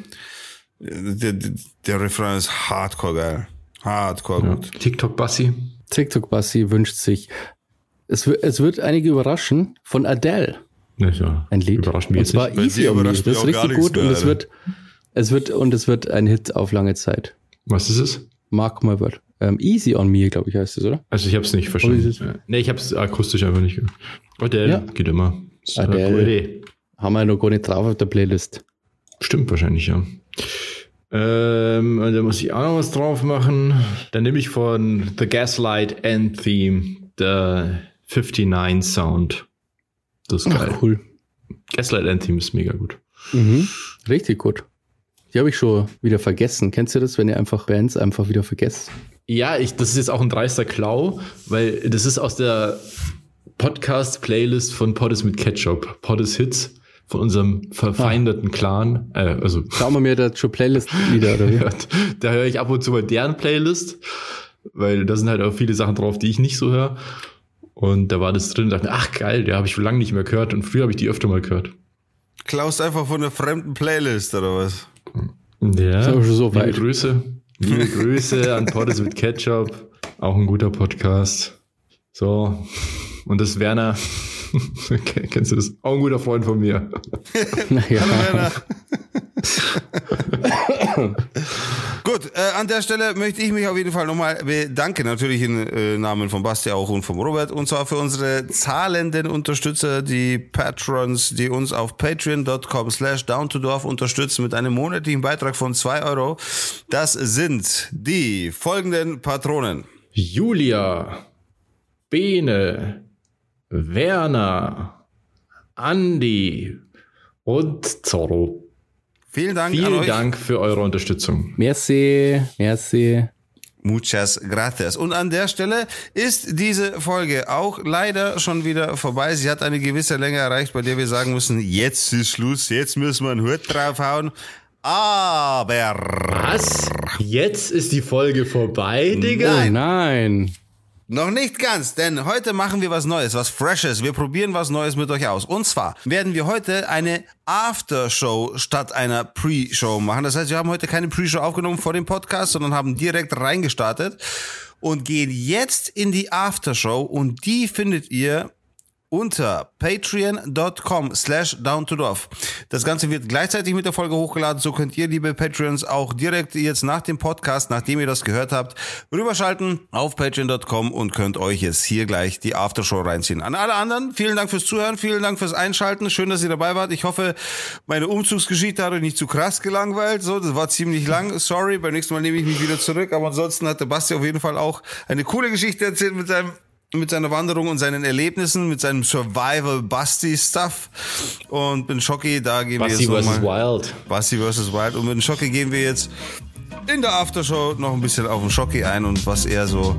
[SPEAKER 2] Der, der, der Refrain ist hardcore geil. Hardcore
[SPEAKER 1] Ja.
[SPEAKER 2] gut.
[SPEAKER 1] TikTok Bassi.
[SPEAKER 3] TikTok Bassi wünscht sich. Es, wird- es wird einige überraschen von Adele.
[SPEAKER 1] Ja.
[SPEAKER 3] Ein Lied.
[SPEAKER 1] Überrascht mich
[SPEAKER 3] und
[SPEAKER 1] jetzt
[SPEAKER 3] zwar
[SPEAKER 1] nicht.
[SPEAKER 3] Easy on Me. Das ist richtig gut und es wird, es wird und es wird ein Hit auf lange Zeit.
[SPEAKER 1] Was ist es?
[SPEAKER 3] Mark my word. Ähm, Easy on Me, glaube ich, heißt es, oder?
[SPEAKER 1] Also ich habe es nicht verstanden. Ja. Nee, ich habe es akustisch einfach nicht gehört. Adele
[SPEAKER 3] Ja.
[SPEAKER 1] geht immer.
[SPEAKER 3] Adele.
[SPEAKER 1] coole Idee.
[SPEAKER 3] Haben wir noch gar nicht drauf auf der Playlist.
[SPEAKER 1] Stimmt wahrscheinlich, ja. Ähm, und da muss ich auch noch was drauf machen. Dann nehme ich von The Gaslight End Theme, der 59 Sound. Das ist geil.
[SPEAKER 3] Ach, cool.
[SPEAKER 1] Gaslight End Theme ist mega gut.
[SPEAKER 3] Mhm. Richtig gut. Die habe ich schon wieder vergessen. Kennst du das, wenn ihr einfach Bands einfach wieder vergesst?
[SPEAKER 1] Ja, ich, das ist jetzt auch ein dreister Klau, weil das ist aus der Podcast-Playlist von Poddes mit Ketchup. Poddes Hits von unserem verfeindeten Clan. Äh, also
[SPEAKER 3] Schauen wir mir da schon Playlist-Lieder oder wie?
[SPEAKER 1] da höre ich ab und zu mal deren Playlist, weil da sind halt auch viele Sachen drauf, die ich nicht so höre. Und da war das drin und dachte mir, ach geil, der habe ich schon lange nicht mehr gehört und früher habe ich die öfter mal gehört.
[SPEAKER 2] Klaust einfach von einer fremden Playlist oder was?
[SPEAKER 1] Ja,
[SPEAKER 3] schon so
[SPEAKER 1] liebe
[SPEAKER 3] weit.
[SPEAKER 1] Grüße. Liebe Grüße an Poddes mit Ketchup. Auch ein guter Podcast. So. Und das Werner. Kennst du das? Auch ein guter Freund von mir.
[SPEAKER 3] Naja.
[SPEAKER 2] Werner. Gut, äh, an der Stelle möchte ich mich auf jeden Fall nochmal bedanken, natürlich im äh, Namen von Basti auch und vom Robert, und zwar für unsere zahlenden Unterstützer, die Patrons, die uns auf patreon.com slash downtodorf unterstützen mit einem monatlichen Beitrag von 2 Euro. Das sind die folgenden Patronen.
[SPEAKER 1] Julia, Bene, Werner, Andi und Zorro.
[SPEAKER 2] Vielen Dank an
[SPEAKER 1] Vielen
[SPEAKER 2] euch.
[SPEAKER 1] Dank für eure Unterstützung.
[SPEAKER 3] Merci, merci.
[SPEAKER 2] Muchas gracias. Und an der Stelle ist diese Folge auch leider schon wieder vorbei. Sie hat eine gewisse Länge erreicht, bei der wir sagen müssen, jetzt ist Schluss, jetzt müssen wir einen Hut draufhauen. Aber
[SPEAKER 1] Was? Jetzt ist die Folge vorbei, Digga?
[SPEAKER 3] Oh nein.
[SPEAKER 2] Noch nicht ganz, denn heute machen wir was Neues, was Freshes. Wir probieren was Neues mit euch aus. Und zwar werden wir heute eine Aftershow statt einer Pre-Show machen. Das heißt, wir haben heute keine Pre-Show aufgenommen vor dem Podcast, sondern haben direkt reingestartet und gehen jetzt in die Aftershow und die findet ihr unter patreon.com slash down to dorf. Das Ganze wird gleichzeitig mit der Folge hochgeladen, so könnt ihr, liebe Patreons, auch direkt jetzt nach dem Podcast, nachdem ihr das gehört habt, rüberschalten auf patreon.com und könnt euch jetzt hier gleich die Aftershow reinziehen. An alle anderen, vielen Dank fürs Zuhören, vielen Dank fürs Einschalten, schön, dass ihr dabei wart. Ich hoffe, meine Umzugsgeschichte hat euch nicht zu krass gelangweilt, so, das war ziemlich lang, sorry, beim nächsten Mal nehme ich mich wieder zurück, aber ansonsten hat der Basti auf jeden Fall auch eine coole Geschichte erzählt mit seinem mit seiner Wanderung und seinen Erlebnissen, mit seinem Survival Basti Stuff. Und mit Schocki, da gehen
[SPEAKER 1] Basti
[SPEAKER 2] wir jetzt
[SPEAKER 1] vs.
[SPEAKER 2] nochmal.
[SPEAKER 1] Wild.
[SPEAKER 2] Basti vs. Wild. Und mit Schocki gehen wir jetzt in der Aftershow noch ein bisschen auf den Schocki ein und was er so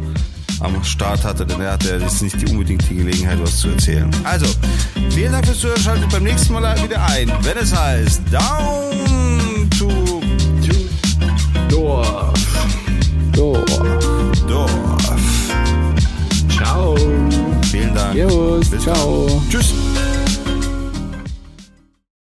[SPEAKER 2] am Start hatte, denn er hatte jetzt nicht die unbedingt die Gelegenheit, was zu erzählen. Also, vielen Dank fürs Zuhören, schaltet beim nächsten Mal wieder ein, wenn es heißt Down to
[SPEAKER 1] Dorf.
[SPEAKER 3] So.
[SPEAKER 2] Dorf.
[SPEAKER 1] Ciao.
[SPEAKER 2] Vielen Dank.
[SPEAKER 3] Servus.
[SPEAKER 2] Bis dann.
[SPEAKER 3] Ciao.
[SPEAKER 2] Tschüss.